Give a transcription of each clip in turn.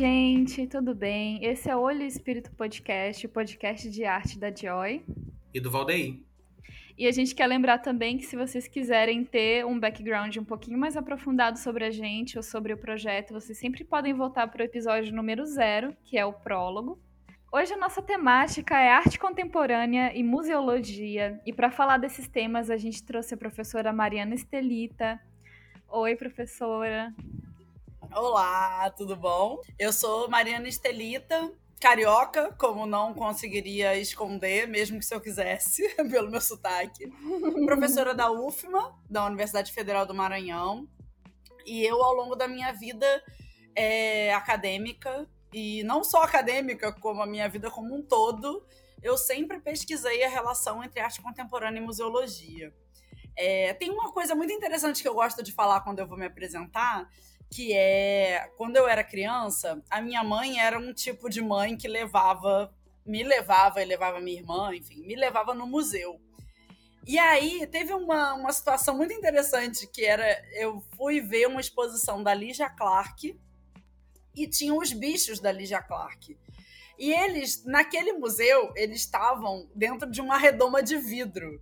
gente, tudo bem? Esse é o Olho Espírito Podcast, o podcast de arte da Joy. E do Valdeir. E a gente quer lembrar também que se vocês quiserem ter um background um pouquinho mais aprofundado sobre a gente ou sobre o projeto, vocês sempre podem voltar para o episódio número zero, que é o prólogo. Hoje a nossa temática é arte contemporânea e museologia. E para falar desses temas, a gente trouxe a professora Mariana Estelita. Oi, professora. Olá, tudo bom? Eu sou Mariana Estelita, carioca, como não conseguiria esconder, mesmo que se eu quisesse, pelo meu sotaque. Professora da UFMA, da Universidade Federal do Maranhão. E eu, ao longo da minha vida é, acadêmica, e não só acadêmica, como a minha vida como um todo, eu sempre pesquisei a relação entre arte contemporânea e museologia. É, tem uma coisa muito interessante que eu gosto de falar quando eu vou me apresentar, que é quando eu era criança, a minha mãe era um tipo de mãe que levava, me levava e levava minha irmã, enfim, me levava no museu. E aí teve uma, uma situação muito interessante que era eu fui ver uma exposição da Ligia Clark e tinham os bichos da Ligia Clark. E eles, naquele museu, eles estavam dentro de uma redoma de vidro.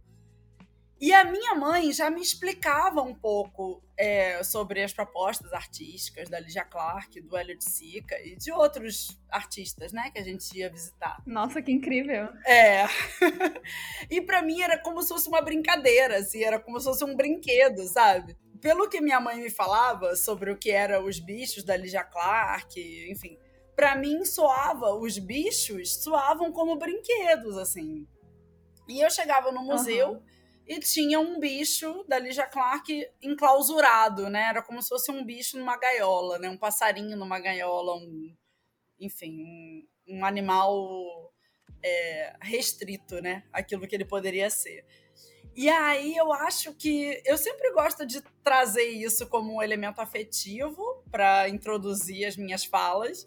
E a minha mãe já me explicava um pouco é, sobre as propostas artísticas da Ligia Clark, do Hélio de Sica e de outros artistas, né, que a gente ia visitar. Nossa, que incrível! É. e para mim era como se fosse uma brincadeira, assim, era como se fosse um brinquedo, sabe? Pelo que minha mãe me falava sobre o que eram os bichos da Ligia Clark, enfim, para mim soava, os bichos soavam como brinquedos, assim. E eu chegava no museu. Uhum e tinha um bicho da Ligia Clark enclausurado, né? Era como se fosse um bicho numa gaiola, né? Um passarinho numa gaiola, um, enfim, um, um animal é, restrito, né? Aquilo que ele poderia ser. E aí eu acho que eu sempre gosto de trazer isso como um elemento afetivo para introduzir as minhas falas,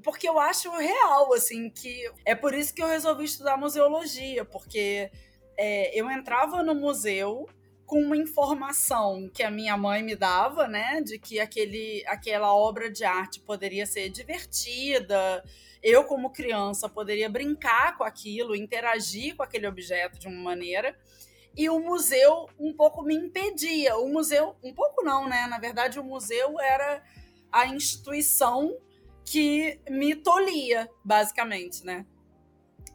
porque eu acho real, assim, que é por isso que eu resolvi estudar museologia, porque é, eu entrava no museu com uma informação que a minha mãe me dava, né, de que aquele, aquela obra de arte poderia ser divertida, eu como criança poderia brincar com aquilo, interagir com aquele objeto de uma maneira, e o museu um pouco me impedia. O museu, um pouco não, né? Na verdade, o museu era a instituição que me tolia, basicamente, né?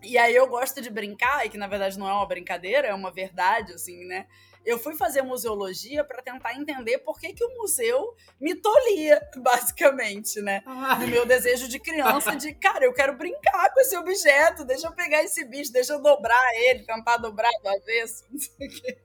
E aí eu gosto de brincar, e que na verdade não é uma brincadeira, é uma verdade, assim, né? Eu fui fazer museologia para tentar entender por que, que o museu me tolia, basicamente, né? Ah. No meu desejo de criança, de, cara, eu quero brincar com esse objeto, deixa eu pegar esse bicho, deixa eu dobrar ele, tentar dobrar do avesso, não sei o quê.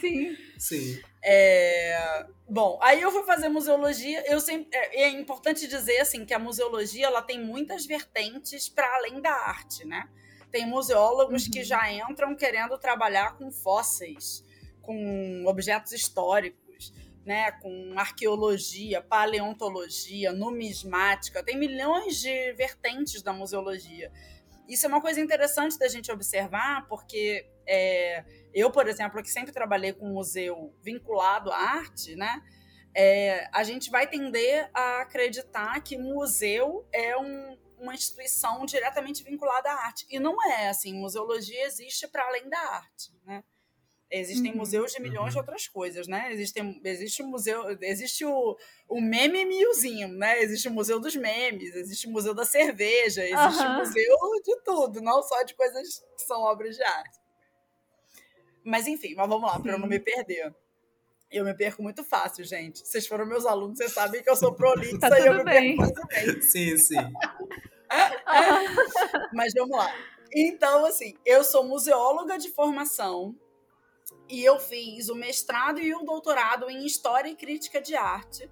Sim. Sim. É... Bom, aí eu fui fazer museologia. Eu sempre é, é importante dizer assim que a museologia ela tem muitas vertentes para além da arte, né? Tem museólogos uhum. que já entram querendo trabalhar com fósseis, com objetos históricos, né? Com arqueologia, paleontologia, numismática. Tem milhões de vertentes da museologia. Isso é uma coisa interessante da gente observar, porque é, eu, por exemplo, que sempre trabalhei com um museu vinculado à arte, né? É, a gente vai tender a acreditar que museu é um, uma instituição diretamente vinculada à arte. E não é assim. Museologia existe para além da arte, né? Existem uhum. museus de milhões de uhum. outras coisas, né? Existe, existe o museu, existe o, o meme milzinho, né? Existe o museu dos memes, existe o museu da cerveja, existe uhum. o museu de tudo, não só de coisas que são obras de arte. Mas enfim, mas vamos lá, para eu não me perder. Eu me perco muito fácil, gente. Vocês foram meus alunos, vocês sabem que eu sou prolixa tá e eu me bem. perco facilmente. Sim, sim. mas vamos lá. Então, assim, eu sou museóloga de formação e eu fiz o mestrado e o doutorado em História e Crítica de Arte,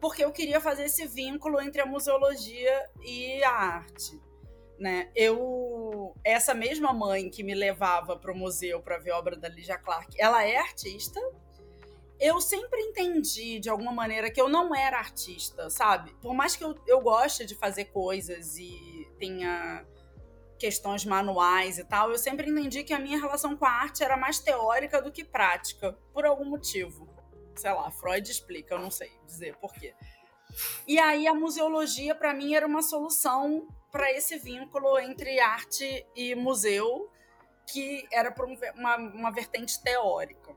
porque eu queria fazer esse vínculo entre a museologia e a arte né? Eu essa mesma mãe que me levava para o museu para ver obra da Ligia Clark, ela é artista. Eu sempre entendi de alguma maneira que eu não era artista, sabe? Por mais que eu, eu goste de fazer coisas e tenha questões manuais e tal, eu sempre entendi que a minha relação com a arte era mais teórica do que prática, por algum motivo. Sei lá, Freud explica, eu não sei dizer por quê. E aí a museologia, para mim, era uma solução para esse vínculo entre arte e museu, que era por uma, uma vertente teórica.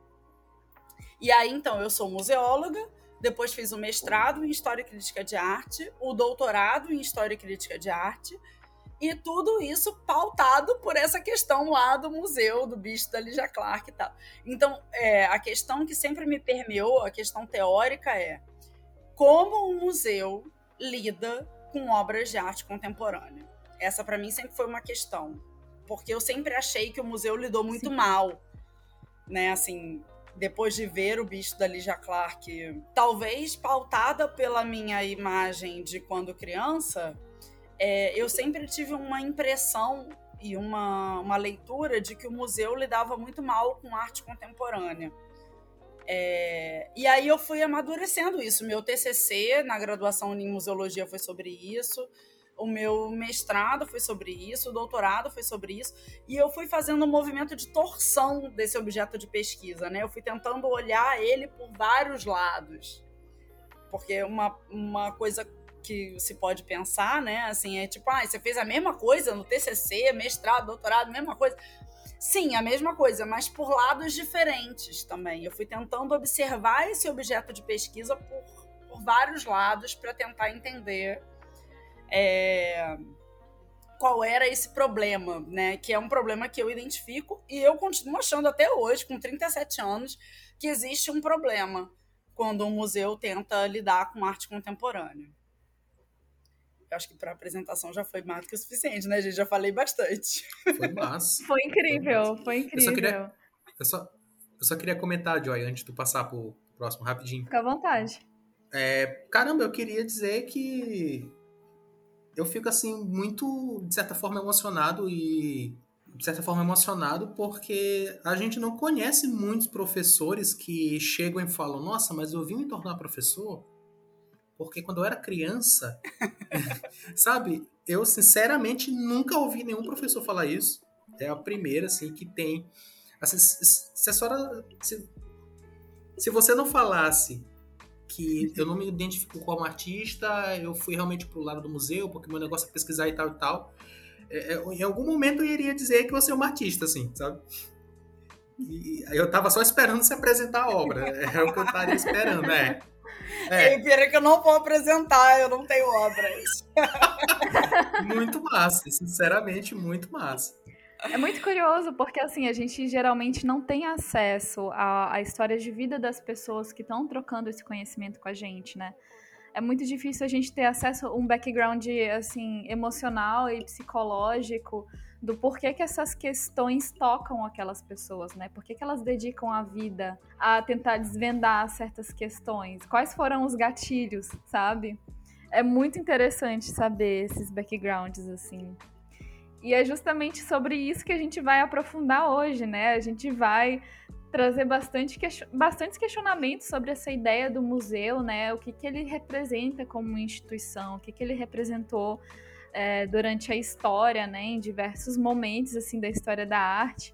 E aí, então, eu sou museóloga, depois fiz o mestrado em História e Crítica de Arte, o doutorado em História e Crítica de Arte, e tudo isso pautado por essa questão lá do museu, do bicho da Ligia Clark e tal. Então, é, a questão que sempre me permeou, a questão teórica é como um museu lida com obras de arte contemporânea. Essa, para mim, sempre foi uma questão. Porque eu sempre achei que o museu lidou muito Sim. mal. Né, assim, depois de ver o bicho da Ligia Clark, talvez pautada pela minha imagem de quando criança, é, eu sempre tive uma impressão e uma, uma leitura de que o museu lidava muito mal com arte contemporânea. É, e aí eu fui amadurecendo isso. Meu TCC na graduação em museologia foi sobre isso, o meu mestrado foi sobre isso, o doutorado foi sobre isso, e eu fui fazendo um movimento de torção desse objeto de pesquisa, né? Eu fui tentando olhar ele por vários lados. Porque uma, uma coisa que se pode pensar, né? Assim, é tipo, ah, você fez a mesma coisa no TCC, mestrado, doutorado, mesma coisa. Sim, a mesma coisa, mas por lados diferentes também. Eu fui tentando observar esse objeto de pesquisa por, por vários lados para tentar entender é, qual era esse problema, né? Que é um problema que eu identifico e eu continuo achando até hoje, com 37 anos, que existe um problema quando um museu tenta lidar com arte contemporânea. Eu acho que para apresentação já foi mais do que o suficiente, né, gente? Já falei bastante. Foi massa. foi incrível, foi, incrível. Eu só, queria, eu, só, eu só queria comentar, Joy, antes de tu passar pro próximo rapidinho. Fica à vontade. É, caramba, eu queria dizer que eu fico assim muito, de certa forma, emocionado e de certa forma emocionado porque a gente não conhece muitos professores que chegam e falam: "Nossa, mas eu vim me tornar professor porque quando eu era criança, sabe, eu sinceramente nunca ouvi nenhum professor falar isso. É a primeira, assim, que tem. Assim, se, a senhora, se, se você não falasse que eu não me identifico como artista, eu fui realmente pro lado do museu, porque meu negócio é pesquisar e tal e tal. É, é, em algum momento eu iria dizer que você é uma artista, assim, sabe? E eu tava só esperando se apresentar a obra. É o que eu estaria esperando, né? É. E pior é que eu não vou apresentar, eu não tenho obras. muito massa, sinceramente, muito massa. É muito curioso, porque assim, a gente geralmente não tem acesso à, à história de vida das pessoas que estão trocando esse conhecimento com a gente, né? É muito difícil a gente ter acesso a um background, assim, emocional e psicológico do porquê que essas questões tocam aquelas pessoas, né? Por que, que elas dedicam a vida a tentar desvendar certas questões? Quais foram os gatilhos, sabe? É muito interessante saber esses backgrounds, assim. E é justamente sobre isso que a gente vai aprofundar hoje, né? A gente vai trazer bastante que... bastantes questionamentos sobre essa ideia do museu, né? O que, que ele representa como instituição, o que, que ele representou é, durante a história, né, em diversos momentos assim da história da arte.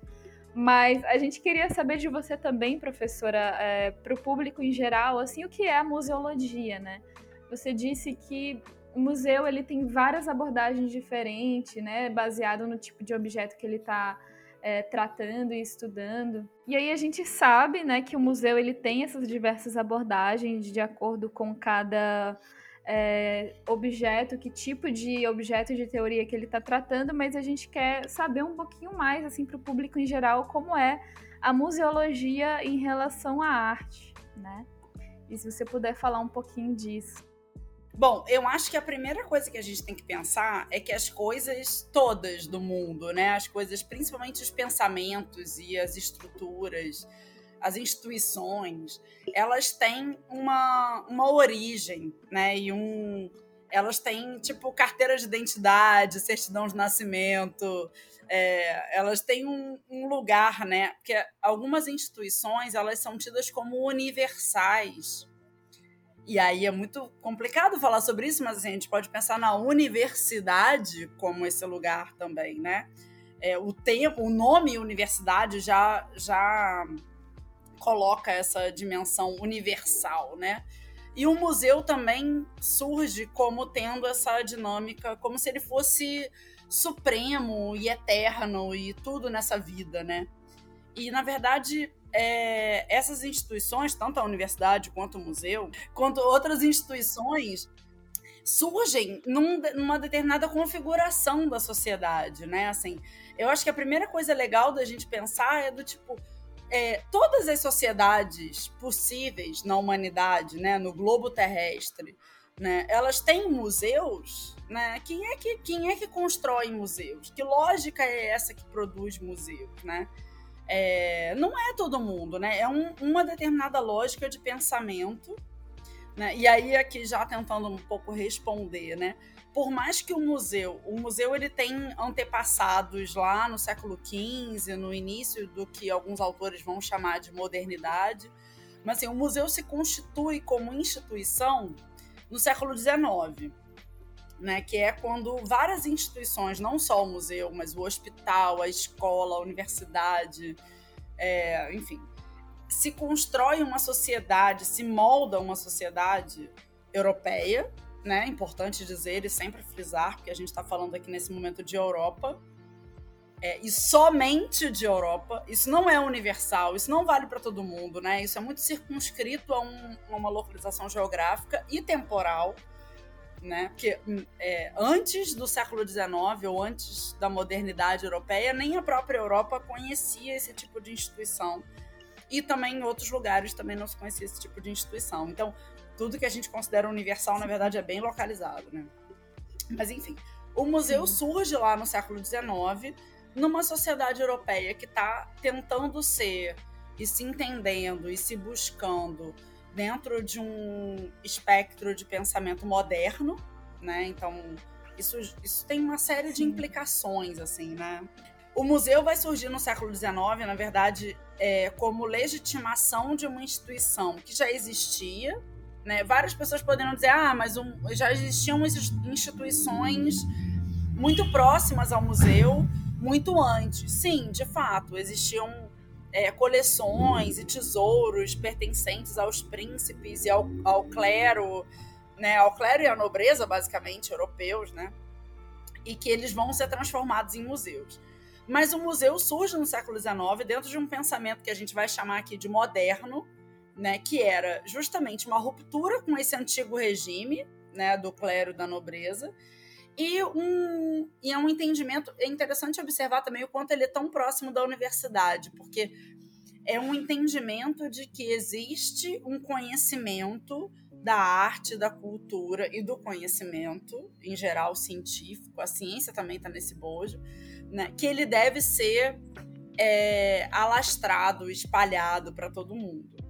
Mas a gente queria saber de você também, professora, é, para o público em geral, assim, o que é a museologia, né? Você disse que o museu ele tem várias abordagens diferentes, né, baseado no tipo de objeto que ele está é, tratando e estudando. E aí a gente sabe, né, que o museu ele tem essas diversas abordagens de acordo com cada é, objeto, que tipo de objeto de teoria que ele está tratando, mas a gente quer saber um pouquinho mais, assim, para o público em geral, como é a museologia em relação à arte, né? E se você puder falar um pouquinho disso. Bom, eu acho que a primeira coisa que a gente tem que pensar é que as coisas todas do mundo, né? As coisas, principalmente os pensamentos e as estruturas, as instituições, elas têm uma, uma origem, né? E um, elas têm, tipo, carteira de identidade, certidão de nascimento, é, elas têm um, um, lugar, né? Porque algumas instituições, elas são tidas como universais. E aí é muito complicado falar sobre isso, mas assim, a gente pode pensar na universidade como esse lugar também, né? É, o tempo, o nome universidade já já coloca essa dimensão universal, né? E o museu também surge como tendo essa dinâmica, como se ele fosse supremo e eterno e tudo nessa vida, né? E, na verdade, é, essas instituições, tanto a universidade quanto o museu, quanto outras instituições, surgem num, numa determinada configuração da sociedade, né? Assim, eu acho que a primeira coisa legal da gente pensar é do tipo, é, todas as sociedades possíveis na humanidade, né, no globo terrestre, né, elas têm museus, né? Quem é que quem é que constrói museus? Que lógica é essa que produz museus, né? É, não é todo mundo, né? É um, uma determinada lógica de pensamento, né? E aí aqui já tentando um pouco responder, né? Por mais que o museu, o museu ele tem antepassados lá no século XV, no início do que alguns autores vão chamar de modernidade, mas assim, o museu se constitui como instituição no século XIX né, que é quando várias instituições, não só o museu, mas o hospital, a escola, a universidade, é, enfim, se constrói uma sociedade, se molda uma sociedade europeia, né? Importante dizer e sempre frisar, porque a gente está falando aqui nesse momento de Europa. É, e somente de Europa. Isso não é universal, isso não vale para todo mundo, né? Isso é muito circunscrito a, um, a uma localização geográfica e temporal né? Porque hum, é, antes do século XIX ou antes da modernidade europeia, nem a própria Europa conhecia esse tipo de instituição. E também em outros lugares também não se conhecia esse tipo de instituição. Então, tudo que a gente considera universal, na verdade, é bem localizado, né? Mas, enfim, o museu Sim. surge lá no século XIX, numa sociedade europeia que está tentando ser e se entendendo e se buscando dentro de um espectro de pensamento moderno, né? Então, isso, isso tem uma série de implicações, assim, né? O museu vai surgir no século XIX, na verdade, é, como legitimação de uma instituição que já existia. Né? Várias pessoas poderiam dizer, ah, mas um, já existiam instituições muito próximas ao museu muito antes. Sim, de fato, existiam é, coleções e tesouros pertencentes aos príncipes e ao, ao clero, né, ao clero e à nobreza, basicamente, europeus, né, e que eles vão ser transformados em museus. Mas o museu surge no século XIX dentro de um pensamento que a gente vai chamar aqui de moderno, né, que era justamente uma ruptura com esse antigo regime né, do clero da nobreza, e, um, e é um entendimento. É interessante observar também o quanto ele é tão próximo da universidade, porque é um entendimento de que existe um conhecimento da arte, da cultura e do conhecimento, em geral científico, a ciência também está nesse bojo, né, que ele deve ser é, alastrado, espalhado para todo mundo.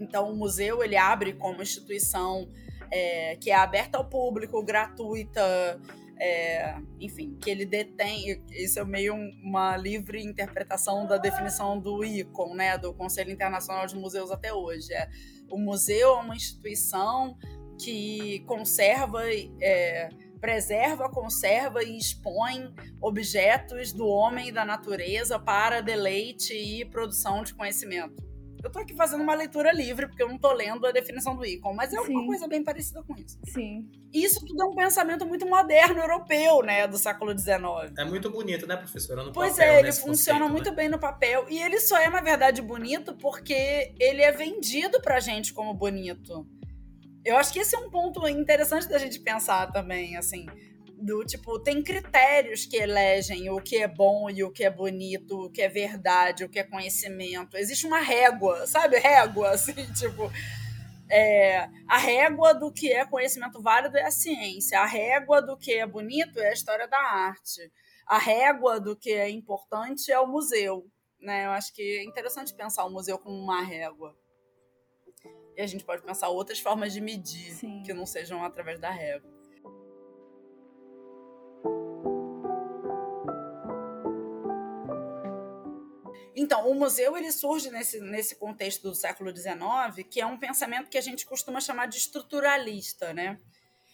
Então, o museu ele abre como instituição é, que é aberta ao público, gratuita, é, enfim, que ele detém. Isso é meio uma livre interpretação da definição do ICON, né, do Conselho Internacional de Museus até hoje. É, o museu é uma instituição que conserva. É, preserva, conserva e expõe objetos do homem e da natureza para deleite e produção de conhecimento. Eu tô aqui fazendo uma leitura livre, porque eu não tô lendo a definição do ícone, mas é Sim. uma coisa bem parecida com isso. Sim. Isso tudo é um pensamento muito moderno europeu, né, do século XIX. É muito bonito, né, professora? No pois papel, é, ele funciona conceito, muito né? bem no papel. E ele só é, na verdade, bonito porque ele é vendido pra gente como bonito. Eu acho que esse é um ponto interessante da gente pensar também, assim do tipo, tem critérios que elegem o que é bom e o que é bonito, o que é verdade, o que é conhecimento. Existe uma régua, sabe? Régua, assim, tipo. É, a régua do que é conhecimento válido é a ciência, a régua do que é bonito é a história da arte, a régua do que é importante é o museu. Né? Eu acho que é interessante pensar o museu como uma régua. E a gente pode pensar outras formas de medir Sim. que não sejam através da régua. Então, o museu ele surge nesse, nesse contexto do século XIX, que é um pensamento que a gente costuma chamar de estruturalista, né?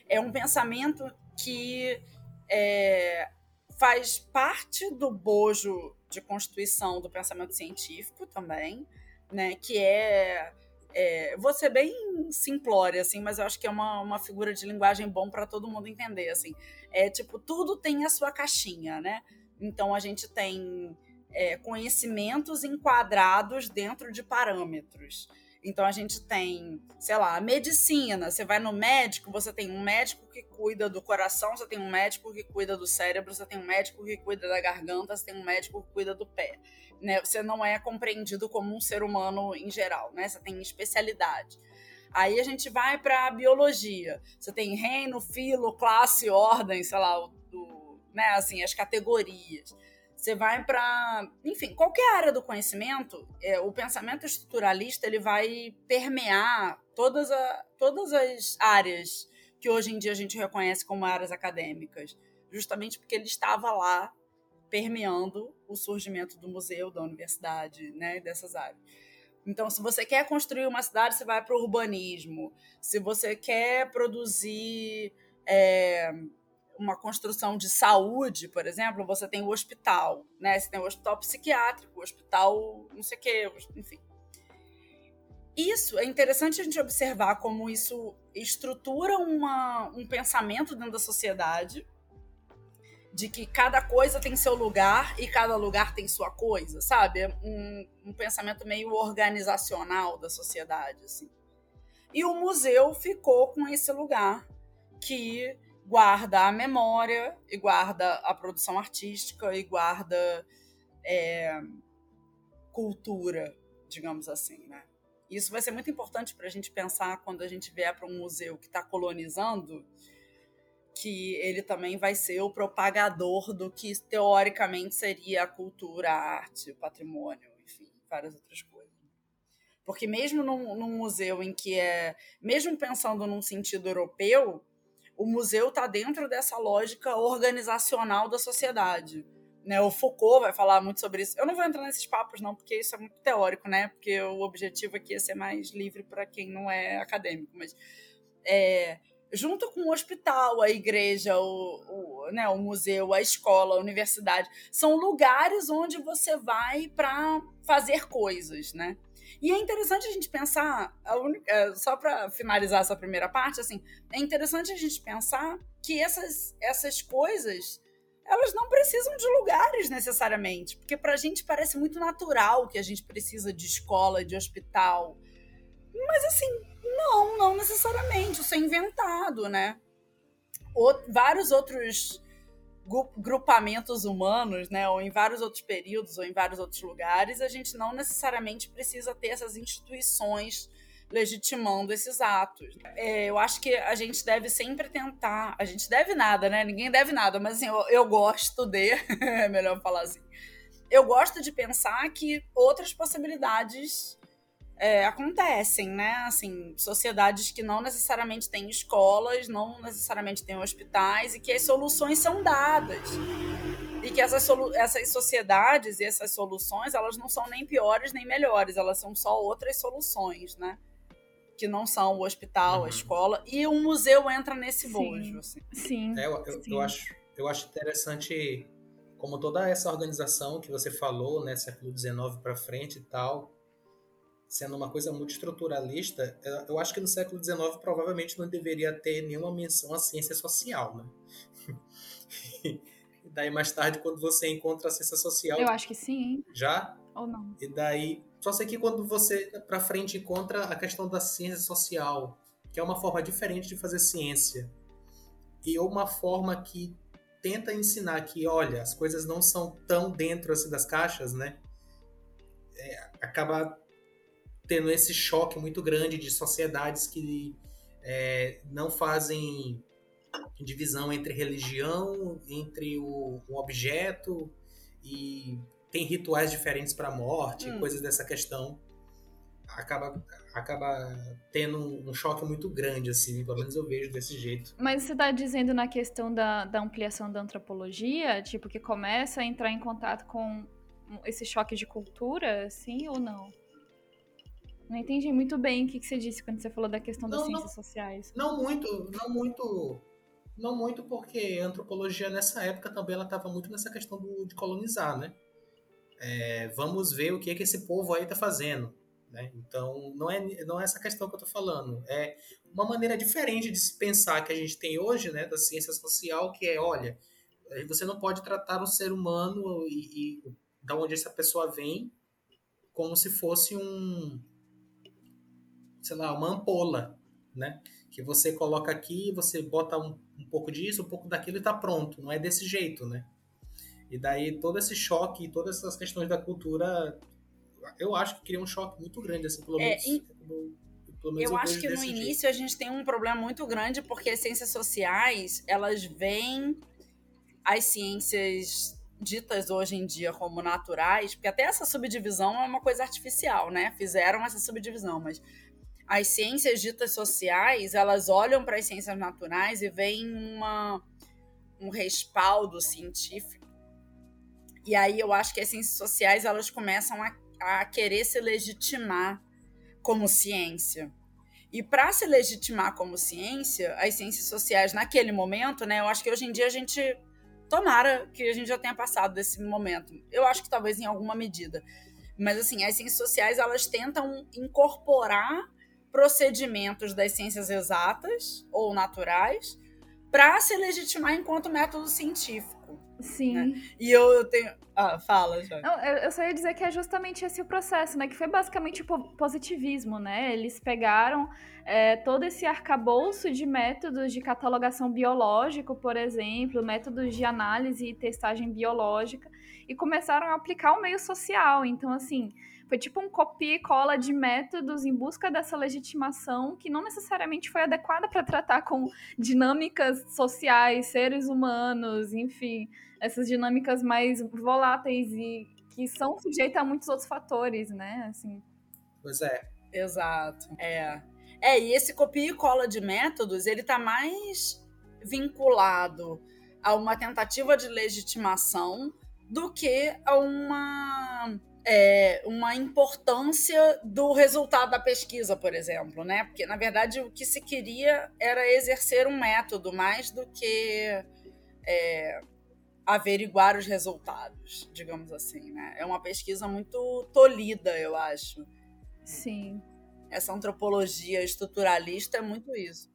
É um pensamento que é, faz parte do bojo de constituição do pensamento científico também, né? Que é, É, vou ser bem simplória, assim, mas eu acho que é uma, uma figura de linguagem bom para todo mundo entender, assim. É tipo, tudo tem a sua caixinha, né? Então a gente tem é, conhecimentos enquadrados dentro de parâmetros. Então a gente tem, sei lá, a medicina. Você vai no médico, você tem um médico que cuida do coração, você tem um médico que cuida do cérebro, você tem um médico que cuida da garganta, você tem um médico que cuida do pé né? Você não é compreendido como um ser humano em geral, né? Você tem especialidade. Aí a gente vai para a biologia. Você tem reino, filo, classe, ordem, sei lá, o, o, né, assim, as categorias. Você vai para, enfim, qualquer área do conhecimento, é, o pensamento estruturalista ele vai permear todas, a, todas as áreas que hoje em dia a gente reconhece como áreas acadêmicas, justamente porque ele estava lá permeando o surgimento do museu, da universidade, né, dessas áreas. Então, se você quer construir uma cidade, você vai para o urbanismo. Se você quer produzir é, uma construção de saúde, por exemplo, você tem o hospital, né? Você tem o hospital psiquiátrico, o hospital não sei o quê, enfim. Isso é interessante a gente observar como isso estrutura uma, um pensamento dentro da sociedade de que cada coisa tem seu lugar e cada lugar tem sua coisa, sabe? É um, um pensamento meio organizacional da sociedade, assim. E o museu ficou com esse lugar que guarda a memória e guarda a produção artística e guarda é, cultura, digamos assim, né? Isso vai ser muito importante para a gente pensar quando a gente vier para um museu que está colonizando que ele também vai ser o propagador do que teoricamente seria a cultura, a arte, o patrimônio, enfim, várias outras coisas. Porque mesmo num, num museu em que é, mesmo pensando num sentido europeu, o museu está dentro dessa lógica organizacional da sociedade. Né, o Foucault vai falar muito sobre isso. Eu não vou entrar nesses papos, não, porque isso é muito teórico, né? Porque o objetivo aqui é ser mais livre para quem não é acadêmico. Mas é, junto com o hospital, a igreja, o, o, né, o museu, a escola, a universidade, são lugares onde você vai para fazer coisas, né? E é interessante a gente pensar, a única, é, só para finalizar essa primeira parte, assim, é interessante a gente pensar que essas, essas coisas elas não precisam de lugares necessariamente, porque para a gente parece muito natural que a gente precisa de escola, de hospital. Mas assim, não, não necessariamente. Isso é inventado, né? Vários outros grupamentos humanos, né, ou em vários outros períodos, ou em vários outros lugares, a gente não necessariamente precisa ter essas instituições legitimando esses atos. É, eu acho que a gente deve sempre tentar. A gente deve nada, né? Ninguém deve nada, mas assim, eu, eu gosto de. é melhor falar assim. Eu gosto de pensar que outras possibilidades é, acontecem, né? Assim, sociedades que não necessariamente têm escolas, não necessariamente têm hospitais e que as soluções são dadas. E que essas, essas sociedades e essas soluções, elas não são nem piores nem melhores, elas são só outras soluções, né? Que não são o hospital, uhum. a escola, e um museu entra nesse bojo. Assim. Sim. É, eu, eu, Sim. eu, acho, eu acho interessante como toda essa organização que você falou, né, século XIX para frente e tal, sendo uma coisa muito estruturalista, eu acho que no século XIX provavelmente não deveria ter nenhuma menção à ciência social, né? e daí mais tarde, quando você encontra a ciência social... Eu acho que sim. Já? Ou não? E daí, só sei que quando você, para frente, encontra a questão da ciência social, que é uma forma diferente de fazer ciência, e uma forma que tenta ensinar que, olha, as coisas não são tão dentro assim das caixas, né? É, acaba tendo esse choque muito grande de sociedades que é, não fazem divisão entre religião, entre o, o objeto e tem rituais diferentes para a morte, hum. coisas dessa questão. Acaba, acaba tendo um choque muito grande, assim, pelo menos eu vejo desse jeito. Mas você está dizendo na questão da, da ampliação da antropologia, tipo, que começa a entrar em contato com esse choque de cultura, assim, ou não? Não entendi muito bem o que, que você disse quando você falou da questão não, das ciências não, sociais. Não muito, não muito, não muito porque a antropologia nessa época também ela estava muito nessa questão do, de colonizar, né? É, vamos ver o que é que esse povo aí está fazendo. Né? Então, não é, não é essa questão que eu estou falando. É uma maneira diferente de se pensar que a gente tem hoje, né, da ciência social, que é, olha, você não pode tratar o ser humano e, e da onde essa pessoa vem como se fosse um, sei lá, uma ampola, né? Que você coloca aqui, você bota um, um pouco disso, um pouco daquilo e está pronto. Não é desse jeito, né? E daí todo esse choque, todas essas questões da cultura, eu acho que cria um choque muito grande, assim, pelo menos. É, e... pelo, eu, eu acho que no jeito. início a gente tem um problema muito grande porque as ciências sociais, elas vêm as ciências ditas hoje em dia como naturais, porque até essa subdivisão é uma coisa artificial, né? Fizeram essa subdivisão, mas as ciências ditas sociais, elas olham para as ciências naturais e veem uma, um respaldo científico. E aí eu acho que as ciências sociais, elas começam a, a querer se legitimar como ciência. E para se legitimar como ciência, as ciências sociais naquele momento, né? Eu acho que hoje em dia a gente tomara que a gente já tenha passado desse momento. Eu acho que talvez em alguma medida. Mas assim, as ciências sociais, elas tentam incorporar procedimentos das ciências exatas ou naturais para se legitimar enquanto método científico. Sim. Né? E eu tenho. Ah, fala, já. Não, eu, só ia dizer que é justamente esse o processo, né? Que foi basicamente o positivismo, né? Eles pegaram é, todo esse arcabouço de métodos de catalogação biológico, por exemplo, métodos de análise e testagem biológica, e começaram a aplicar o meio social. Então, assim, foi tipo um copia e cola de métodos em busca dessa legitimação que não necessariamente foi adequada para tratar com dinâmicas sociais, seres humanos, enfim, essas dinâmicas mais voláteis e que são sujeitas a muitos outros fatores, né? Assim. Pois é. Exato. É. É, e esse copia e cola de métodos, ele tá mais vinculado a uma tentativa de legitimação do que a uma é, uma importância do resultado da pesquisa, por exemplo, né? Porque, na verdade, o que se queria era exercer um método mais do que é, averiguar os resultados, digamos assim, né? É uma pesquisa muito tolhida, eu acho. Sim. Essa antropologia estruturalista é muito isso.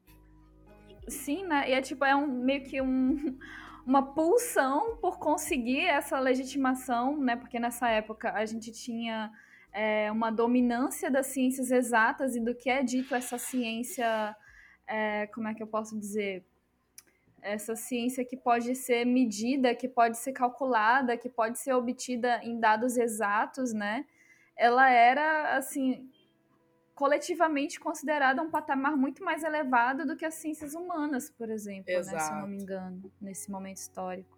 Sim, né? E é tipo, é um, meio que um uma pulsão por conseguir essa legitimação, né? Porque nessa época a gente tinha é, uma dominância das ciências exatas e do que é dito essa ciência, é, como é que eu posso dizer? Essa ciência que pode ser medida, que pode ser calculada, que pode ser obtida em dados exatos, né? Ela era, assim, coletivamente considerada um patamar muito mais elevado do que as ciências humanas, por exemplo, né, se eu não me engano, nesse momento histórico.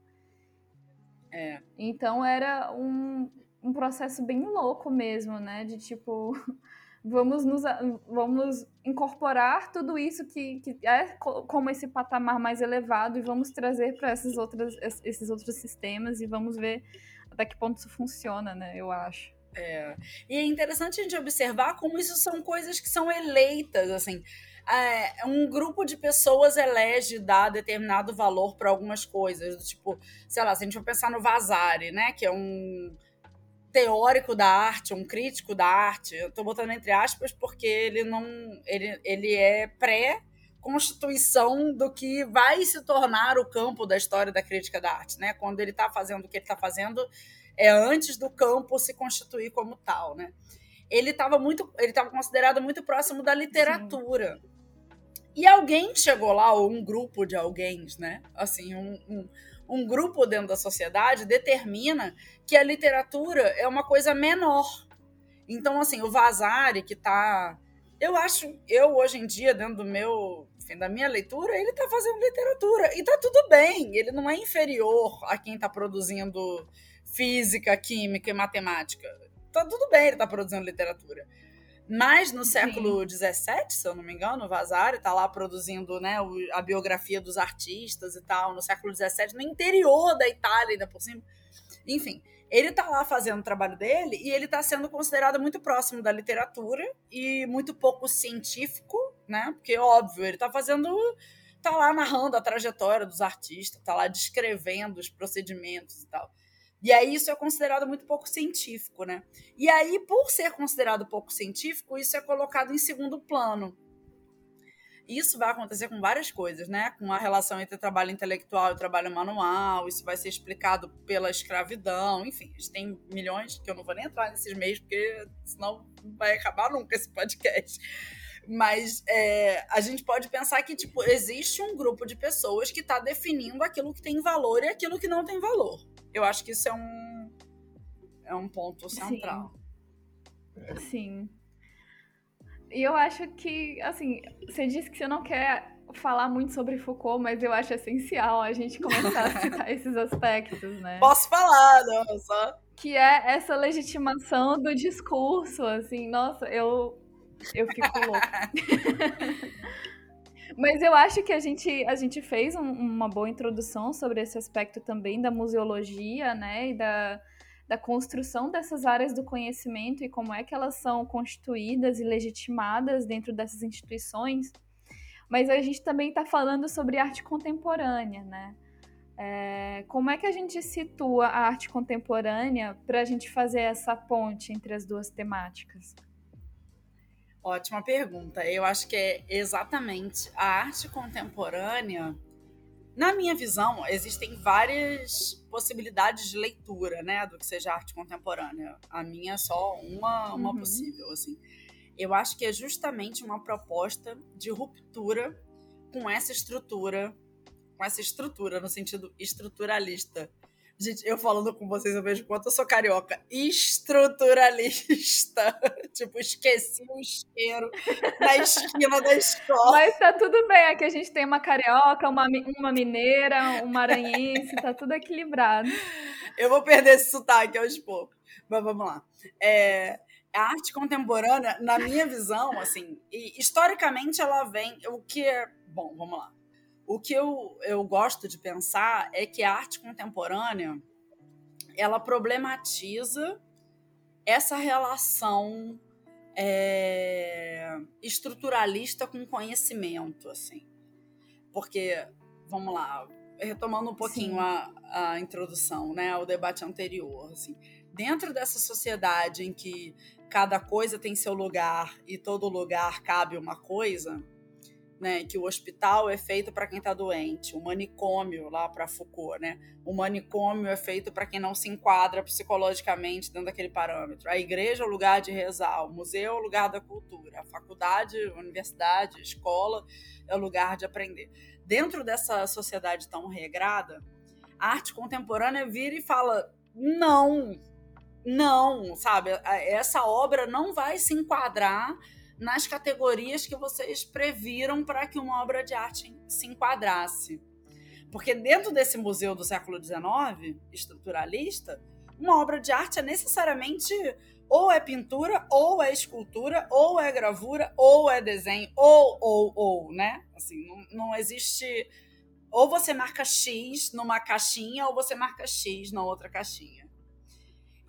É. Então era um, um processo bem louco mesmo, né? De tipo, vamos nos vamos incorporar tudo isso que, que é como esse patamar mais elevado e vamos trazer para esses outros, esses outros sistemas e vamos ver até que ponto isso funciona, né? Eu acho. É. E é interessante a gente observar como isso são coisas que são eleitas, assim. É, um grupo de pessoas elege dar determinado valor para algumas coisas, tipo, sei lá, se a gente for pensar no Vasari, né, que é um teórico da arte, um crítico da arte, eu estou botando entre aspas porque ele não, ele, ele é pré constituição do que vai se tornar o campo da história da crítica da arte, né? Quando ele está fazendo o que ele está fazendo, é antes do campo se constituir como tal, né? Ele estava muito, ele estava considerado muito próximo da literatura. Sim. E alguém chegou lá, ou um grupo de alguém, né? Assim, um, um, um grupo dentro da sociedade determina que a literatura é uma coisa menor. Então, assim, o Vasari, que está eu acho, eu hoje em dia, dentro do meu, enfim, da minha leitura, ele está fazendo literatura. E está tudo bem, ele não é inferior a quem está produzindo física, química e matemática. Tá tudo bem ele tá produzindo literatura. Mas no século XVII, se eu não me engano, o Vasari está lá produzindo né, a biografia dos artistas e tal, no século XVII, no interior da Itália, ainda por cima. Enfim, ele está lá fazendo o trabalho dele e ele está sendo considerado muito próximo da literatura e muito pouco científico, né? Porque, óbvio, ele está fazendo. está lá narrando a trajetória dos artistas, está lá descrevendo os procedimentos e tal. E aí isso é considerado muito pouco científico, né? E aí, por ser considerado pouco científico, isso é colocado em segundo plano. Isso vai acontecer com várias coisas, né? Com a relação entre trabalho intelectual e trabalho manual, isso vai ser explicado pela escravidão, enfim, a gente tem milhões que eu não vou nem entrar nesses meios, porque senão não vai acabar nunca esse podcast. Mas é, a gente pode pensar que tipo, existe um grupo de pessoas que está definindo aquilo que tem valor e aquilo que não tem valor. Eu acho que isso é um, é um ponto central. Sim. Sim. E eu acho que, assim, você disse que você não quer falar muito sobre Foucault, mas eu acho essencial a gente começar a citar esses aspectos, né? Posso falar, não, só. Que é essa legitimação do discurso, assim, nossa, eu, eu fico louca. mas eu acho que a gente, a gente fez um, uma boa introdução sobre esse aspecto também da museologia, né, e da, da construção dessas áreas do conhecimento e como é que elas são constituídas e legitimadas dentro dessas instituições. Mas a gente também está falando sobre arte contemporânea, né? É, como é que a gente situa a arte contemporânea para a gente fazer essa ponte entre as duas temáticas? Ótima pergunta. Eu acho que é exatamente a arte contemporânea na minha visão, existem várias possibilidades de leitura, né, do que seja arte contemporânea. A minha é só uma, uma uhum. possível, assim. Eu acho que é justamente uma proposta de ruptura com essa estrutura, com essa estrutura no sentido estruturalista Gente, eu falando com vocês, eu vejo quanto eu sou carioca. Estruturalista. tipo, esqueci o isqueiro na esquina da escola. Mas tá tudo bem. Aqui a gente tem uma carioca, uma, uma mineira, um maranhense, tá tudo equilibrado. Eu vou perder esse sotaque aos poucos. Mas vamos lá. É, a arte contemporânea, na minha visão, assim, historicamente ela vem. O que é. Bom, vamos lá o que eu, eu gosto de pensar é que a arte contemporânea ela problematiza essa relação é, estruturalista com conhecimento, assim. Porque, vamos lá, retomando um pouquinho a, a, introdução, né, ao debate anterior, assim, dentro dessa sociedade em que cada coisa tem seu lugar e todo lugar cabe uma coisa, né, que o hospital é feito para quem está doente, o manicômio lá para Foucault, né, o manicômio é feito para quem não se enquadra psicologicamente dentro daquele parâmetro. A igreja é o lugar de rezar, o museu é o lugar da cultura, a faculdade, a universidade, a escola é o lugar de aprender. Dentro dessa sociedade tão regrada, a arte contemporânea vira e fala: não, não, sabe? Essa obra não vai se enquadrar nas categorias que vocês previram para que uma obra de arte se enquadrasse. Porque dentro desse museu do século XIX, estruturalista, uma obra de arte é necessariamente ou é pintura, ou é escultura, ou é gravura, ou é desenho, ou, ou, ou, né? Assim, não, não existe. Ou você marca X numa caixinha, ou você marca X na outra caixinha.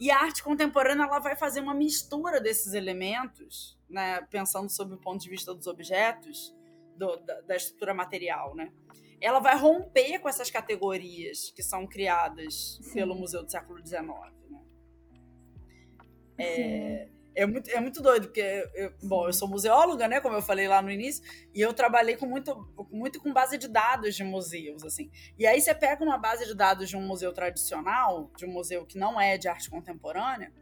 E a arte contemporânea ela vai fazer uma mistura desses elementos né, pensando sob o ponto de vista dos objetos, do, da, da, estrutura material, né? Ela vai romper com essas categorias que são criadas Sim. pelo Museu do século XIX, né? É, é, muito, é muito doido, porque, eu, bom, eu sou museóloga, né, como eu falei lá no início, e eu trabalhei com muito, muito com base de dados de museus, assim. E aí você pega uma base de dados de um museu tradicional, de um museu que não é de arte contemporânea,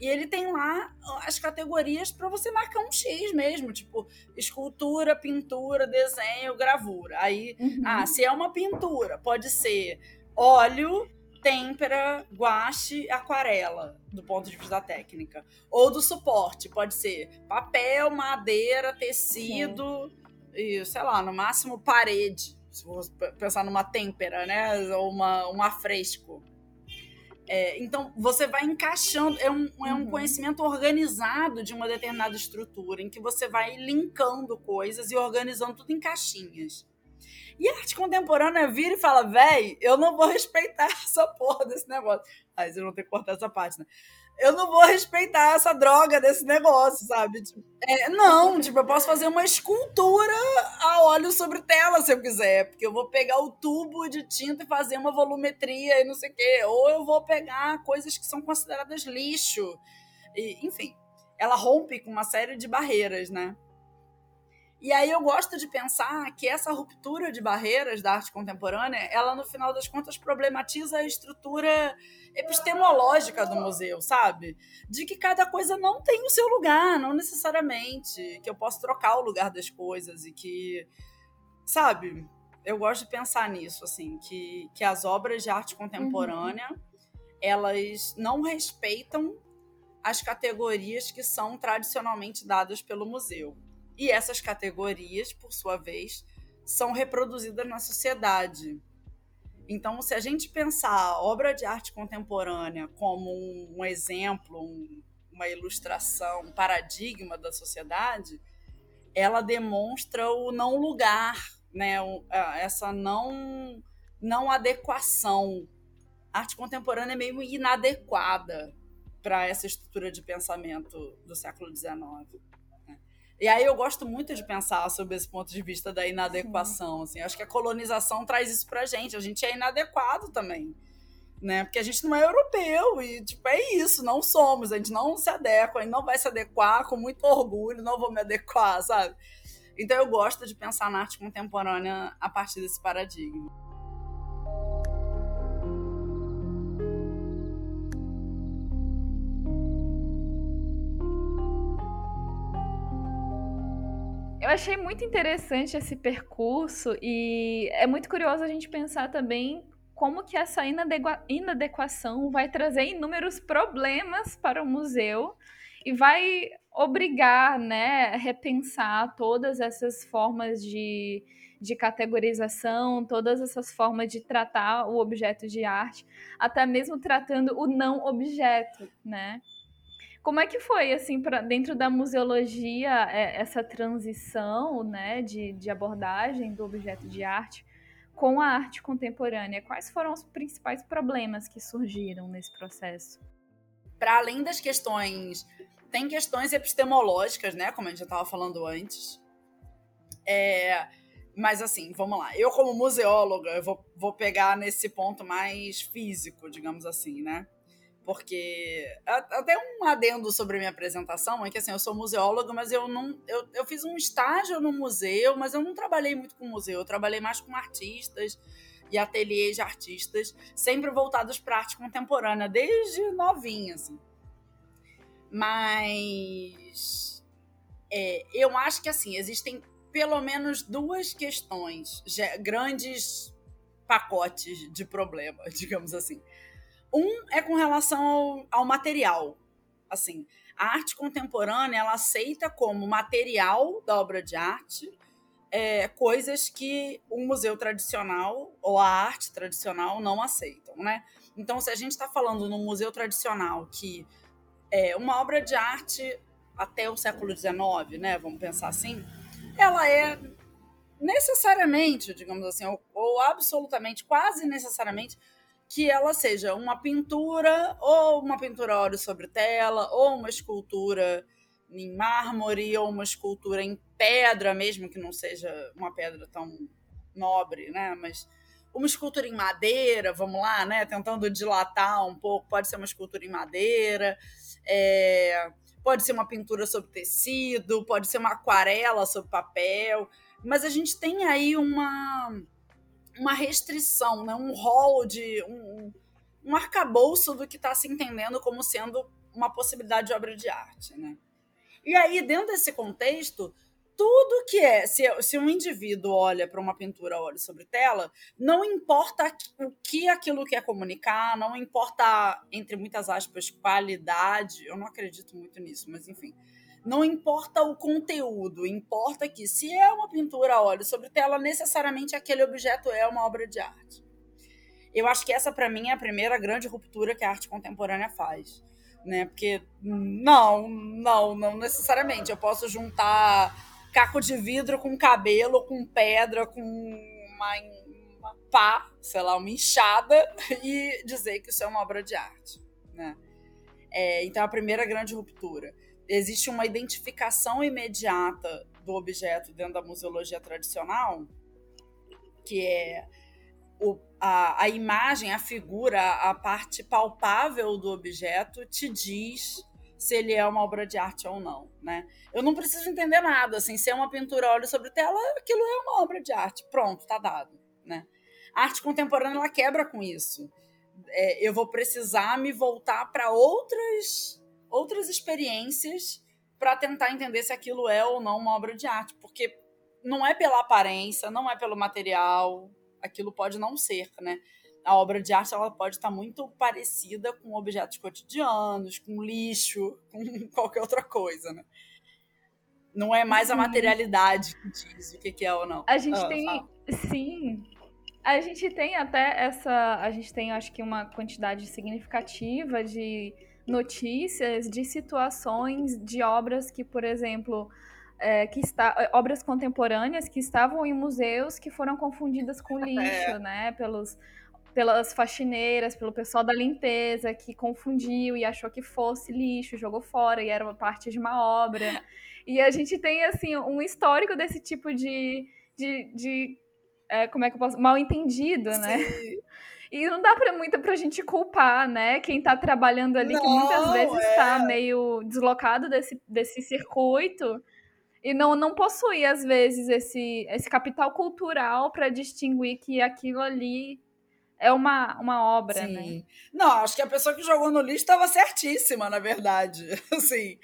e ele tem lá as categorias para você marcar um X mesmo, tipo escultura, pintura, desenho, gravura. Aí, uhum. ah, se é uma pintura, pode ser óleo, têmpera, guache, aquarela, do ponto de vista da técnica. Ou do suporte, pode ser papel, madeira, tecido Sim. e, sei lá, no máximo parede. Se você pensar numa têmpera, né? Ou uma, um afresco. É, então, você vai encaixando, é um, é um uhum. conhecimento organizado de uma determinada estrutura, em que você vai linkando coisas e organizando tudo em caixinhas. E a arte contemporânea vira e fala, véi, eu não vou respeitar essa porra desse negócio. Aí você não tem que cortar essa parte, né? Eu não vou respeitar essa droga desse negócio, sabe? Tipo, é, não, tipo, eu posso fazer uma escultura a óleo sobre tela se eu quiser, porque eu vou pegar o tubo de tinta e fazer uma volumetria e não sei o quê. Ou eu vou pegar coisas que são consideradas lixo. E, enfim, ela rompe com uma série de barreiras, né? E aí eu gosto de pensar que essa ruptura de barreiras da arte contemporânea, ela no final das contas problematiza a estrutura epistemológica do museu, sabe? De que cada coisa não tem o seu lugar, não necessariamente, que eu posso trocar o lugar das coisas e que, sabe? Eu gosto de pensar nisso, assim, que, que as obras de arte contemporânea, uhum. elas não respeitam as categorias que são tradicionalmente dadas pelo museu. E essas categorias, por sua vez, são reproduzidas na sociedade. Então, se a gente pensar a obra de arte contemporânea como um, um exemplo, um, uma ilustração, um paradigma da sociedade, ela demonstra o não lugar, né? essa não, não adequação. A arte contemporânea é meio inadequada para essa estrutura de pensamento do século XIX. E aí eu gosto muito de pensar sobre esse ponto de vista da inadequação. Assim. Acho que a colonização traz isso pra gente. A gente é inadequado também. Né? Porque a gente não é europeu e tipo é isso, não somos, a gente não se adequa, a gente não vai se adequar com muito orgulho, não vou me adequar, sabe? Então eu gosto de pensar na arte contemporânea a partir desse paradigma. Eu achei muito interessante esse percurso e é muito curioso a gente pensar também como que essa inadequação vai trazer inúmeros problemas para o museu e vai obrigar, né, a repensar todas essas formas de, de categorização, todas essas formas de tratar o objeto de arte, até mesmo tratando o não objeto, né? Como é que foi, assim, para dentro da museologia, é, essa transição, né, de, de abordagem do objeto de arte com a arte contemporânea? Quais foram os principais problemas que surgiram nesse processo? Para além das questões, tem questões epistemológicas, né, como a gente já estava falando antes. É, mas assim, vamos lá. Eu como museóloga, eu vou, vou pegar nesse ponto mais físico, digamos assim, né? Porque até um adendo sobre a minha apresentação é que assim, eu sou museóloga, mas eu não eu, eu fiz um estágio no museu, mas eu não trabalhei muito com museu, eu trabalhei mais com artistas e ateliês de artistas, sempre voltados para arte contemporânea, desde novinha assim. Mas é, eu acho que assim, existem pelo menos duas questões, grandes pacotes de problema, digamos assim. Um é com relação ao, ao material. Assim, a arte contemporânea ela aceita como material da obra de arte é, coisas que o museu tradicional ou a arte tradicional não aceitam, né? Então, se a gente está falando no museu tradicional que é uma obra de arte até o século XIX, né? Vamos pensar assim, ela é necessariamente, digamos assim, ou, ou absolutamente, quase necessariamente que ela seja uma pintura, ou uma pintura óleo sobre tela, ou uma escultura em mármore, ou uma escultura em pedra, mesmo que não seja uma pedra tão nobre, né? Mas uma escultura em madeira, vamos lá, né? Tentando dilatar um pouco, pode ser uma escultura em madeira, é... pode ser uma pintura sobre tecido, pode ser uma aquarela sobre papel, mas a gente tem aí uma uma restrição, né? um rol de. um, um arcabouço do que está se entendendo como sendo uma possibilidade de obra de arte. Né? E aí, dentro desse contexto, tudo que é. Se, se um indivíduo olha para uma pintura óleo sobre tela, não importa o que aquilo quer comunicar, não importa, entre muitas aspas, qualidade. Eu não acredito muito nisso, mas enfim não importa o conteúdo, importa que se é uma pintura a óleo sobre tela, necessariamente aquele objeto é uma obra de arte. Eu acho que essa para mim é a primeira grande ruptura que a arte contemporânea faz, né? Porque não, não, não necessariamente. Eu posso juntar caco de vidro com cabelo, com pedra, com uma, uma pá, sei lá, uma enxada, e dizer que isso é uma obra de arte. Né? É, então, a primeira grande ruptura. Existe uma identificação imediata do objeto dentro da museologia tradicional, que é o, a, a imagem, a figura, a parte palpável do objeto te diz se ele é uma obra de arte ou não, né? Eu não preciso entender nada, assim, se é uma pintura óleo sobre tela, aquilo é uma obra de arte, pronto, tá dado, né? A arte contemporânea ela quebra com isso. É, eu vou precisar me voltar para outras outras experiências para tentar entender se aquilo é ou não uma obra de arte, porque não é pela aparência, não é pelo material, aquilo pode não ser, né? A obra de arte ela pode estar muito parecida com objetos cotidianos, com lixo, com qualquer outra coisa, né? Não é mais a uhum. materialidade que diz o que é ou não. A gente ah, tem, fala. sim, a gente tem até essa, a gente tem acho que uma quantidade significativa de notícias de situações de obras que, por exemplo, é, que está, é, obras contemporâneas que estavam em museus que foram confundidas com lixo, é. né? Pelos, pelas faxineiras, pelo pessoal da limpeza que confundiu e achou que fosse lixo, jogou fora e era uma parte de uma obra. E a gente tem assim um histórico desse tipo de, de, de é, como é que eu posso mal entendido, né? E não dá para muita pra gente culpar, né? Quem tá trabalhando ali, não, que muitas vezes é... tá meio deslocado desse, desse circuito e não, não possui, às vezes, esse, esse capital cultural para distinguir que aquilo ali é uma, uma obra, Sim. né? Não, acho que a pessoa que jogou no lixo estava certíssima, na verdade. Assim,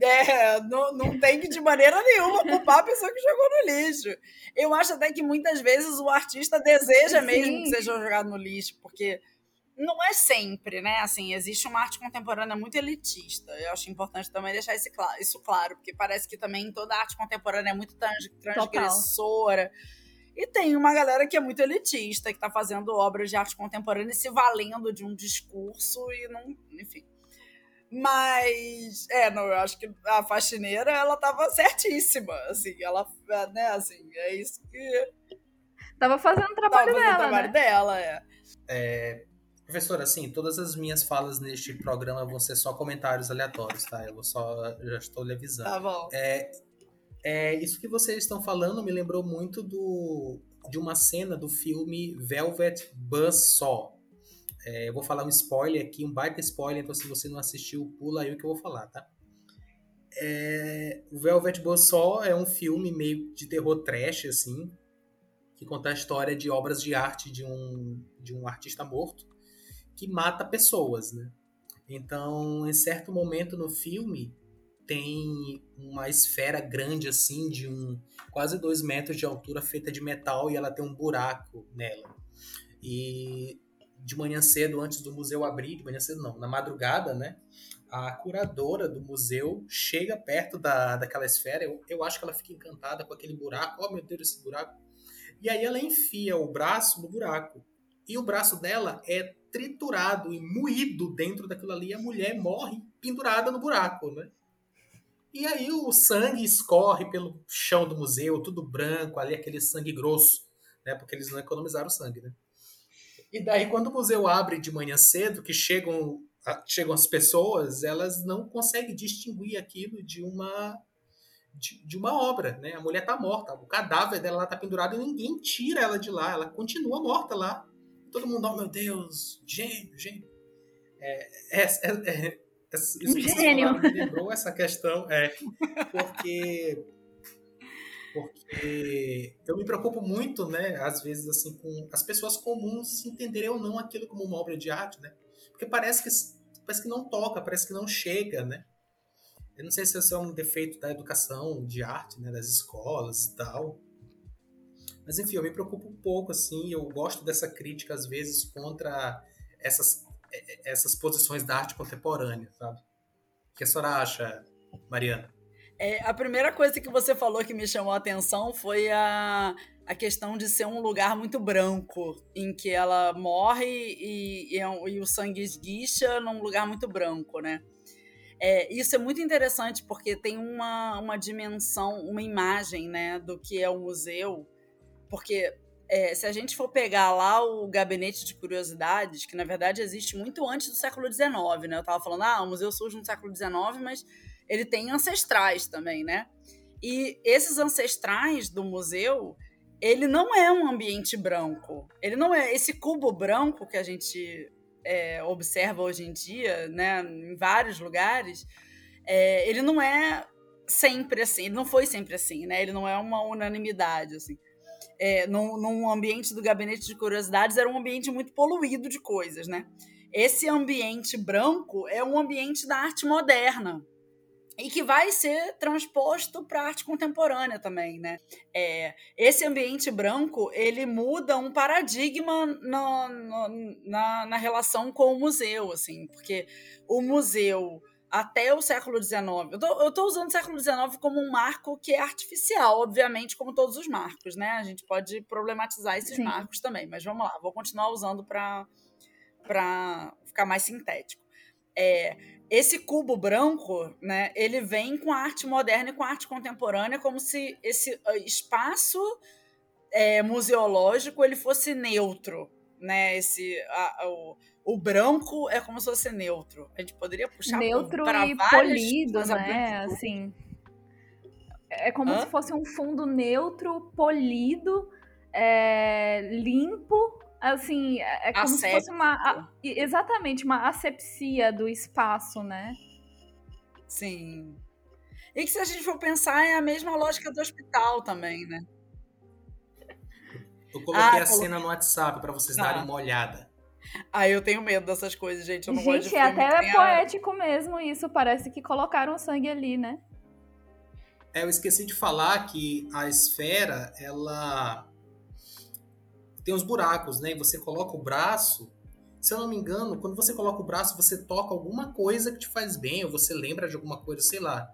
é, não, não tem que, de maneira nenhuma, culpar a pessoa que jogou no lixo. Eu acho até que muitas vezes o artista deseja Sim. mesmo que seja jogado no lixo, porque não é sempre, né? Assim, existe uma arte contemporânea muito elitista. Eu acho importante também deixar isso claro, isso claro porque parece que também toda arte contemporânea é muito transgressora. Total. E tem uma galera que é muito elitista, que está fazendo obras de arte contemporânea e se valendo de um discurso e não. Enfim. Mas, é, não, eu acho que a faxineira, ela tava certíssima, assim, ela, né, assim, é isso que... Tava fazendo o trabalho tava dela, o trabalho né? dela, é. é. Professora, assim, todas as minhas falas neste programa vão ser só comentários aleatórios, tá? Eu vou só, já estou lhe avisando. Tá bom. É, é, isso que vocês estão falando me lembrou muito do, de uma cena do filme Velvet Buzzsaw. É, eu vou falar um spoiler aqui, um baita spoiler, então se você não assistiu, pula aí o que eu vou falar, tá? É, o Velvet Buzzsaw é um filme meio de terror trash, assim, que conta a história de obras de arte de um, de um artista morto que mata pessoas, né? Então, em certo momento no filme, tem uma esfera grande assim, de um quase dois metros de altura, feita de metal, e ela tem um buraco nela. E de manhã cedo, antes do museu abrir, de manhã cedo não, na madrugada, né? A curadora do museu chega perto da, daquela esfera. Eu, eu acho que ela fica encantada com aquele buraco. Oh, meu Deus, esse buraco. E aí ela enfia o braço no buraco. E o braço dela é triturado e moído dentro daquilo ali. A mulher morre pendurada no buraco, né? E aí o sangue escorre pelo chão do museu, tudo branco, ali aquele sangue grosso, né? Porque eles não economizaram sangue, né? E daí quando o museu abre de manhã cedo, que chegam chegam as pessoas, elas não conseguem distinguir aquilo de uma de, de uma obra, né? A mulher tá morta, o cadáver dela tá pendurado e ninguém tira ela de lá, ela continua morta lá. Todo mundo, oh meu Deus, gênio, gênio. É, é, é, é isso um gênio. me lembrou essa questão, é, porque porque eu me preocupo muito, né, às vezes assim com as pessoas comuns entenderem ou não aquilo como uma obra de arte, né? Porque parece que parece que não toca, parece que não chega, né? Eu não sei se isso é um defeito da educação de arte, né, das escolas e tal. Mas enfim, eu me preocupo um pouco assim, eu gosto dessa crítica às vezes contra essas essas posições da arte contemporânea, sabe? O que a senhora acha, Mariana? É, a primeira coisa que você falou que me chamou a atenção foi a, a questão de ser um lugar muito branco, em que ela morre e, e, é e o sangue esguicha num lugar muito branco, né? É, isso é muito interessante porque tem uma, uma dimensão, uma imagem né, do que é o museu. Porque é, se a gente for pegar lá o gabinete de curiosidades, que na verdade existe muito antes do século XIX, né? Eu estava falando, ah, o museu surge no século XIX, mas ele tem ancestrais também, né? E esses ancestrais do museu, ele não é um ambiente branco. Ele não é esse cubo branco que a gente é, observa hoje em dia, né, em vários lugares. É, ele não é sempre assim. Ele não foi sempre assim, né? Ele não é uma unanimidade assim é, num, num ambiente do gabinete de curiosidades, era um ambiente muito poluído de coisas, né? Esse ambiente branco é um ambiente da arte moderna e que vai ser transposto para a arte contemporânea também, né? É, esse ambiente branco ele muda um paradigma no, na, na relação com o museu, assim, porque o museu até o século XIX. Eu estou usando o século XIX como um marco que é artificial, obviamente, como todos os marcos, né? A gente pode problematizar esses Sim. marcos também, mas vamos lá, vou continuar usando para ficar mais sintético. É, esse cubo branco, né, ele vem com a arte moderna e com a arte contemporânea como se esse ah, espaço é, museológico ele fosse neutro, né? Esse a, o, o branco é como se fosse neutro. A gente poderia puxar neutro para e polido, né? Assim, é como Hã? se fosse um fundo neutro, polido, é, limpo. Assim, é, é como se fosse uma. A, exatamente, uma asepsia do espaço, né? Sim. E que se a gente for pensar, é a mesma lógica do hospital também, né? Eu coloquei ah, a cena no WhatsApp para vocês ah. darem uma olhada. Ah, eu tenho medo dessas coisas, gente. Eu não gente, gosto de até é poético mesmo isso. Parece que colocaram sangue ali, né? É, eu esqueci de falar que a esfera, ela tem uns buracos, né? E você coloca o braço. Se eu não me engano, quando você coloca o braço, você toca alguma coisa que te faz bem, ou você lembra de alguma coisa, sei lá.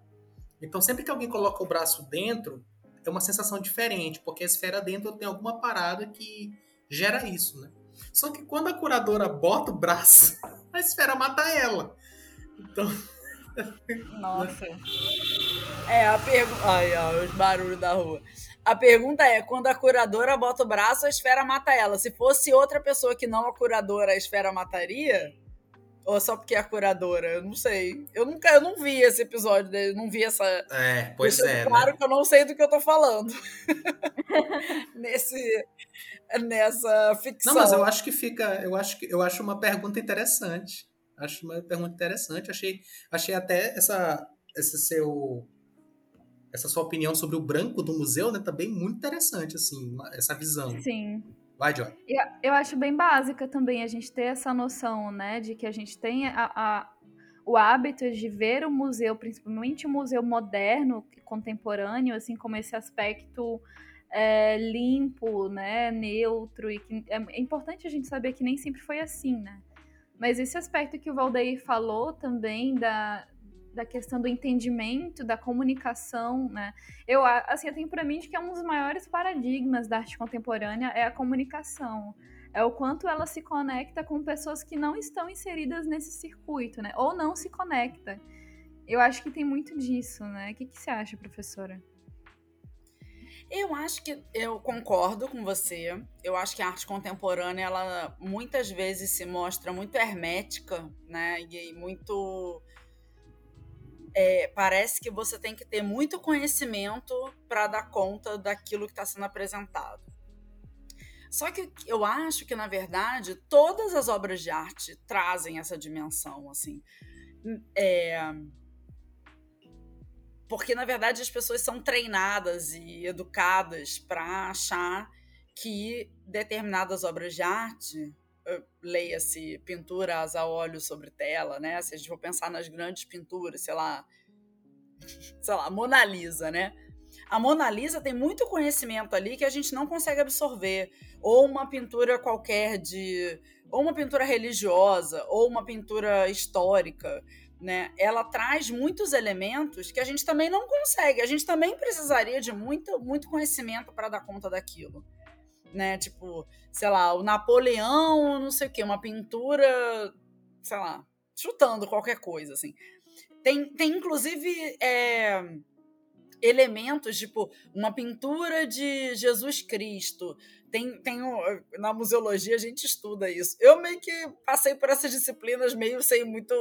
Então, sempre que alguém coloca o braço dentro, é uma sensação diferente, porque a esfera dentro tem alguma parada que gera isso, né? Só que quando a curadora bota o braço, a esfera mata ela. Então. Nossa. É, a pergunta. Ai, ai, os barulhos da rua. A pergunta é: quando a curadora bota o braço, a esfera mata ela. Se fosse outra pessoa que não a curadora, a esfera mataria? Ou só porque é a curadora? Eu não sei. Eu nunca, eu não vi esse episódio, eu não vi essa. É, pois é. Claro né? que eu não sei do que eu tô falando. Nesse, nessa ficção. Não, mas eu acho que fica, eu acho que eu acho uma pergunta interessante. Acho uma pergunta interessante. Achei, achei até essa, esse seu, essa sua opinião sobre o branco do museu, né, também muito interessante, assim, essa visão. Sim. Vai, Joy. Eu, eu acho bem básica também a gente ter essa noção, né, de que a gente tem a, a o hábito de ver o museu, principalmente o museu moderno, contemporâneo, assim como esse aspecto é, limpo, né, neutro, e que é importante a gente saber que nem sempre foi assim, né? Mas esse aspecto que o Valdeir falou também da, da questão do entendimento, da comunicação, né? Eu, assim, eu tenho para mim que é um dos maiores paradigmas da arte contemporânea é a comunicação. É o quanto ela se conecta com pessoas que não estão inseridas nesse circuito, né? Ou não se conecta. Eu acho que tem muito disso, né? O que, que você acha, professora? Eu acho que eu concordo com você. Eu acho que a arte contemporânea, ela muitas vezes se mostra muito hermética, né? E muito. É, parece que você tem que ter muito conhecimento para dar conta daquilo que está sendo apresentado. Só que eu acho que, na verdade, todas as obras de arte trazem essa dimensão, assim. É, porque, na verdade, as pessoas são treinadas e educadas para achar que determinadas obras de arte, leia-se pinturas a óleo sobre tela, né? Se a gente for pensar nas grandes pinturas, sei lá, sei lá, Mona Lisa, né? A Mona Lisa tem muito conhecimento ali que a gente não consegue absorver. Ou uma pintura qualquer de. Ou uma pintura religiosa, ou uma pintura histórica né? Ela traz muitos elementos que a gente também não consegue. A gente também precisaria de muito, muito conhecimento para dar conta daquilo, né? Tipo, sei lá, o Napoleão, não sei o quê, uma pintura, sei lá, chutando qualquer coisa, assim. Tem, tem inclusive é, elementos, tipo, uma pintura de Jesus Cristo. Tem, tem na museologia a gente estuda isso. Eu meio que passei por essas disciplinas meio sem muito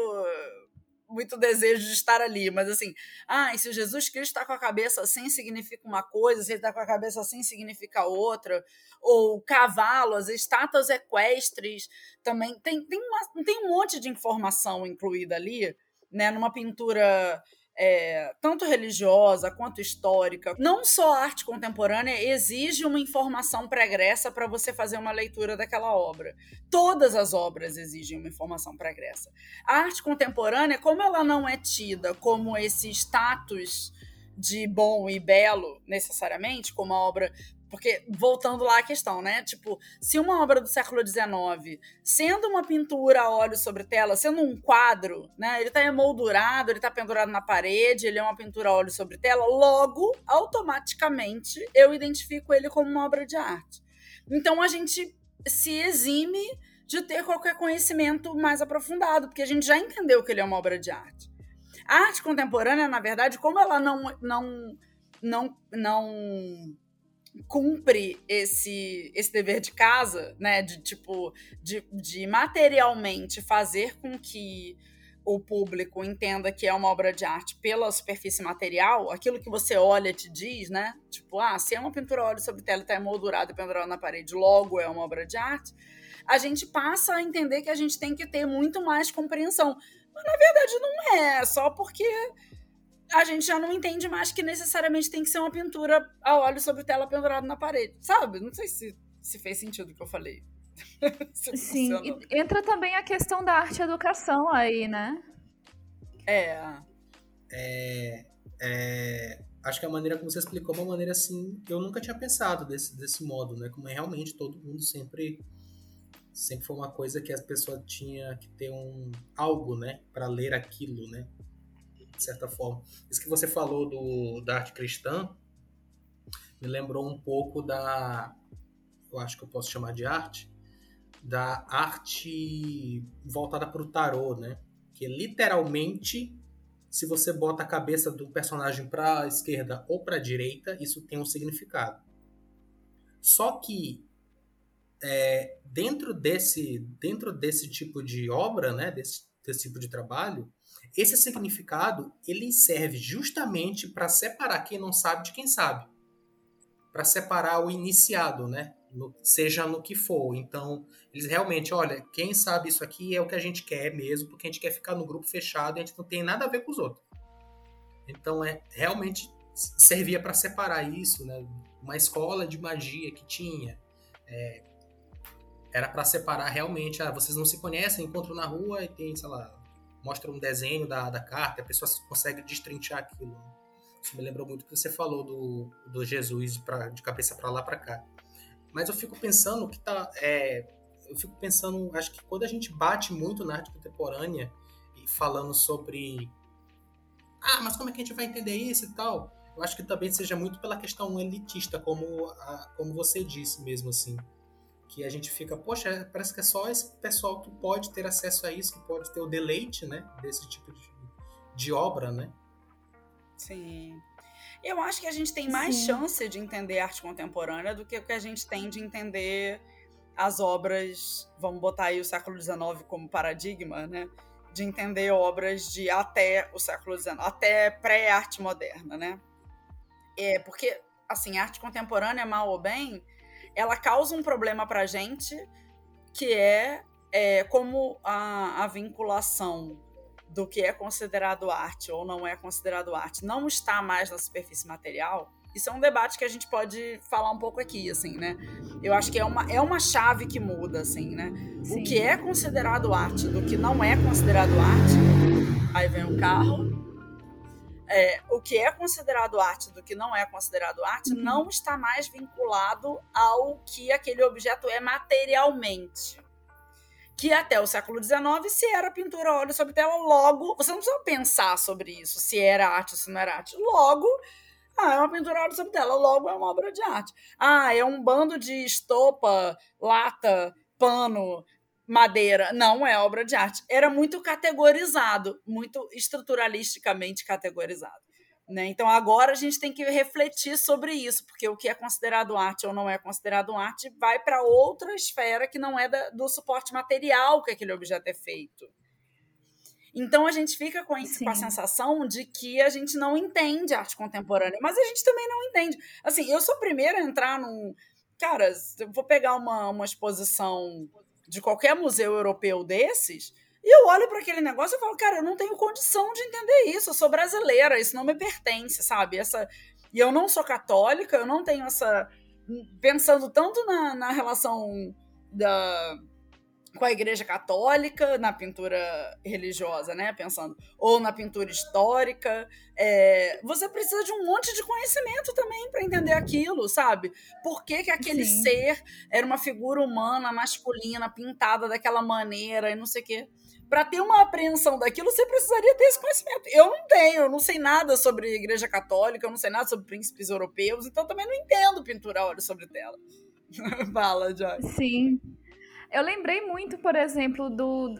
muito desejo de estar ali, mas assim, ah, e se Jesus Cristo está com a cabeça assim, significa uma coisa, se ele está com a cabeça assim, significa outra, ou cavalos, estátuas equestres, também. Tem, tem, uma, tem um monte de informação incluída ali, né, numa pintura é, tanto religiosa quanto histórica. Não só a arte contemporânea exige uma informação pregressa para você fazer uma leitura daquela obra. Todas as obras exigem uma informação pregressa. A arte contemporânea, como ela não é tida como esse status de bom e belo necessariamente, como a obra porque, voltando lá à questão, né? Tipo, se uma obra do século XIX, sendo uma pintura a óleo sobre tela, sendo um quadro, né? Ele está emoldurado, ele está pendurado na parede, ele é uma pintura a óleo sobre tela, logo, automaticamente, eu identifico ele como uma obra de arte. Então, a gente se exime de ter qualquer conhecimento mais aprofundado, porque a gente já entendeu que ele é uma obra de arte. A arte contemporânea, na verdade, como ela não, não, não, não cumpre esse, esse dever de casa, né? De tipo, de, de materialmente fazer com que o público entenda que é uma obra de arte pela superfície material, aquilo que você olha te diz, né? Tipo, ah, se é uma pintura óleo sobre tela e está emoldurada e pendurada na parede, logo é uma obra de arte. A gente passa a entender que a gente tem que ter muito mais compreensão. Mas na verdade não é, só porque a gente já não entende mais que necessariamente tem que ser uma pintura a óleo sobre tela pendurada na parede, sabe? Não sei se, se fez sentido o que eu falei. Sim, e entra também a questão da arte educação aí, né? É. é. É, acho que a maneira como você explicou é uma maneira assim, eu nunca tinha pensado desse, desse modo, né? Como é realmente todo mundo sempre sempre foi uma coisa que as pessoas tinha que ter um algo, né, para ler aquilo, né? De certa forma. Isso que você falou do, da arte cristã me lembrou um pouco da. Eu acho que eu posso chamar de arte. Da arte voltada para o tarô, né? Que literalmente, se você bota a cabeça do personagem para a esquerda ou para a direita, isso tem um significado. Só que é, dentro desse dentro desse tipo de obra, né? Desse, desse tipo de trabalho, esse significado ele serve justamente para separar quem não sabe de quem sabe, para separar o iniciado, né? No, seja no que for. Então, eles realmente, olha, quem sabe isso aqui é o que a gente quer mesmo, porque a gente quer ficar no grupo fechado e a gente não tem nada a ver com os outros. Então, é realmente servia para separar isso, né? Uma escola de magia que tinha, é, era para separar realmente, ah, vocês não se conhecem, encontram na rua e tem, sei lá, mostra um desenho da, da carta, a pessoa consegue destrinchar aquilo. Né? Isso me lembrou muito que você falou do, do Jesus pra, de cabeça para lá para cá. Mas eu fico pensando que tá. É, eu fico pensando, acho que quando a gente bate muito na arte contemporânea e falando sobre. Ah, mas como é que a gente vai entender isso e tal? Eu acho que também seja muito pela questão elitista, como, a, como você disse mesmo, assim que a gente fica, poxa, parece que é só esse pessoal que pode ter acesso a isso, que pode ter o deleite, né, desse tipo de, de obra, né? Sim. Eu acho que a gente tem mais Sim. chance de entender arte contemporânea do que o que a gente tem de entender as obras, vamos botar aí o século XIX como paradigma, né? De entender obras de até o século XIX, até pré-arte moderna, né? É, porque, assim, arte contemporânea, mal ou bem, ela causa um problema para a gente, que é, é como a, a vinculação do que é considerado arte ou não é considerado arte não está mais na superfície material, isso é um debate que a gente pode falar um pouco aqui, assim, né? Eu acho que é uma, é uma chave que muda, assim, né? Sim. O que é considerado arte do que não é considerado arte. Aí vem o carro é, o que é considerado arte do que não é considerado arte uhum. não está mais vinculado ao que aquele objeto é materialmente. Que até o século XIX, se era pintura óleo sobre tela, logo. Você não precisa pensar sobre isso, se era arte ou se não era arte. Logo, ah, é uma pintura óleo sobre tela, logo é uma obra de arte. Ah, é um bando de estopa, lata, pano, madeira não é obra de arte. Era muito categorizado, muito estruturalisticamente categorizado. Né? Então agora a gente tem que refletir sobre isso, porque o que é considerado arte ou não é considerado arte vai para outra esfera que não é da, do suporte material que aquele objeto é feito. Então a gente fica com a, com a, sensação de que a gente não entende arte contemporânea, mas a gente também não entende. Assim, eu sou a primeira a entrar num. Cara, eu vou pegar uma, uma exposição de qualquer museu europeu desses, e eu olho para aquele negócio e falo, cara, eu não tenho condição de entender isso, eu sou brasileira, isso não me pertence, sabe? Essa E eu não sou católica, eu não tenho essa. Pensando tanto na, na relação da com a Igreja Católica na pintura religiosa, né? Pensando, ou na pintura histórica. É, você precisa de um monte de conhecimento também para entender aquilo, sabe? Por que, que aquele Sim. ser era uma figura humana, masculina, pintada daquela maneira e não sei o quê. Para ter uma apreensão daquilo, você precisaria ter esse conhecimento. Eu não tenho, eu não sei nada sobre Igreja Católica, eu não sei nada sobre príncipes europeus, então também não entendo pintura a óleo sobre tela. Fala, Joyce. Sim. Eu lembrei muito, por exemplo, do,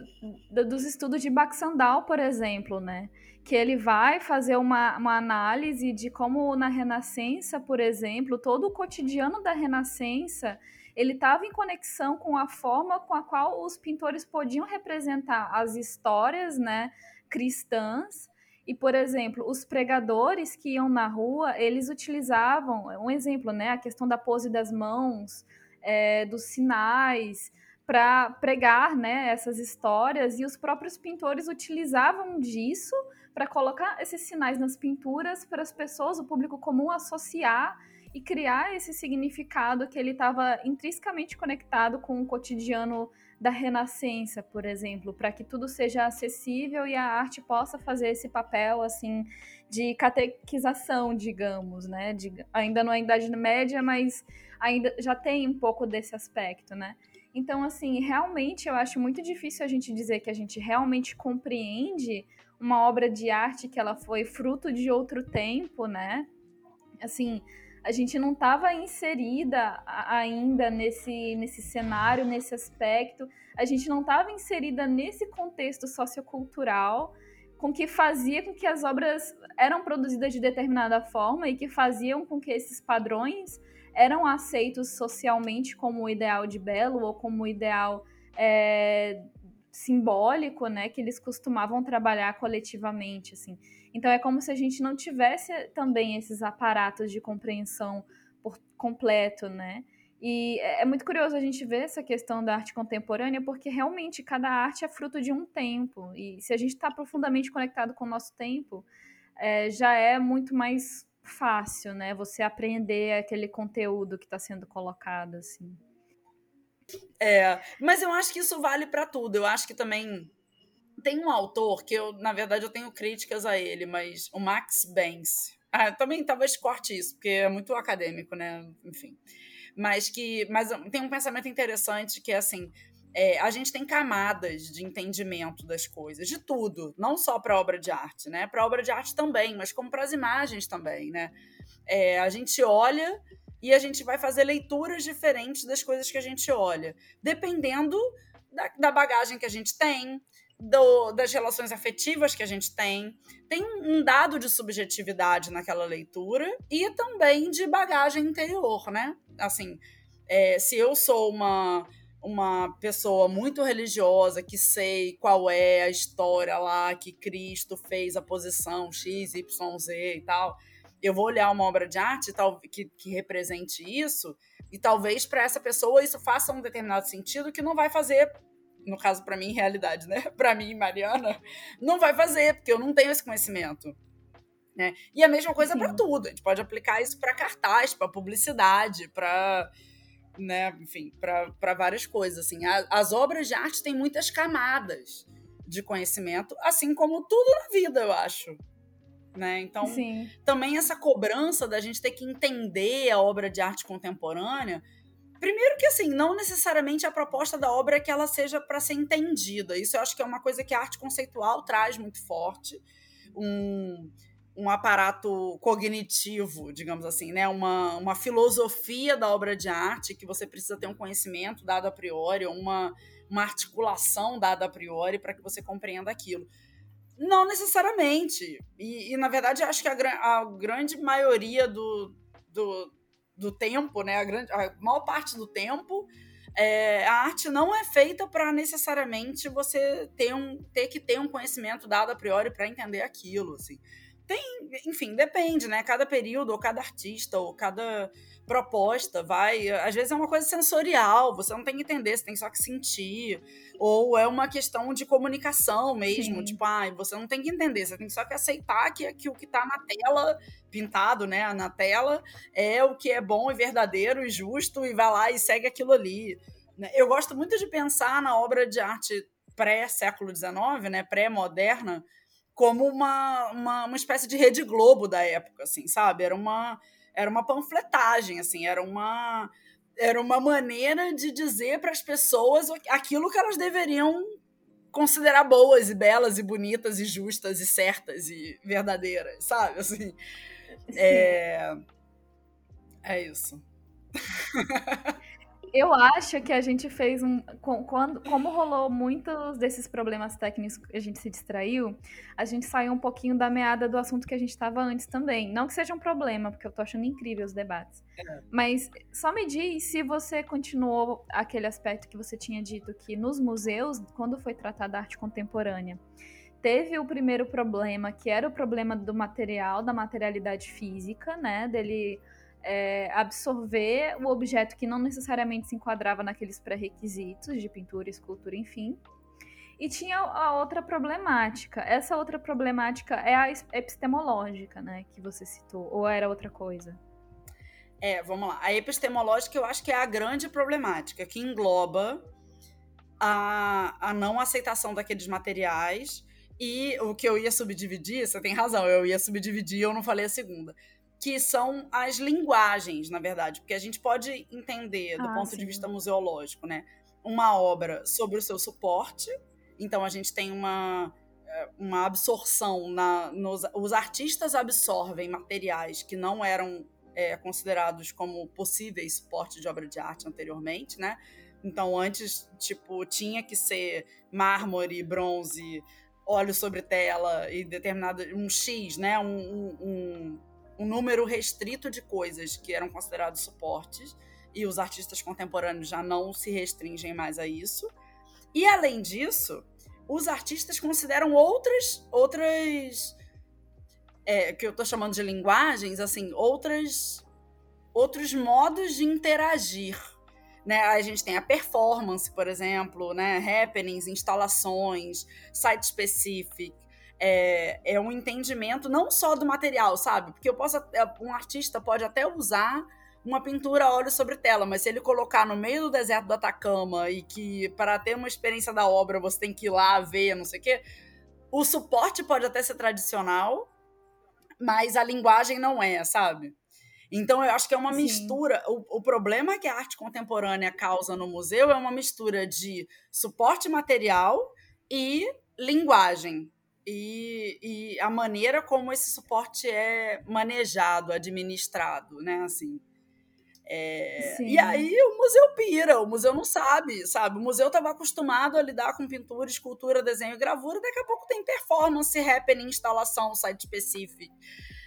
do, dos estudos de Baxandal, por exemplo, né? Que ele vai fazer uma, uma análise de como na Renascença, por exemplo, todo o cotidiano da Renascença ele estava em conexão com a forma com a qual os pintores podiam representar as histórias, né, cristãs. E, por exemplo, os pregadores que iam na rua, eles utilizavam, um exemplo, né, a questão da pose das mãos, é, dos sinais, para pregar né, essas histórias, e os próprios pintores utilizavam disso para colocar esses sinais nas pinturas para as pessoas, o público comum, associar e criar esse significado que ele estava intrinsecamente conectado com o cotidiano da Renascença, por exemplo, para que tudo seja acessível e a arte possa fazer esse papel assim de catequização, digamos, né? De, ainda não é Idade Média, mas ainda já tem um pouco desse aspecto, né? Então, assim, realmente eu acho muito difícil a gente dizer que a gente realmente compreende uma obra de arte que ela foi fruto de outro tempo, né? Assim, a gente não estava inserida ainda nesse, nesse cenário, nesse aspecto, a gente não estava inserida nesse contexto sociocultural com que fazia com que as obras eram produzidas de determinada forma e que faziam com que esses padrões eram aceitos socialmente como o ideal de belo ou como o ideal é, simbólico, né, que eles costumavam trabalhar coletivamente, assim. Então é como se a gente não tivesse também esses aparatos de compreensão por completo, né? E é, é muito curioso a gente ver essa questão da arte contemporânea, porque realmente cada arte é fruto de um tempo. E se a gente está profundamente conectado com o nosso tempo, é, já é muito mais fácil, né? Você aprender aquele conteúdo que está sendo colocado, assim. É, mas eu acho que isso vale para tudo. Eu acho que também tem um autor que eu, na verdade, eu tenho críticas a ele, mas o Max Banks. Ah, também talvez corte isso, porque é muito acadêmico, né? Enfim. Mas que, mas tem um pensamento interessante que é assim, é, a gente tem camadas de entendimento das coisas, de tudo, não só para obra de arte, né? Para obra de arte também, mas como para as imagens também, né? É, a gente olha e a gente vai fazer leituras diferentes das coisas que a gente olha, dependendo da, da bagagem que a gente tem, do, das relações afetivas que a gente tem. Tem um dado de subjetividade naquela leitura e também de bagagem interior, né? Assim, é, se eu sou uma uma pessoa muito religiosa que sei qual é a história lá que Cristo fez a posição X, Y, Z e tal, eu vou olhar uma obra de arte tal, que, que represente isso, e talvez para essa pessoa isso faça um determinado sentido que não vai fazer, no caso para mim, realidade, né? Para mim, Mariana, não vai fazer, porque eu não tenho esse conhecimento. Né? E a mesma coisa para tudo. A gente pode aplicar isso para cartaz, para publicidade, para né, enfim, para várias coisas. Assim. A, as obras de arte têm muitas camadas de conhecimento, assim como tudo na vida, eu acho. Né? Então, Sim. também essa cobrança da gente ter que entender a obra de arte contemporânea. Primeiro que assim, não necessariamente a proposta da obra é que ela seja para ser entendida. Isso eu acho que é uma coisa que a arte conceitual traz muito forte. Um, um aparato cognitivo, digamos assim, né? Uma, uma filosofia da obra de arte que você precisa ter um conhecimento dado a priori, uma, uma articulação dada a priori para que você compreenda aquilo. Não necessariamente. E, e na verdade, acho que a, a grande maioria do, do, do tempo, né? A, grande, a maior parte do tempo, é, a arte não é feita para necessariamente você ter, um, ter que ter um conhecimento dado a priori para entender aquilo. Assim. Tem, enfim, depende, né? Cada período, ou cada artista, ou cada proposta vai. Às vezes é uma coisa sensorial, você não tem que entender, você tem só que sentir. Ou é uma questão de comunicação mesmo. Sim. Tipo, ah, você não tem que entender, você tem só que aceitar que, que o que está na tela, pintado, né, na tela, é o que é bom e verdadeiro e justo, e vai lá e segue aquilo ali. Né? Eu gosto muito de pensar na obra de arte pré-século XIX, né, pré-moderna, como uma, uma, uma espécie de Rede Globo da época, assim, sabe? Era uma, era uma panfletagem, assim, era uma, era uma maneira de dizer para as pessoas aquilo que elas deveriam considerar boas e belas e bonitas e justas e certas e verdadeiras, sabe? Assim, é, é isso. Eu acho que a gente fez um. Quando, como rolou muitos desses problemas técnicos que a gente se distraiu, a gente saiu um pouquinho da meada do assunto que a gente estava antes também. Não que seja um problema, porque eu tô achando incrível os debates. É. Mas só me diz se você continuou aquele aspecto que você tinha dito que nos museus, quando foi tratada a arte contemporânea, teve o primeiro problema, que era o problema do material, da materialidade física, né? Dele é, absorver o objeto que não necessariamente se enquadrava naqueles pré-requisitos de pintura, escultura, enfim. E tinha a outra problemática. Essa outra problemática é a epistemológica, né, que você citou, ou era outra coisa? É, vamos lá. A epistemológica eu acho que é a grande problemática, que engloba a, a não aceitação daqueles materiais e o que eu ia subdividir, você tem razão, eu ia subdividir, eu não falei a segunda que são as linguagens, na verdade, porque a gente pode entender do ah, ponto sim. de vista museológico, né, uma obra sobre o seu suporte. Então a gente tem uma eh, uma absorção na nos, os artistas absorvem materiais que não eram é, considerados como possíveis suporte de obra de arte anteriormente, né? Então antes tipo tinha que ser mármore, bronze, óleo sobre tela e determinado um X, né? um, um um número restrito de coisas que eram considerados suportes, e os artistas contemporâneos já não se restringem mais a isso. E além disso, os artistas consideram outras outras é, que eu estou chamando de linguagens, assim, outras outros modos de interagir. Né? A gente tem a performance, por exemplo, né? happenings, instalações, site specific, é, é um entendimento não só do material, sabe? Porque eu posso, é, um artista pode até usar uma pintura a óleo sobre tela, mas se ele colocar no meio do deserto do Atacama e que para ter uma experiência da obra você tem que ir lá ver, não sei o quê, o suporte pode até ser tradicional, mas a linguagem não é, sabe? Então eu acho que é uma Sim. mistura. O, o problema que a arte contemporânea causa no museu é uma mistura de suporte material e linguagem e, e a maneira como esse suporte é manejado, administrado, né? Assim. É, e aí o museu pira, o museu não sabe, sabe? O museu estava acostumado a lidar com pintura, escultura, desenho e gravura, daqui a pouco tem performance, happening, instalação, site específico,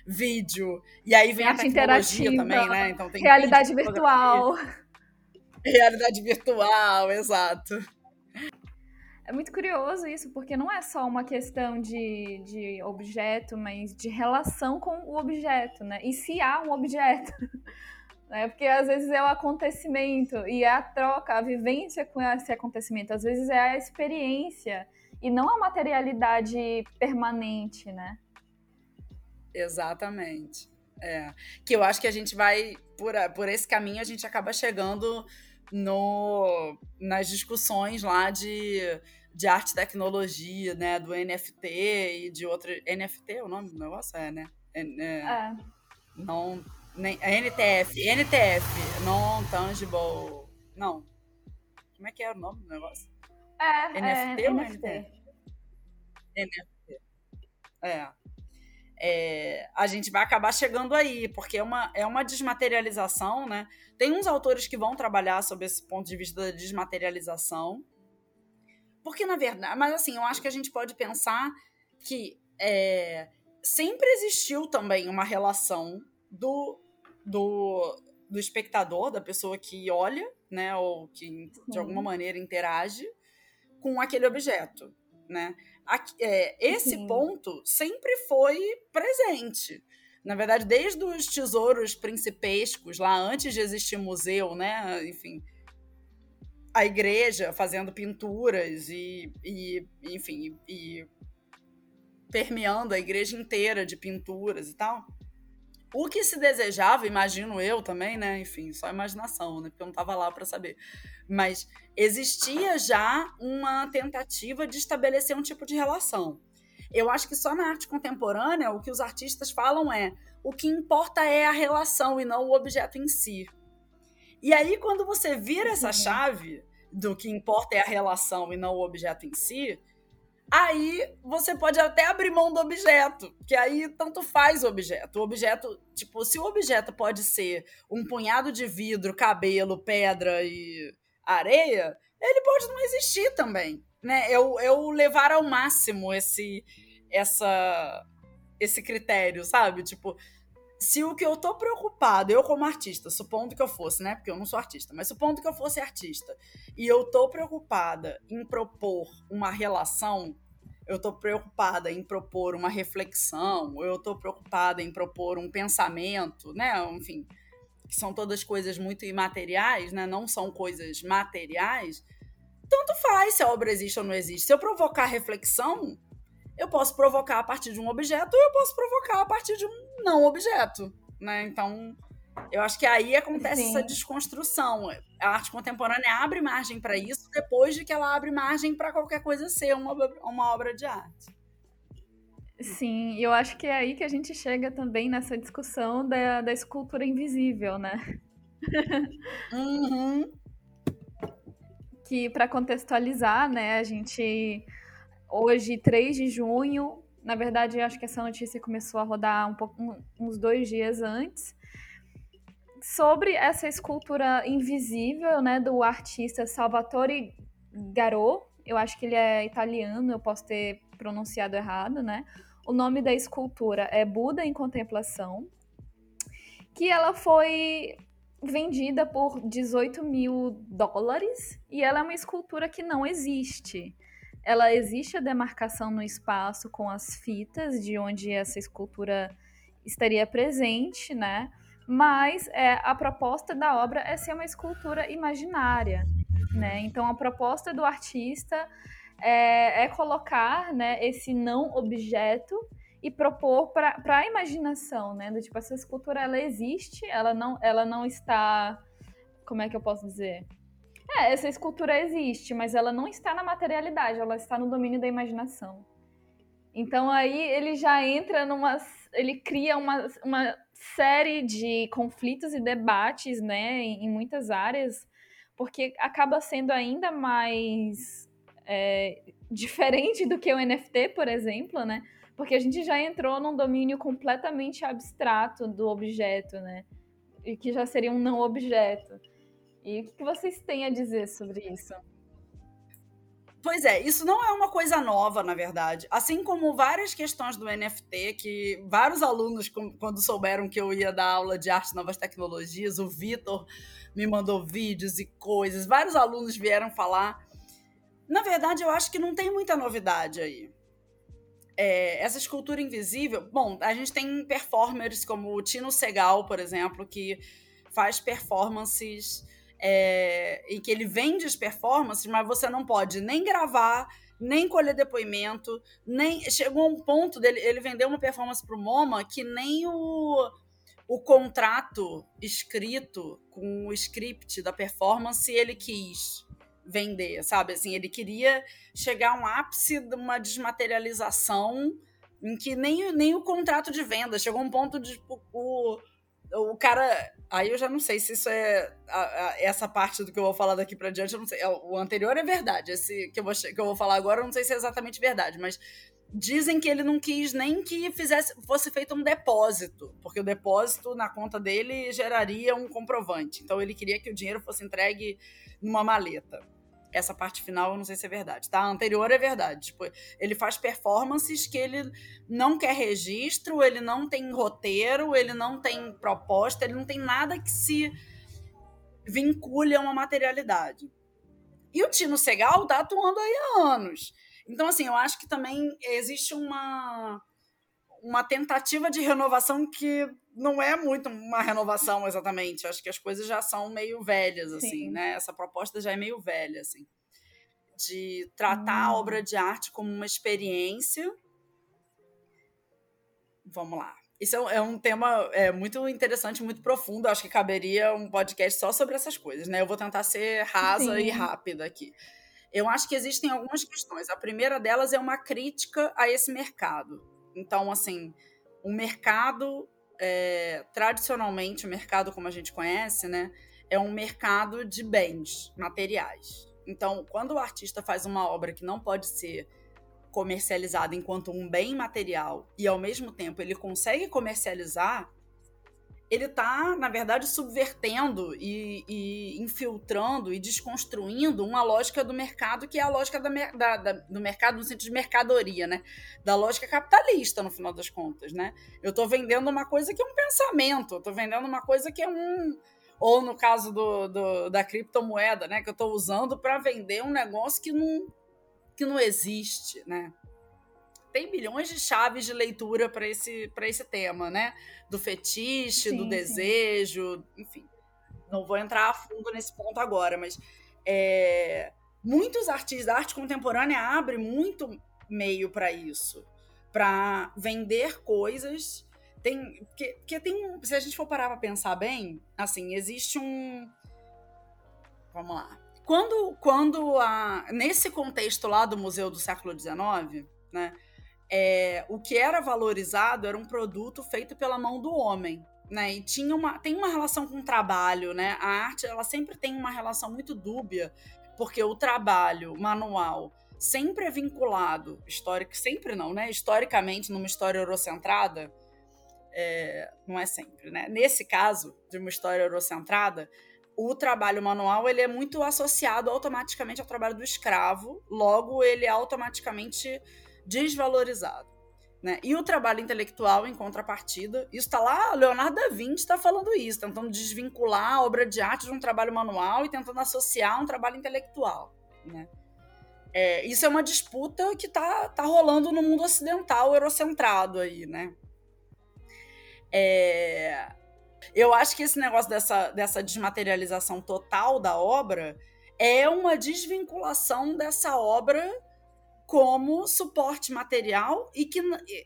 vídeo, e aí vem Arte a tecnologia também, né? Então tem realidade virtual. Realidade virtual, exato. É muito curioso isso, porque não é só uma questão de, de objeto, mas de relação com o objeto, né? E se há um objeto. Né? Porque às vezes é o acontecimento e é a troca, a vivência com esse acontecimento. Às vezes é a experiência e não a materialidade permanente, né? Exatamente. É. Que eu acho que a gente vai, por, por esse caminho, a gente acaba chegando no, nas discussões lá de de arte e tecnologia, né? Do NFT e de outro. NFT é o nome do negócio? É, né? É, é, é. Não. Nem, é NTF. NTF. Non-tangible. Não. Como é que é o nome do negócio? É. NFT é, ou NFT? NFT. É. é, a gente vai acabar chegando aí, porque é uma, é uma desmaterialização, né? Tem uns autores que vão trabalhar sobre esse ponto de vista da desmaterialização. Porque, na verdade, mas assim, eu acho que a gente pode pensar que é, sempre existiu também uma relação do, do, do espectador, da pessoa que olha, né, ou que de alguma maneira interage com aquele objeto, né? É, esse Sim. ponto sempre foi presente. Na verdade, desde os tesouros principescos, lá antes de existir museu, né? Enfim, a igreja fazendo pinturas e, e enfim, e, e permeando a igreja inteira de pinturas e tal. O que se desejava, imagino eu também, né? Enfim, só imaginação, né? Porque eu não estava lá para saber. Mas existia já uma tentativa de estabelecer um tipo de relação. Eu acho que só na arte contemporânea o que os artistas falam é o que importa é a relação e não o objeto em si. E aí, quando você vira essa uhum. chave do que importa é a relação e não o objeto em si, aí você pode até abrir mão do objeto, que aí tanto faz o objeto. O objeto, tipo, se o objeto pode ser um punhado de vidro, cabelo, pedra e areia, ele pode não existir também, né? Eu, eu levar ao máximo esse essa esse critério, sabe? Tipo, se o que eu tô preocupado, eu como artista, supondo que eu fosse, né? Porque eu não sou artista, mas supondo que eu fosse artista, e eu tô preocupada em propor uma relação, eu tô preocupada em propor uma reflexão, eu tô preocupada em propor um pensamento, né? Enfim, que são todas coisas muito imateriais, né? Não são coisas materiais. Tanto faz se a obra existe ou não existe. Se eu provocar reflexão, eu posso provocar a partir de um objeto ou eu posso provocar a partir de um não objeto, né? Então, eu acho que aí acontece Sim. essa desconstrução. A arte contemporânea abre margem para isso depois de que ela abre margem para qualquer coisa ser uma, uma obra de arte. Sim, eu acho que é aí que a gente chega também nessa discussão da, da escultura invisível, né? Uhum. que para contextualizar, né, a gente hoje 3 de junho, na verdade, acho que essa notícia começou a rodar um pouco, uns dois dias antes, sobre essa escultura invisível, né, do artista Salvatore Garot. Eu acho que ele é italiano, eu posso ter pronunciado errado, né? O nome da escultura é Buda em Contemplação, que ela foi vendida por 18 mil dólares e ela é uma escultura que não existe. Ela existe a demarcação no espaço com as fitas de onde essa escultura estaria presente, né? Mas é, a proposta da obra é ser uma escultura imaginária, né? Então a proposta do artista é, é colocar né, esse não objeto e propor para a imaginação, né? Do tipo, essa escultura ela existe, ela não, ela não está. Como é que eu posso dizer? É, essa escultura existe, mas ela não está na materialidade, ela está no domínio da imaginação. Então aí ele já entra numa. Ele cria uma, uma série de conflitos e debates, né, em, muitas áreas, porque acaba sendo ainda mais é, diferente do que o NFT, por exemplo, né? Porque a gente já entrou num domínio completamente abstrato do objeto, né? E que já seria um não objeto. E o que vocês têm a dizer sobre isso? Pois é, isso não é uma coisa nova, na verdade. Assim como várias questões do NFT, que vários alunos, quando souberam que eu ia dar aula de arte e novas tecnologias, o Vitor me mandou vídeos e coisas, vários alunos vieram falar na verdade, eu acho que não tem muita novidade aí. É, essa escultura invisível. Bom, a gente tem performers como o Tino Segal, por exemplo, que faz performances é, e que ele vende as performances, mas você não pode nem gravar, nem colher depoimento, nem. Chegou um ponto dele. Ele vendeu uma performance para o MoMA que nem o, o contrato escrito com o script da performance ele quis vender, sabe? Assim, ele queria chegar a um ápice de uma desmaterialização em que nem, nem o contrato de venda chegou um ponto de tipo, o, o cara. Aí eu já não sei se isso é a, a, essa parte do que eu vou falar daqui para diante. Eu não sei. É, o anterior é verdade. Esse que eu, vou, que eu vou falar agora, eu não sei se é exatamente verdade, mas dizem que ele não quis nem que fizesse fosse feito um depósito, porque o depósito na conta dele geraria um comprovante. Então ele queria que o dinheiro fosse entregue numa maleta. Essa parte final eu não sei se é verdade, tá? A anterior é verdade. Tipo, ele faz performances que ele não quer registro, ele não tem roteiro, ele não tem proposta, ele não tem nada que se vincule a uma materialidade. E o Tino Segal tá atuando aí há anos. Então, assim, eu acho que também existe uma, uma tentativa de renovação que não é muito uma renovação exatamente. Acho que as coisas já são meio velhas, assim, Sim. né? Essa proposta já é meio velha, assim. De tratar hum. a obra de arte como uma experiência. Vamos lá. Isso é um é tema é, muito interessante, muito profundo. acho que caberia um podcast só sobre essas coisas, né? Eu vou tentar ser rasa Sim. e rápida aqui. Eu acho que existem algumas questões. A primeira delas é uma crítica a esse mercado. Então, assim, o mercado, é, tradicionalmente, o mercado como a gente conhece, né, é um mercado de bens materiais. Então, quando o artista faz uma obra que não pode ser comercializada enquanto um bem material e ao mesmo tempo ele consegue comercializar, ele está, na verdade, subvertendo e, e, infiltrando e desconstruindo uma lógica do mercado que é a lógica da, da, da, do mercado no sentido de mercadoria, né? Da lógica capitalista, no final das contas, né? Eu estou vendendo uma coisa que é um pensamento, eu vendendo uma coisa que é um... Ou no caso do, do da criptomoeda, né? Que eu estou usando para vender um negócio que não, que não existe, né? Tem milhões de chaves de leitura para esse, esse tema, né? Do fetiche, sim, do desejo, sim. enfim. Não vou entrar a fundo nesse ponto agora, mas é, muitos artistas da arte contemporânea abrem muito meio para isso, para vender coisas. Tem, porque, porque tem, se a gente for parar para pensar bem, assim, existe um, vamos lá. Quando, quando a, nesse contexto lá do Museu do Século XIX, né? É, o que era valorizado era um produto feito pela mão do homem. Né, e tinha uma, tem uma relação com o trabalho, né? A arte ela sempre tem uma relação muito dúbia, porque o trabalho manual sempre é vinculado, histórico, sempre não, né? Historicamente, numa história eurocentrada, é, não é sempre, né? Nesse caso de uma história eurocentrada, o trabalho manual ele é muito associado automaticamente ao trabalho do escravo, logo ele é automaticamente desvalorizado. Né? E o trabalho intelectual, em contrapartida, isso está lá, Leonardo da Vinci está falando isso, tentando desvincular a obra de arte de um trabalho manual e tentando associar um trabalho intelectual. Né? É, isso é uma disputa que está tá rolando no mundo ocidental, eurocentrado aí, né? É, eu acho que esse negócio dessa, dessa desmaterialização total da obra é uma desvinculação dessa obra como suporte material e que,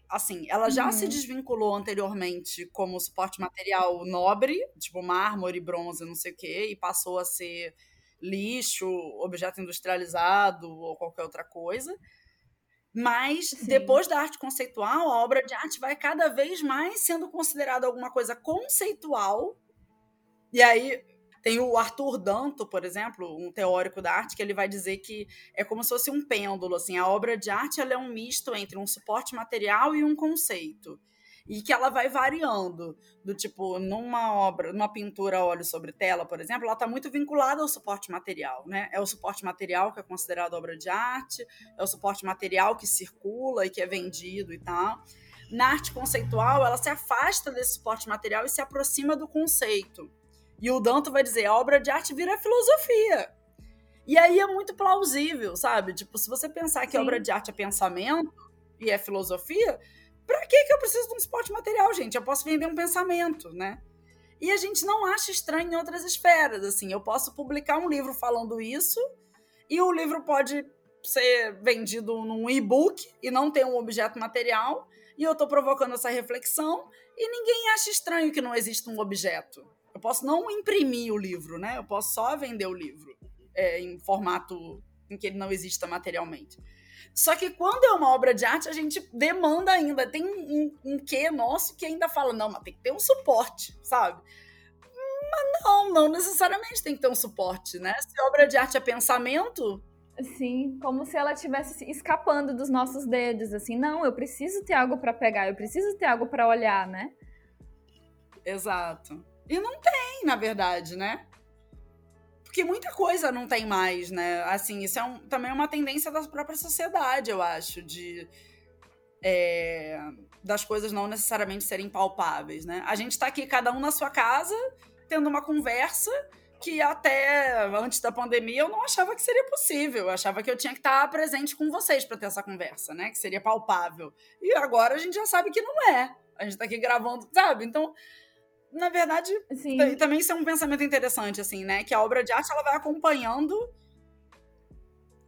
assim, ela já uhum. se desvinculou anteriormente como suporte material nobre, tipo mármore, bronze, não sei o quê, e passou a ser lixo, objeto industrializado ou qualquer outra coisa. Mas Sim. depois da arte conceitual, a obra de arte vai cada vez mais sendo considerada alguma coisa conceitual. E aí tem o Arthur Danto, por exemplo, um teórico da arte, que ele vai dizer que é como se fosse um pêndulo, assim, a obra de arte ela é um misto entre um suporte material e um conceito. E que ela vai variando, do tipo, numa obra, numa pintura a óleo sobre tela, por exemplo, ela está muito vinculada ao suporte material, né? É o suporte material que é considerado obra de arte, é o suporte material que circula e que é vendido e tal. Na arte conceitual, ela se afasta desse suporte material e se aproxima do conceito. E o Danto vai dizer: a obra de arte vira filosofia. E aí é muito plausível, sabe? Tipo, se você pensar que Sim. obra de arte é pensamento e é filosofia, pra que, que eu preciso de um suporte material, gente? Eu posso vender um pensamento, né? E a gente não acha estranho em outras esferas, assim. Eu posso publicar um livro falando isso e o livro pode ser vendido num e-book e não ter um objeto material e eu tô provocando essa reflexão e ninguém acha estranho que não exista um objeto. Eu posso não imprimir o livro, né? Eu posso só vender o livro é, em formato em que ele não exista materialmente. Só que quando é uma obra de arte, a gente demanda ainda. Tem um, um quê nosso que ainda fala, não, mas tem que ter um suporte, sabe? Mas não, não necessariamente tem que ter um suporte, né? Se obra de arte é pensamento, Sim, como se ela estivesse escapando dos nossos dedos, assim, não, eu preciso ter algo para pegar, eu preciso ter algo para olhar, né? Exato. E não tem, na verdade, né? Porque muita coisa não tem mais, né? Assim, isso é um, também é uma tendência da própria sociedade, eu acho, de é, das coisas não necessariamente serem palpáveis, né? A gente tá aqui, cada um na sua casa, tendo uma conversa que até antes da pandemia eu não achava que seria possível. Eu achava que eu tinha que estar presente com vocês para ter essa conversa, né? Que seria palpável. E agora a gente já sabe que não é. A gente tá aqui gravando, sabe? Então, na verdade, Sim. também isso é um pensamento interessante, assim, né? Que a obra de arte ela vai acompanhando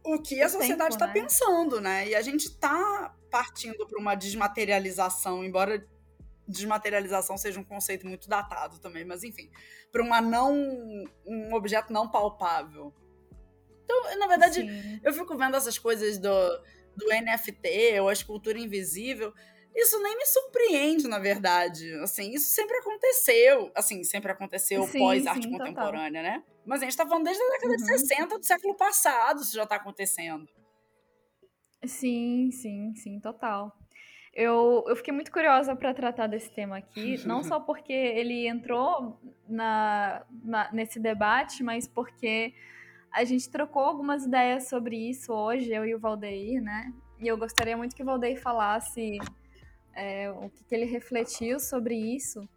o que a sociedade está né? pensando, né? E a gente está partindo para uma desmaterialização, embora desmaterialização seja um conceito muito datado também, mas enfim, para uma não um objeto não palpável. Então, na verdade, Sim. eu fico vendo essas coisas do, do NFT ou a escultura invisível. Isso nem me surpreende, na verdade. Assim, isso sempre aconteceu. Assim, sempre aconteceu pós-arte contemporânea, né? Mas a gente tá falando desde a década uhum. de 60 do século passado, isso já tá acontecendo. Sim, sim, sim, total. Eu, eu fiquei muito curiosa para tratar desse tema aqui, não só porque ele entrou na, na, nesse debate, mas porque a gente trocou algumas ideias sobre isso hoje, eu e o Valdeir, né? E eu gostaria muito que o Valdeir falasse é, o que, que, ele refletiu sobre isso,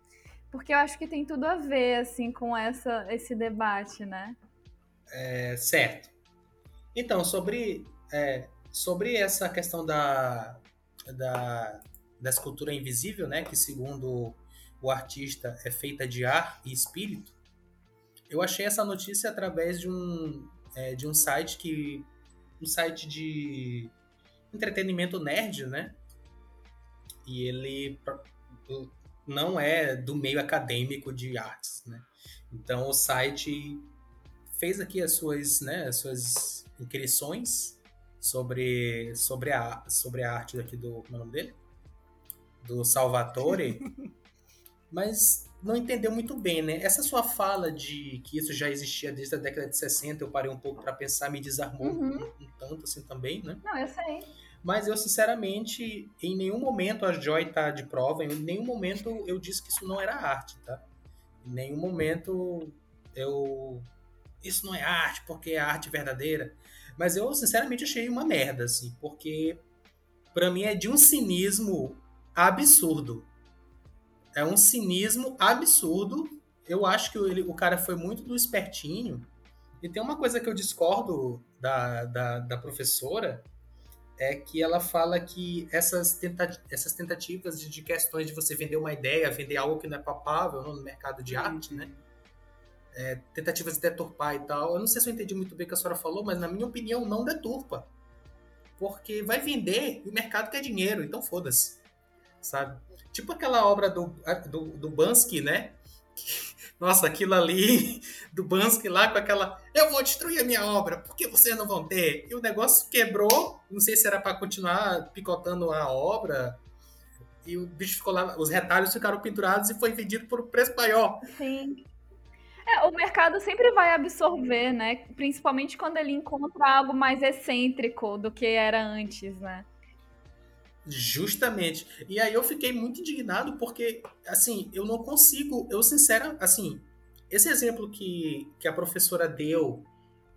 porque eu acho que tem tudo a ver, assim, com essa, esse debate, né? É, certo. Então, sobre, é, sobre essa questão da, da, da escultura invisível, né, que segundo o artista é feita de ar e espírito, eu achei essa notícia através de um, é, de um site que um site de entretenimento nerd, né? E ele não é do meio acadêmico de artes, né? Então o site fez aqui as suas, né, as suas inscrições sobre, sobre, a, sobre a arte aqui do. Como é o nome dele? Do Salvatore. mas não entendeu muito bem, né? Essa sua fala de que isso já existia desde a década de 60, eu parei um pouco para pensar, me desarmou uhum. um, um, tanto assim também, né? Não, eu sei. Mas eu, sinceramente, em nenhum momento a Joy tá de prova, em nenhum momento eu disse que isso não era arte, tá? Em nenhum momento eu. Isso não é arte, porque é arte verdadeira. Mas eu, sinceramente, achei uma merda, assim, porque para mim é de um cinismo absurdo. É um cinismo absurdo. Eu acho que ele, o cara foi muito do espertinho. E tem uma coisa que eu discordo da, da, da professora, é que ela fala que essas, tenta essas tentativas de, de, questões de você vender uma ideia, vender algo que não é papável no mercado de arte, né? é, tentativas de deturpar e tal. Eu não sei se eu entendi muito bem o que a senhora falou, mas na minha opinião não deturpa. Porque vai vender e o mercado quer dinheiro, então foda-se. Sabe? Tipo aquela obra do, do, do Bansky, né? Nossa, aquilo ali do Bansky lá com aquela eu vou destruir a minha obra, porque vocês não vão ter. E o negócio quebrou, não sei se era para continuar picotando a obra. E o bicho ficou lá, os retalhos ficaram pendurados e foi vendido por um preço maior. Sim. É, o mercado sempre vai absorver, né? Principalmente quando ele encontra algo mais excêntrico do que era antes, né? Justamente. E aí eu fiquei muito indignado porque, assim, eu não consigo, eu sincera, assim, esse exemplo que, que a professora deu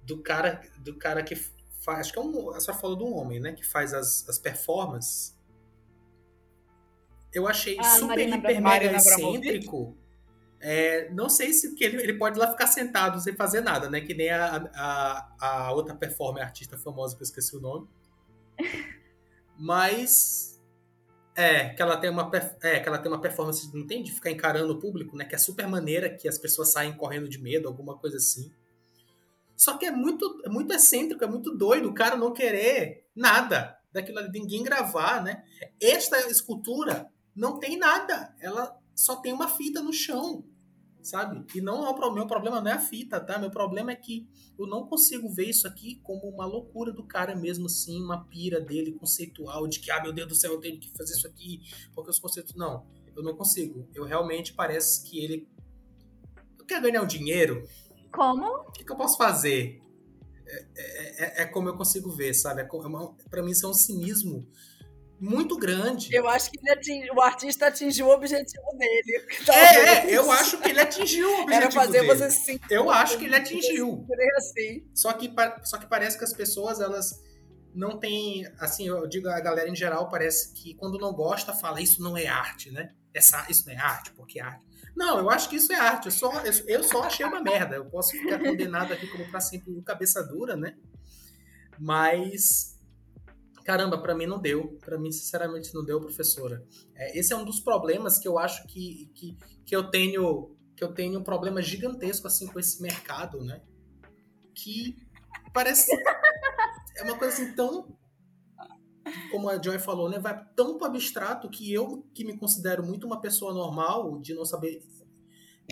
do cara, do cara que faz, acho que é um, a senhora falou de um homem, né, que faz as, as performances. Eu achei a super, Marina hiper, mega excêntrico. É, não sei se que ele, ele pode lá ficar sentado sem fazer nada, né? Que nem a, a, a outra performer artista famosa que eu esqueci o nome. Mas é que ela tem uma é que ela tem uma performance não tem de ficar encarando o público, né? Que é super maneira que as pessoas saem correndo de medo, alguma coisa assim. Só que é muito é muito excêntrico, é muito doido o cara não querer nada daquilo ali, ninguém gravar, né? Esta escultura não tem nada, ela só tem uma fita no chão sabe? E não é o meu problema não é a fita, tá? Meu problema é que eu não consigo ver isso aqui como uma loucura do cara mesmo assim, uma pira dele conceitual de que ah, meu Deus do céu, eu tenho que fazer isso aqui, porque os conceitos não, eu não consigo. Eu realmente parece que ele quer ganhar um dinheiro. Como? O que, que eu posso fazer? é, é, é, como eu consigo ver, sabe? É, é para mim isso é um cinismo muito grande. Eu acho que atingi, o artista atingiu o objetivo dele. É, é, eu acho que ele atingiu o objetivo Era fazer dele. você se Eu acho que ele atingiu. Assim. Só que, só que parece que as pessoas, elas não têm, assim, eu digo a galera em geral, parece que quando não gosta, fala isso não é arte, né? Essa, isso não é arte, porque é arte. Não, eu acho que isso é arte. Eu só, eu só achei uma merda. Eu posso ficar condenado aqui como pra sempre cabeça dura, né? Mas caramba, para mim não deu. Para mim, sinceramente, não deu, professora. É, esse é um dos problemas que eu acho que, que, que eu tenho que eu tenho um problema gigantesco assim com esse mercado, né? Que parece é uma coisa assim tão como a Joy falou, né, vai tão para abstrato que eu que me considero muito uma pessoa normal, de não saber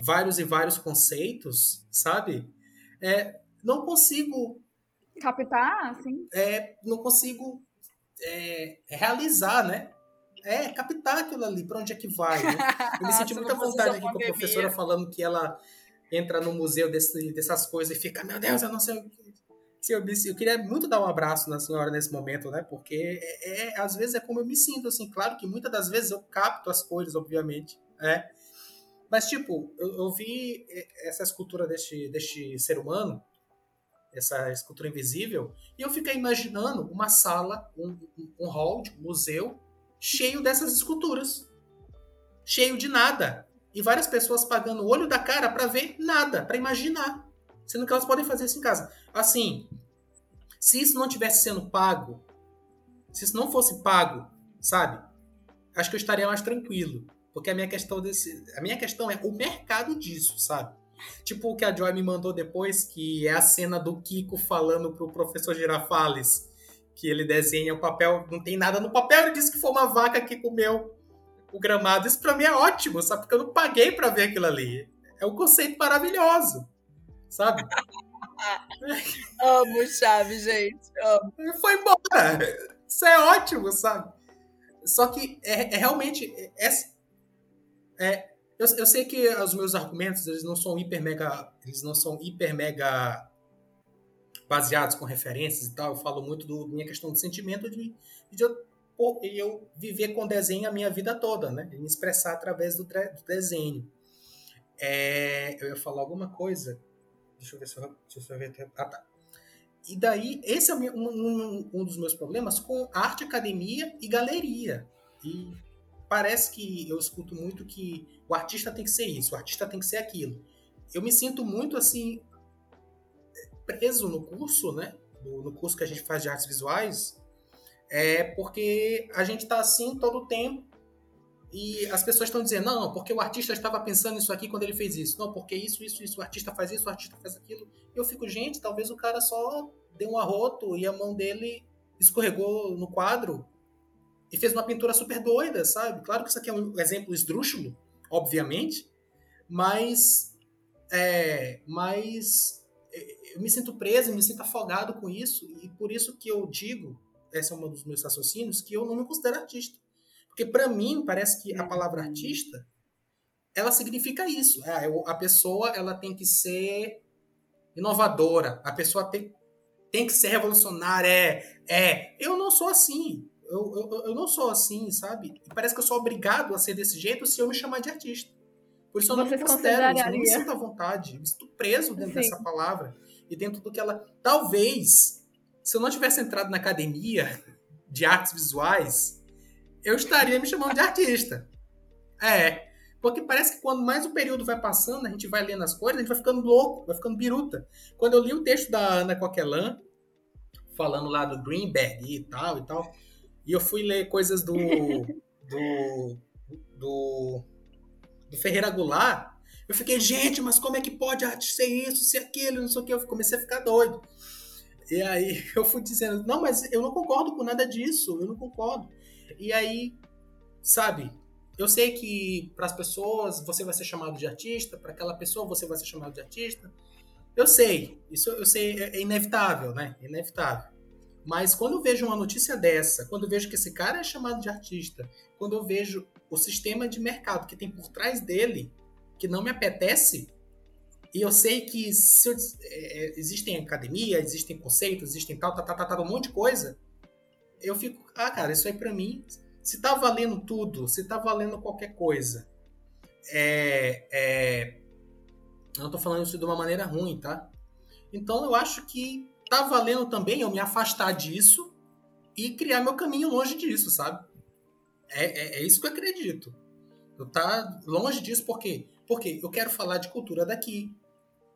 vários e vários conceitos, sabe? É, não consigo captar, assim? É, não consigo é, realizar, né? É, captar aquilo ali, para onde é que vai. Né? Eu me senti muita vontade aqui com a professora falando que ela entra no museu desse, dessas coisas e fica, meu Deus, eu não sei se eu, eu queria muito dar um abraço na senhora nesse momento, né? Porque é, é, às vezes é como eu me sinto, assim. Claro que muitas das vezes eu capto as coisas, obviamente, é. Mas, tipo, eu, eu vi essa escultura deste, deste ser humano essa escultura invisível, e eu fiquei imaginando uma sala, um, um hall, um museu, cheio dessas esculturas. Cheio de nada. E várias pessoas pagando o olho da cara para ver nada, para imaginar. Sendo que elas podem fazer isso em casa. Assim, se isso não tivesse sendo pago, se isso não fosse pago, sabe? Acho que eu estaria mais tranquilo. Porque a minha questão desse, a minha questão é o mercado disso, sabe? Tipo o que a Joy me mandou depois, que é a cena do Kiko falando pro professor Girafales, que ele desenha o papel, não tem nada no papel, ele disse que foi uma vaca que comeu o gramado. Isso pra mim é ótimo, sabe? Porque eu não paguei para ver aquilo ali. É um conceito maravilhoso, sabe? Amo Chaves, gente. Amo. E foi embora. Isso é ótimo, sabe? Só que é, é realmente. É, é, eu, eu sei que os meus argumentos, eles não são hiper mega, eles não são hiper mega baseados com referências e tal. Eu falo muito da minha questão de sentimento de, de eu, eu, viver com desenho a minha vida toda, né? Me expressar através do, do desenho. É, eu ia falar alguma coisa. Deixa eu ver se eu, deixa eu ver. Ah, tá. E daí, esse é um, um, um dos meus problemas com arte, academia e galeria. E parece que eu escuto muito que o artista tem que ser isso, o artista tem que ser aquilo. Eu me sinto muito assim preso no curso, né? No, curso que a gente faz de artes visuais, é porque a gente está assim todo o tempo e as pessoas estão dizendo, não, porque o artista estava pensando isso aqui quando ele fez isso. Não, porque isso, isso, isso, o artista faz isso, o artista faz aquilo. Eu fico, gente, talvez o cara só deu um arroto e a mão dele escorregou no quadro e fez uma pintura super doida, sabe? Claro que isso aqui é um exemplo esdrúxulo, obviamente, mas, é, mas eu me sinto preso, me sinto afogado com isso, e por isso que eu digo, esse é um dos meus raciocínios, que eu não me considero artista. Porque para mim, parece que a palavra uhum. artista, ela significa isso. É, a pessoa ela tem que ser inovadora, a pessoa tem, tem que ser revolucionária. É, é. Eu não sou assim eu, eu, eu não sou assim, sabe? parece que eu sou obrigado a ser desse jeito se eu me chamar de artista. Por isso eu não me considero, eu não me sinto à vontade. Eu estou preso dentro Sim. dessa palavra e dentro do que ela. Talvez, se eu não tivesse entrado na academia de artes visuais, eu estaria me chamando de artista. É. Porque parece que quando mais o período vai passando, a gente vai lendo as coisas, a gente vai ficando louco, vai ficando biruta. Quando eu li o texto da Ana Coquelin, falando lá do Greenberg e tal e tal, e eu fui ler coisas do. do. do. do Ferreira Goulart. Eu fiquei, gente, mas como é que pode ser isso, ser aquilo, não sei o que. Eu comecei a ficar doido. E aí eu fui dizendo, não, mas eu não concordo com nada disso, eu não concordo. E aí, sabe, eu sei que para as pessoas você vai ser chamado de artista, para aquela pessoa você vai ser chamado de artista. Eu sei, isso eu sei, é inevitável, né? É inevitável. Mas quando eu vejo uma notícia dessa, quando eu vejo que esse cara é chamado de artista, quando eu vejo o sistema de mercado que tem por trás dele, que não me apetece, E eu sei que eu, é, existem academia, existem conceitos, existem tal, tal, tal, tal, tal, um monte de coisa. Eu fico, ah, cara, isso aí para mim, se tá valendo tudo, se tá valendo qualquer coisa, é, é, eu não tô falando isso de uma maneira ruim, tá? Então eu acho que tá valendo também eu me afastar disso e criar meu caminho longe disso, sabe? É, é, é isso que eu acredito. Eu tá longe disso por quê? Porque eu quero falar de cultura daqui,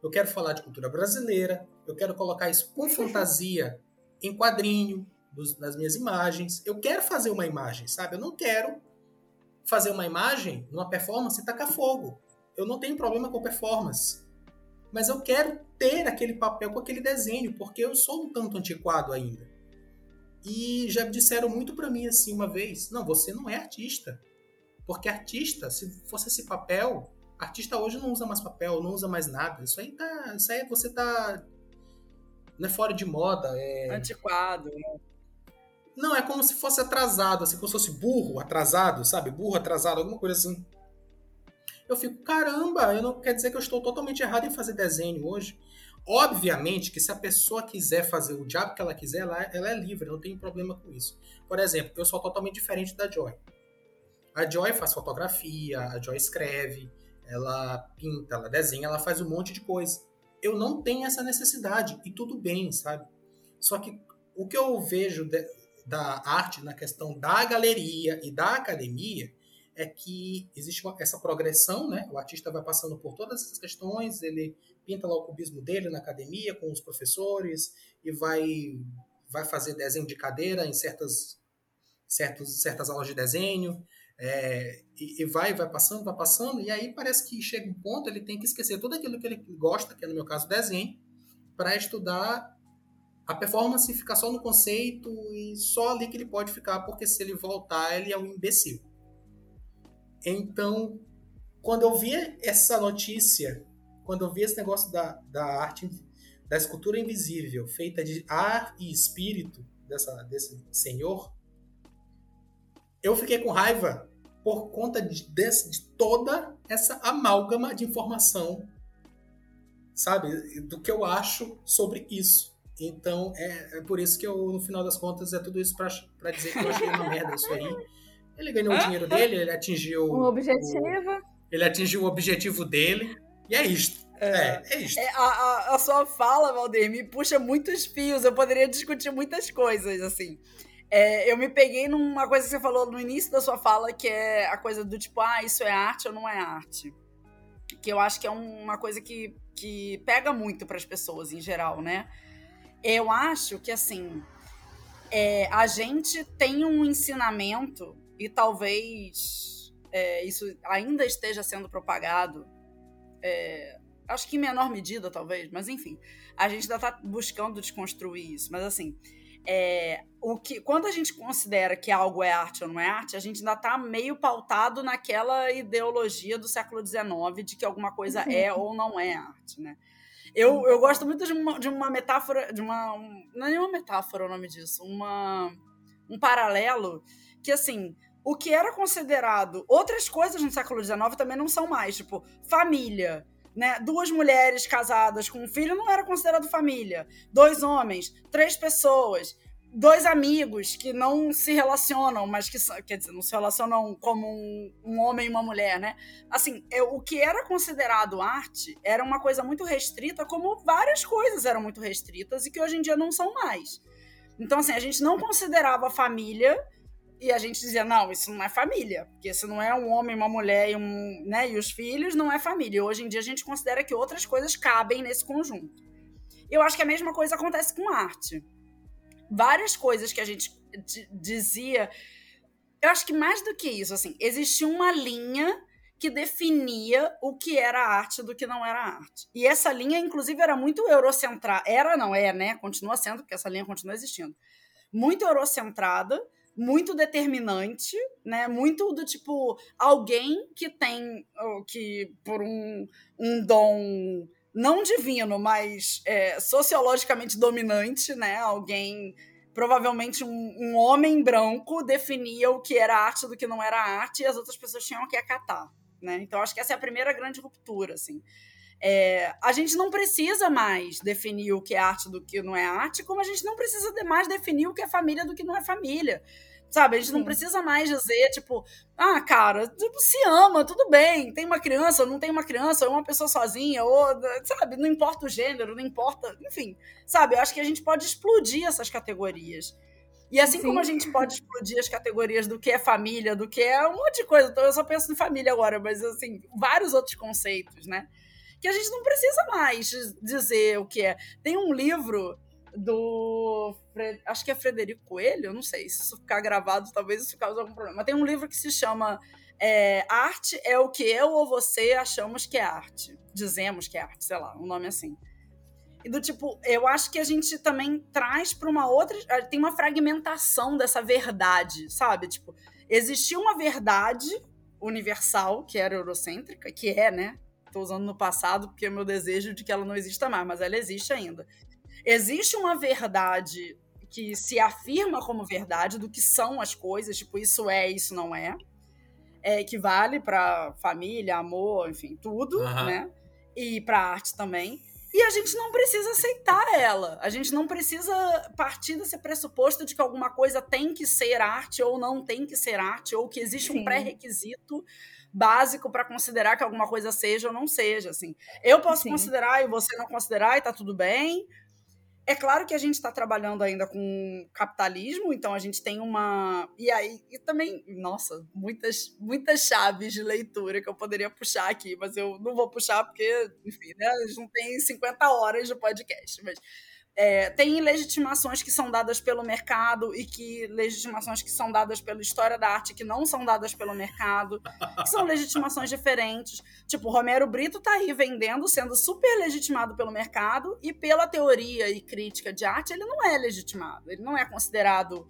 eu quero falar de cultura brasileira, eu quero colocar isso com fantasia em quadrinho, dos, nas minhas imagens. Eu quero fazer uma imagem, sabe? Eu não quero fazer uma imagem, uma performance e tacar fogo. Eu não tenho problema com performance. Mas eu quero ter aquele papel com aquele desenho, porque eu sou um tanto antiquado ainda. E já disseram muito para mim assim uma vez: não, você não é artista. Porque artista, se fosse esse papel, artista hoje não usa mais papel, não usa mais nada. Isso aí tá. Isso aí você tá. Não é fora de moda. É... Antiquado. Não, é como se fosse atrasado, assim, como se fosse burro, atrasado, sabe? Burro, atrasado, alguma coisa assim. Eu fico, caramba, eu não quer dizer que eu estou totalmente errado em fazer desenho hoje. Obviamente que se a pessoa quiser fazer o diabo que ela quiser, ela, ela é livre, não tem problema com isso. Por exemplo, eu sou totalmente diferente da Joy. A Joy faz fotografia, a Joy escreve, ela pinta, ela desenha, ela faz um monte de coisa. Eu não tenho essa necessidade e tudo bem, sabe? Só que o que eu vejo de, da arte na questão da galeria e da academia é que existe essa progressão, né? O artista vai passando por todas essas questões, ele pinta lá o cubismo dele na academia com os professores e vai vai fazer desenho de cadeira em certas certos, certas aulas de desenho é, e, e, vai, vai passando, vai passando, e aí parece que chega um ponto, ele tem que esquecer tudo aquilo que ele gosta, que é no meu caso desenho, para estudar a performance ficar só no conceito e só ali que ele pode ficar, porque se ele voltar, ele é um imbecil. Então, quando eu vi essa notícia, quando eu vi esse negócio da, da arte, da escultura invisível, feita de ar e espírito dessa, desse senhor, eu fiquei com raiva por conta de, de, de toda essa amálgama de informação, sabe? Do que eu acho sobre isso. Então, é, é, por isso que eu, no final das contas, é tudo isso para dizer que eu achei uma merda isso aí. Ele ganhou o dinheiro dele, ele atingiu. Um objetivo. O, ele atingiu o objetivo dele, e é isto. É, é, é isso. É, a, a, sua fala, Valdir, me puxa muitos fios. Eu poderia discutir muitas coisas, assim. É, eu me peguei numa coisa que você falou no início da sua fala, que é a coisa do tipo, ah, isso é arte ou não é arte. Que eu acho que é uma coisa que, que pega muito para as pessoas em geral, né? Eu acho que, assim, é, a gente tem um ensinamento, e talvez é, isso ainda esteja sendo propagado, é, acho que em menor medida, talvez, mas enfim, a gente ainda está buscando desconstruir isso. Mas, assim, é, o que, quando a gente considera que algo é arte ou não é arte, a gente ainda está meio pautado naquela ideologia do século XIX de que alguma coisa é ou não é arte, né? Eu, eu gosto muito de uma, de uma metáfora, de uma. Um, não é nenhuma metáfora o nome disso, uma, um paralelo que, assim, o que era considerado outras coisas no século XIX também não são mais, tipo, família. Né? Duas mulheres casadas com um filho não era considerado família. Dois homens, três pessoas, dois amigos que não se relacionam, mas que quer dizer, não se relacionam como um, um homem e uma mulher, né? Assim, o que era considerado arte era uma coisa muito restrita, como várias coisas eram muito restritas e que hoje em dia não são mais. Então, assim, a gente não considerava família e a gente dizia, não, isso não é família, porque se não é um homem, uma mulher e, um, né, e os filhos, não é família. Hoje em dia a gente considera que outras coisas cabem nesse conjunto. Eu acho que a mesma coisa acontece com arte. Várias coisas que a gente dizia. Eu acho que mais do que isso, assim, existia uma linha que definia o que era arte do que não era arte. E essa linha, inclusive, era muito eurocentrada. Era, não é, né? Continua sendo, porque essa linha continua existindo. Muito eurocentrada muito determinante, né? Muito do tipo alguém que tem que por um, um dom não divino, mas é, sociologicamente dominante, né? Alguém provavelmente um, um, homem branco definia o que era arte do que não era arte e as outras pessoas tinham que acatar, né? Então acho que essa é a primeira grande ruptura, assim. É, a gente não precisa mais definir o que é arte do que não é arte, como a gente não precisa mais definir o que é família do que não é família. Sabe, a gente Sim. não precisa mais dizer, tipo, ah, cara, se ama, tudo bem, tem uma criança, ou não tem uma criança, ou uma pessoa sozinha, ou, sabe, não importa o gênero, não importa, enfim, sabe, eu acho que a gente pode explodir essas categorias. E assim Sim. como a gente pode explodir as categorias do que é família, do que é um monte de coisa, então eu só penso em família agora, mas assim, vários outros conceitos, né? Que a gente não precisa mais dizer o que é. Tem um livro do. Acho que é Frederico Coelho, eu não sei. Se isso ficar gravado, talvez isso cause algum problema. Tem um livro que se chama é, Arte é o que eu ou você achamos que é arte. Dizemos que é arte, sei lá, um nome assim. E do tipo, eu acho que a gente também traz para uma outra. Tem uma fragmentação dessa verdade, sabe? Tipo, existia uma verdade universal, que era eurocêntrica, que é, né? Estou usando no passado porque é o meu desejo de que ela não exista mais, mas ela existe ainda existe uma verdade que se afirma como verdade do que são as coisas, tipo, isso é, isso não é, é que vale para família, amor, enfim, tudo, uhum. né? E para arte também. E a gente não precisa aceitar ela. A gente não precisa partir desse pressuposto de que alguma coisa tem que ser arte ou não tem que ser arte, ou que existe Sim. um pré-requisito básico para considerar que alguma coisa seja ou não seja, assim. Eu posso Sim. considerar e você não considerar e tá tudo bem, é claro que a gente está trabalhando ainda com capitalismo, então a gente tem uma. E aí, e também, nossa, muitas, muitas chaves de leitura que eu poderia puxar aqui, mas eu não vou puxar porque, enfim, né, a gente não tem 50 horas de podcast. Mas é, tem legitimações que são dadas pelo mercado e que legitimações que são dadas pela história da arte que não são dadas pelo mercado, que são legitimações diferentes. Tipo, Romero Brito tá aí vendendo, sendo super legitimado pelo mercado e pela teoria e crítica de arte, ele não é legitimado, ele não é considerado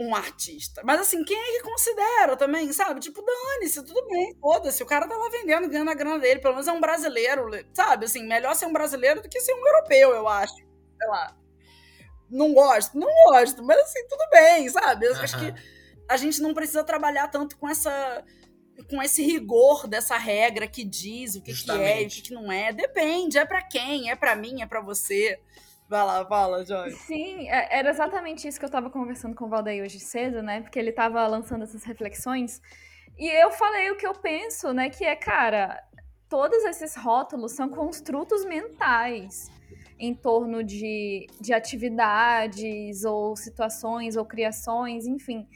um artista. Mas assim, quem é que considera também, sabe? Tipo, dane-se, tudo bem, foda-se. O cara tá lá vendendo, ganhando a grana dele. Pelo menos é um brasileiro, sabe? Assim, melhor ser um brasileiro do que ser um europeu, eu acho. Sei lá. Não gosto? Não gosto. Mas assim, tudo bem, sabe? Eu uhum. acho que a gente não precisa trabalhar tanto com essa com esse rigor dessa regra que diz o que, que é e o que, que não é. Depende, é para quem, é para mim, é para você. Vai lá, fala, Joy. Sim, é, era exatamente isso que eu estava conversando com o Valdeir hoje cedo, né? Porque ele estava lançando essas reflexões. E eu falei o que eu penso, né? Que é, cara, todos esses rótulos são construtos mentais em torno de, de atividades ou situações ou criações, enfim.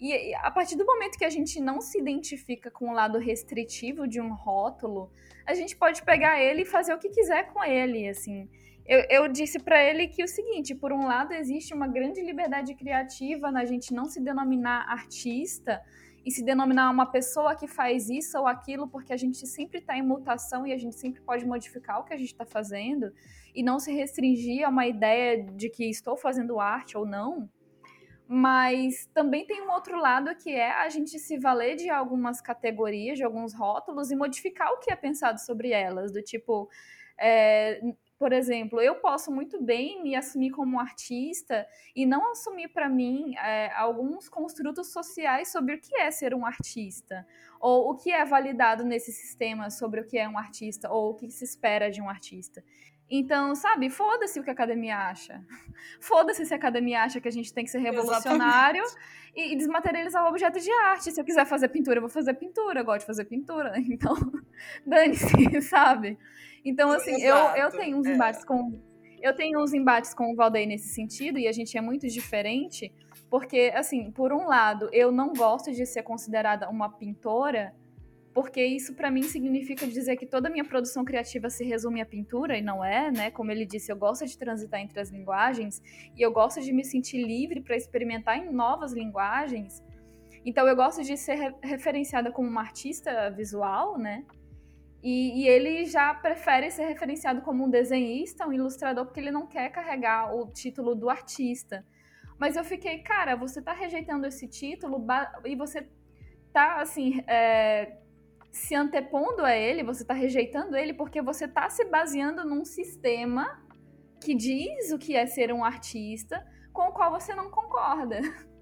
E a partir do momento que a gente não se identifica com o lado restritivo de um rótulo, a gente pode pegar ele e fazer o que quiser com ele, assim eu, eu disse para ele que o seguinte: por um lado, existe uma grande liberdade criativa na gente não se denominar artista e se denominar uma pessoa que faz isso ou aquilo, porque a gente sempre está em mutação e a gente sempre pode modificar o que a gente está fazendo e não se restringir a uma ideia de que estou fazendo arte ou não. Mas também tem um outro lado que é a gente se valer de algumas categorias, de alguns rótulos e modificar o que é pensado sobre elas, do tipo. É, por exemplo, eu posso muito bem me assumir como artista e não assumir para mim é, alguns construtos sociais sobre o que é ser um artista, ou o que é validado nesse sistema sobre o que é um artista, ou o que se espera de um artista. Então, sabe, foda-se o que a academia acha. Foda-se se a academia acha que a gente tem que ser revolucionário e, e, desmaterializar o objeto de arte. Se eu quiser fazer pintura, eu vou fazer pintura. Eu gosto de fazer pintura. Então, dane-se, sabe? Então, assim, eu, eu tenho uns é. embates com. Eu tenho uns embates com o Valdeir nesse sentido, e a gente é muito diferente, porque, assim, por um lado, eu não gosto de ser considerada uma pintora, porque isso para mim significa dizer que toda a minha produção criativa se resume à pintura, e não é, né? Como ele disse, eu gosto de transitar entre as linguagens, e eu gosto de me sentir livre para experimentar em novas linguagens. Então, eu gosto de ser referenciada como uma artista visual, né? E, e, ele já prefere ser referenciado como um desenhista, um ilustrador, porque ele não quer carregar o título do artista. Mas eu fiquei, cara, você tá rejeitando esse título e você tá, assim, é, se antepondo a ele, você tá rejeitando ele porque você tá se baseando num sistema que diz o que é ser um artista, com o qual você não concorda.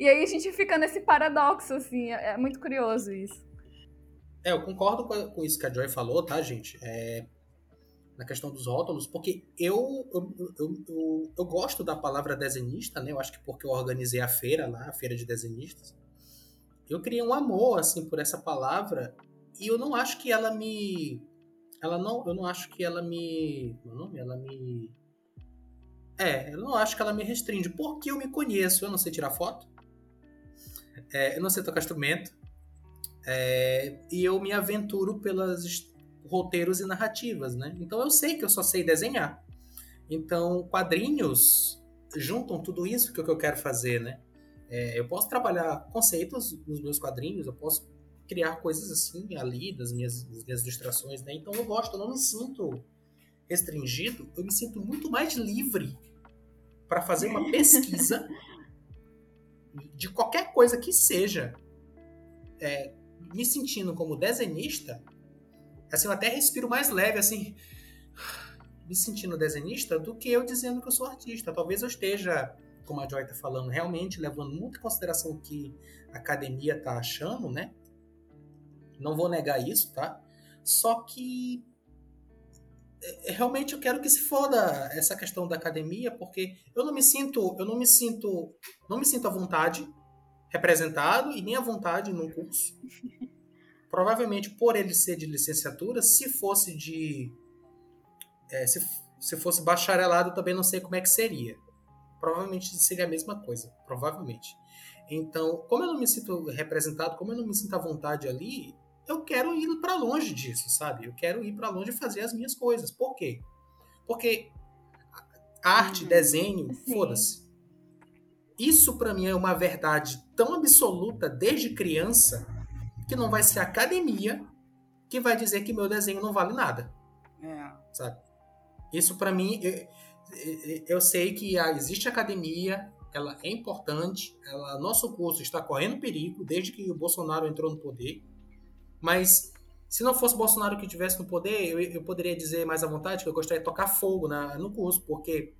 E aí a gente fica nesse paradoxo, assim, é, é muito curioso isso. É, eu concordo com, isso que a Joy falou, tá, gente? É, na questão dos rótulos, porque eu eu, eu, eu, gosto da palavra desenhista, né? Eu acho que porque eu organizei a feira lá, a feira de desenhistas, eu criei um amor, assim, por essa palavra e eu não acho que ela me... Ela não... Eu não acho que ela me... Meu nome? Ela me... É, eu não acho que ela me restringe, porque eu me conheço. Eu não sei tirar foto, é, eu não sei tocar instrumento, é, e eu me aventuro pelos roteiros e narrativas, né? Então eu sei que eu só sei desenhar. Então, quadrinhos juntam tudo isso que, é que eu quero fazer, né? É, eu posso trabalhar conceitos nos meus quadrinhos, eu posso criar coisas assim ali das minhas, das minhas ilustrações, né? Então eu gosto, eu não me sinto restringido, eu me sinto muito mais livre para fazer uma pesquisa de qualquer coisa que seja. É, me sentindo como desenhista, assim, eu até respiro mais leve, assim, me sentindo desenhista, do que eu dizendo que eu sou artista. Talvez eu esteja, como a Joy está falando, realmente levando muito em consideração o que a academia está achando, né? Não vou negar isso, tá? Só que é, realmente eu quero que se foda essa questão da academia, porque eu não me sinto, eu não me sinto, não me sinto à vontade representado e nem à vontade num curso. Provavelmente por ele ser de licenciatura, se fosse de. É, se, se fosse bacharelado, também não sei como é que seria. Provavelmente seria a mesma coisa. Provavelmente. Então, como eu não me sinto representado, como eu não me sinto à vontade ali, eu quero ir para longe disso, sabe? Eu quero ir para longe e fazer as minhas coisas. Por quê? Porque arte, uhum. desenho, foda-se. Isso para mim é uma verdade tão absoluta desde criança que não vai ser a academia que vai dizer que meu desenho não vale nada. É. Sabe? Isso para mim, eu, eu, sei que existe academia, ela é importante, ela, nosso curso está correndo perigo desde que o Bolsonaro entrou no poder, mas se não fosse Bolsonaro que estivesse no poder, eu, eu, poderia dizer mais à vontade que eu gostaria de tocar fogo na, no curso, porque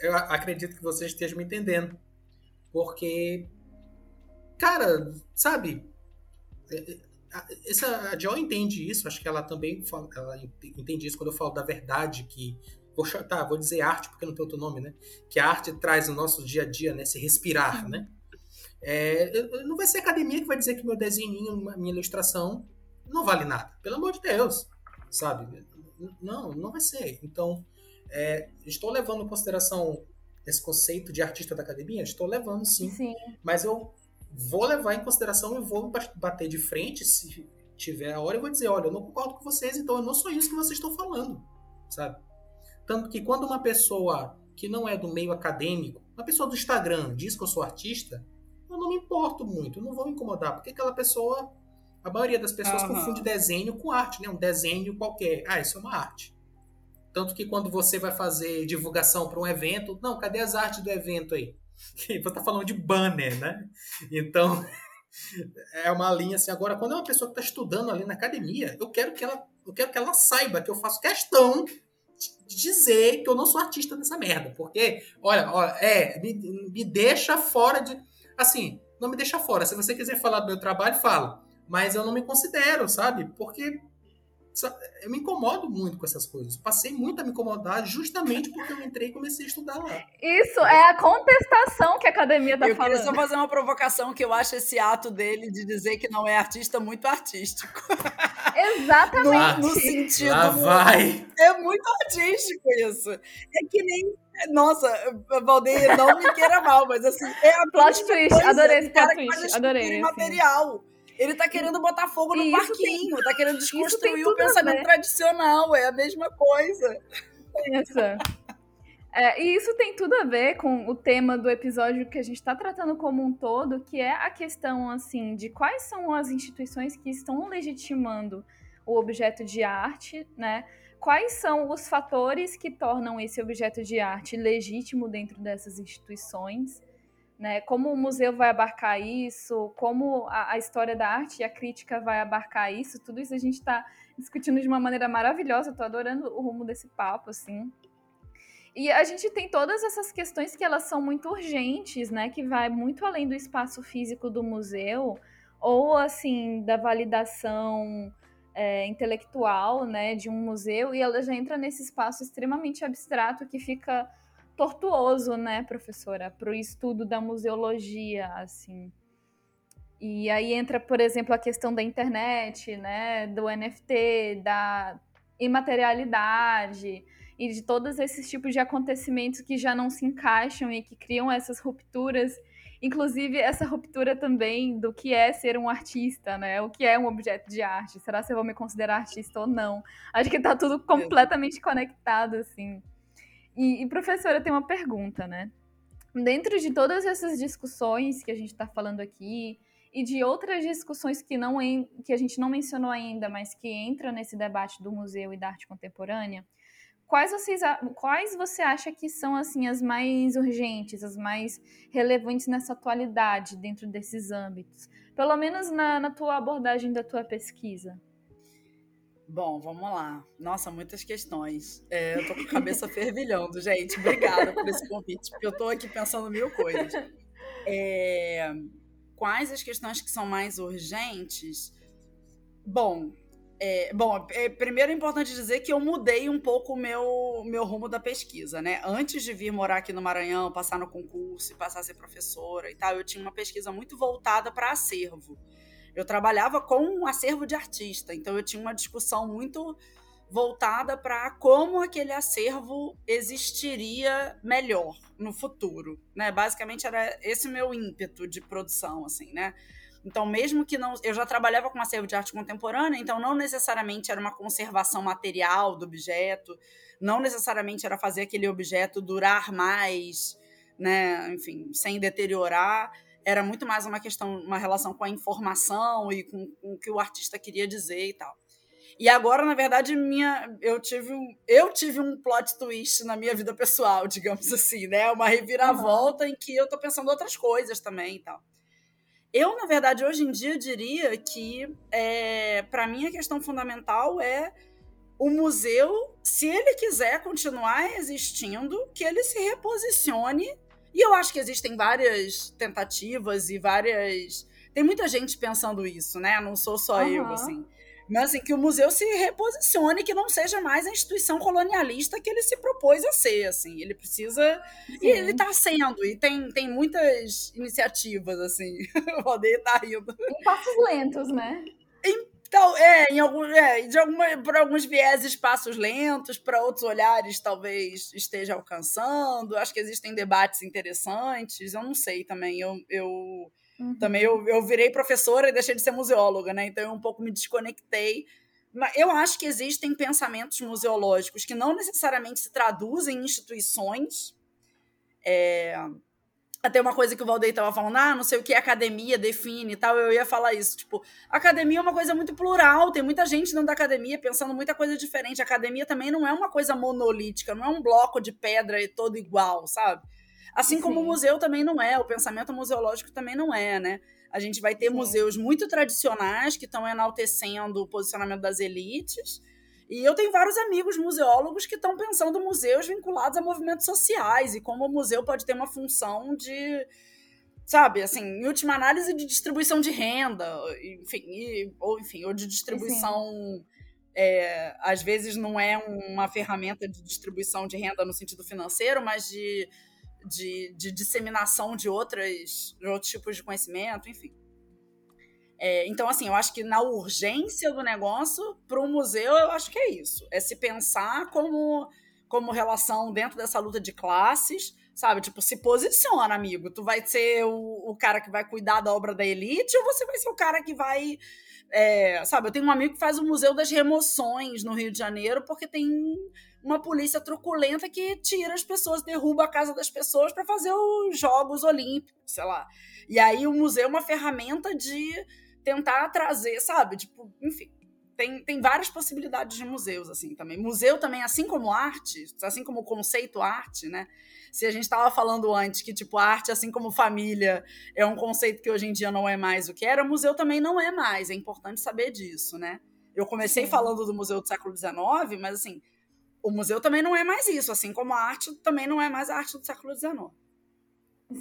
eu acredito que vocês estejam me entendendo. Porque, cara, sabe? É, é, essa, a Joy entende isso, acho que ela também fala, ela entende isso quando eu falo da verdade que. Vou, tá, vou dizer arte porque não tem outro nome, né? Que a arte traz no nosso dia a dia, né? Se respirar, né? É, não vai ser academia que vai dizer que meu desenho, minha ilustração, não vale nada. Pelo amor de Deus, sabe? Não, não vai ser. Então, é, estou levando em consideração esse conceito de artista da academia? Estou levando, sim. sim. Mas eu vou levar em consideração e vou bater de frente se tiver a hora. Eu vou dizer, olha, eu não concordo com vocês, então eu não sou isso que vocês estão falando, sabe? Tanto que quando uma pessoa que não é do meio acadêmico, uma pessoa do Instagram diz que eu sou artista, eu não me importo muito, eu não vou me incomodar, porque aquela pessoa, a maioria das pessoas uhum. confunde desenho com arte, né? Um desenho qualquer. Ah, isso é uma arte. Tanto que quando você vai fazer divulgação para um evento, não, cadê as artes do evento aí? Você está falando de banner, né? Então, é uma linha assim. Agora, quando é uma pessoa que está estudando ali na academia, eu quero que ela, eu quero que ela saiba que eu faço questão de dizer que eu não sou artista dessa merda. Porque, olha, olha é, me, me deixa fora de. Assim, não me deixa fora. Se você quiser falar do meu trabalho, fala. Mas eu não me considero, sabe? Porque eu me incomodo muito com essas coisas. Passei muito a me incomodar justamente porque eu entrei e comecei a estudar lá. Isso é a contestação que a academia está falando. Eu queria só fazer uma provocação que eu acho esse ato dele de dizer que não é artista muito artístico. Exatamente. No, no sentido. Lá vai. É muito artístico isso. É que nem nossa, Valdeir, não me queira mal, mas assim, é a plot twist. Adorei esse plot twist. Adorei. Assim. material. Ele tá querendo botar fogo no parquinho, tem, tá querendo desconstruir o pensamento tradicional, é a mesma coisa. É, e isso tem tudo a ver com o tema do episódio que a gente está tratando como um todo, que é a questão assim de quais são as instituições que estão legitimando o objeto de arte, né? Quais são os fatores que tornam esse objeto de arte legítimo dentro dessas instituições? Né? Como o museu vai abarcar isso, como a, a, história da arte e a crítica vai abarcar isso, tudo isso a gente está discutindo de uma maneira maravilhosa. Estou adorando o rumo desse papo, assim. E a gente tem todas essas questões que elas são muito urgentes, né? Que vai muito além do espaço físico do museu, ou assim da validação é, intelectual, né, de um museu, e ela já entra nesse espaço extremamente abstrato que fica tortuoso, né, professora, para o estudo da museologia, assim. E aí entra, por exemplo, a questão da internet, né, do NFT, da imaterialidade e de todos esses tipos de acontecimentos que já não se encaixam e que criam essas rupturas Inclusive, essa ruptura também do que é ser um artista, né? O que é um objeto de arte? Será que eu vou me considerar artista ou não? Acho que tá tudo completamente conectado, assim. E, e professora, tem uma pergunta, né? Dentro de todas essas discussões que a gente está falando aqui, e de outras discussões que, não, que a gente não mencionou ainda, mas que entram nesse debate do museu e da arte contemporânea, quais vocês quais você acha que são assim as mais urgentes, as mais relevantes nessa atualidade dentro desses âmbitos? Pelo menos na, na tua abordagem da tua pesquisa. Bom, vamos lá. Nossa, muitas questões. É, eu tô com a cabeça fervilhando, gente. Obrigada por esse convite, porque eu tô aqui pensando mil coisas. É, quais as questões que são mais urgentes? Bom, é, bom, é, primeiro é importante dizer que eu mudei um pouco o meu, meu rumo da pesquisa, né? Antes de vir morar aqui no Maranhão, passar no concurso e passar a ser professora e tal, eu tinha uma pesquisa muito voltada para acervo. Eu trabalhava com um acervo de artista, então eu tinha uma discussão muito voltada para como aquele acervo existiria melhor no futuro, né? Basicamente era esse meu ímpeto de produção, assim, né? Então, mesmo que não. Eu já trabalhava com acervo de arte contemporânea, então não necessariamente era uma conservação material do objeto, não necessariamente era fazer aquele objeto durar mais, né? Enfim, sem deteriorar. Era muito mais uma questão, uma relação com a informação e com, com o que o artista queria dizer e tal. E agora, na verdade, minha, eu tive um, eu tive um plot twist na minha vida pessoal, digamos assim, né? Uma reviravolta uhum. em que eu tô pensando outras coisas também e tal. Eu, na verdade, hoje em dia diria que, é, para mim, a questão fundamental é o museu, se ele quiser continuar existindo, que ele se reposicione. E eu acho que existem várias tentativas e várias. Tem muita gente pensando isso, né? Não sou só uhum. eu, assim. Mas assim, que o museu se reposicione, que não seja mais a instituição colonialista que ele se propôs a ser, assim. Ele precisa... Sim. E ele está sendo, e tem, tem muitas iniciativas, assim. o Valdeir está rindo. Em passos lentos, né? Então, é, em algum, é, de alguma, por alguns vieses, passos lentos, para outros olhares, talvez esteja alcançando. Acho que existem debates interessantes. Eu não sei também. Eu, eu Uhum. Também eu, eu virei professora e deixei de ser museóloga, né? Então eu um pouco me desconectei. Mas eu acho que existem pensamentos museológicos que não necessariamente se traduzem em instituições. É... Até uma coisa que o Valdeir estava falando, ah, não sei o que academia define e tal, eu ia falar isso. Tipo, academia é uma coisa muito plural, tem muita gente dentro da academia pensando muita coisa diferente. A academia também não é uma coisa monolítica, não é um bloco de pedra e todo igual, sabe? Assim Sim. como o museu também não é, o pensamento museológico também não é, né? A gente vai ter Sim. museus muito tradicionais que estão enaltecendo o posicionamento das elites. E eu tenho vários amigos museólogos que estão pensando museus vinculados a movimentos sociais e como o museu pode ter uma função de, sabe, assim, em última análise de distribuição de renda, enfim, e, ou enfim, ou de distribuição. É, às vezes não é uma ferramenta de distribuição de renda no sentido financeiro, mas de de, de disseminação de, outras, de outros tipos de conhecimento, enfim. É, então, assim, eu acho que na urgência do negócio, para o museu, eu acho que é isso. É se pensar como, como relação dentro dessa luta de classes, sabe? Tipo, se posiciona, amigo. Tu vai ser o, o cara que vai cuidar da obra da elite ou você vai ser o cara que vai. É, sabe, eu tenho um amigo que faz o Museu das Remoções no Rio de Janeiro porque tem uma polícia truculenta que tira as pessoas, derruba a casa das pessoas para fazer os Jogos Olímpicos, sei lá. E aí o museu é uma ferramenta de tentar trazer, sabe? Tipo, enfim. Tem, tem várias possibilidades de museus, assim, também. Museu também, assim como arte, assim como o conceito arte, né? Se a gente estava falando antes que, tipo, arte, assim como família, é um conceito que hoje em dia não é mais o que era, museu também não é mais. É importante saber disso, né? Eu comecei Sim. falando do Museu do Século XIX, mas, assim, o museu também não é mais isso, assim como a arte também não é mais a arte do século XIX.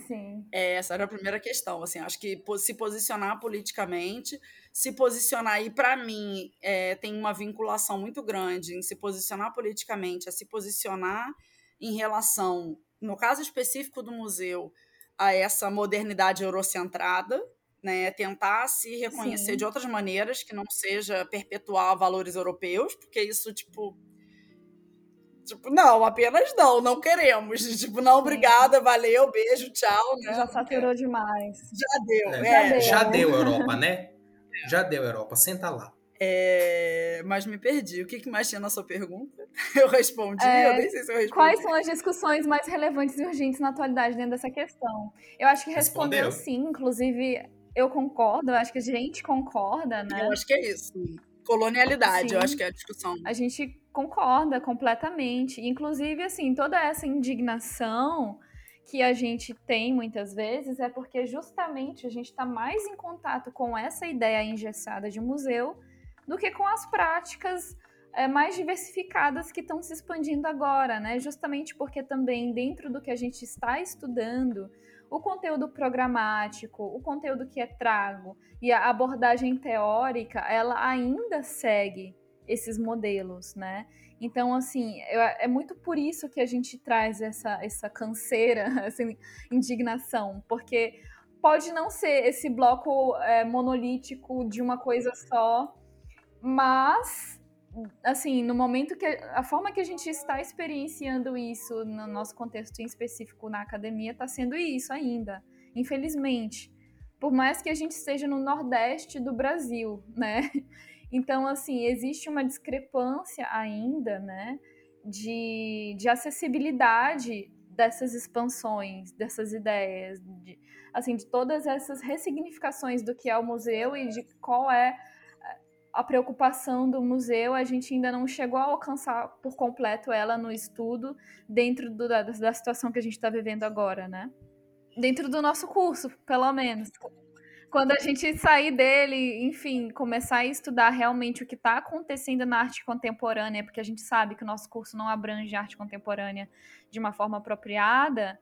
Sim. É, essa era a primeira questão. Assim, acho que se posicionar politicamente, se posicionar, e para mim é, tem uma vinculação muito grande em se posicionar politicamente, a se posicionar em relação, no caso específico do museu, a essa modernidade eurocentrada, né, tentar se reconhecer Sim. de outras maneiras que não seja perpetuar valores europeus, porque isso tipo Tipo, não, apenas não, não queremos. Tipo, não, obrigada, valeu, beijo, tchau. Né? Já saturou demais. Já deu, é. é. Já, deu. já deu, Europa, né? Já deu, Europa, senta lá. É, mas me perdi. O que mais tinha na sua pergunta? Eu respondi, é, eu nem sei se eu respondi. Quais são as discussões mais relevantes e urgentes na atualidade dentro dessa questão? Eu acho que respondeu, respondeu. sim, inclusive eu concordo, eu acho que a gente concorda, né? Eu acho que é isso. Colonialidade, sim. eu acho que é a discussão. A gente concorda completamente. Inclusive, assim, toda essa indignação que a gente tem muitas vezes é porque justamente a gente está mais em contato com essa ideia engessada de museu do que com as práticas é, mais diversificadas que estão se expandindo agora, né? Justamente porque também dentro do que a gente está estudando, o conteúdo programático, o conteúdo que é trago e a abordagem teórica, ela ainda segue esses modelos, né? Então, assim, é muito por isso que a gente traz essa, essa canseira, essa indignação, porque pode não ser esse bloco é, monolítico de uma coisa só, mas, assim, no momento que. A forma que a gente está experienciando isso no nosso contexto em específico na academia está sendo isso ainda, infelizmente. Por mais que a gente esteja no Nordeste do Brasil, né? Então, assim, existe uma discrepância ainda, né, de, de acessibilidade dessas expansões, dessas ideias, de, assim, de todas essas ressignificações do que é o museu e de qual é a preocupação do museu, a gente ainda não chegou a alcançar por completo ela no estudo dentro do, da, da situação que a gente está vivendo agora, né? Dentro do nosso curso, pelo menos quando a gente sair dele, enfim, começar a estudar realmente o que está acontecendo na arte contemporânea, porque a gente sabe que o nosso curso não abrange arte contemporânea de uma forma apropriada,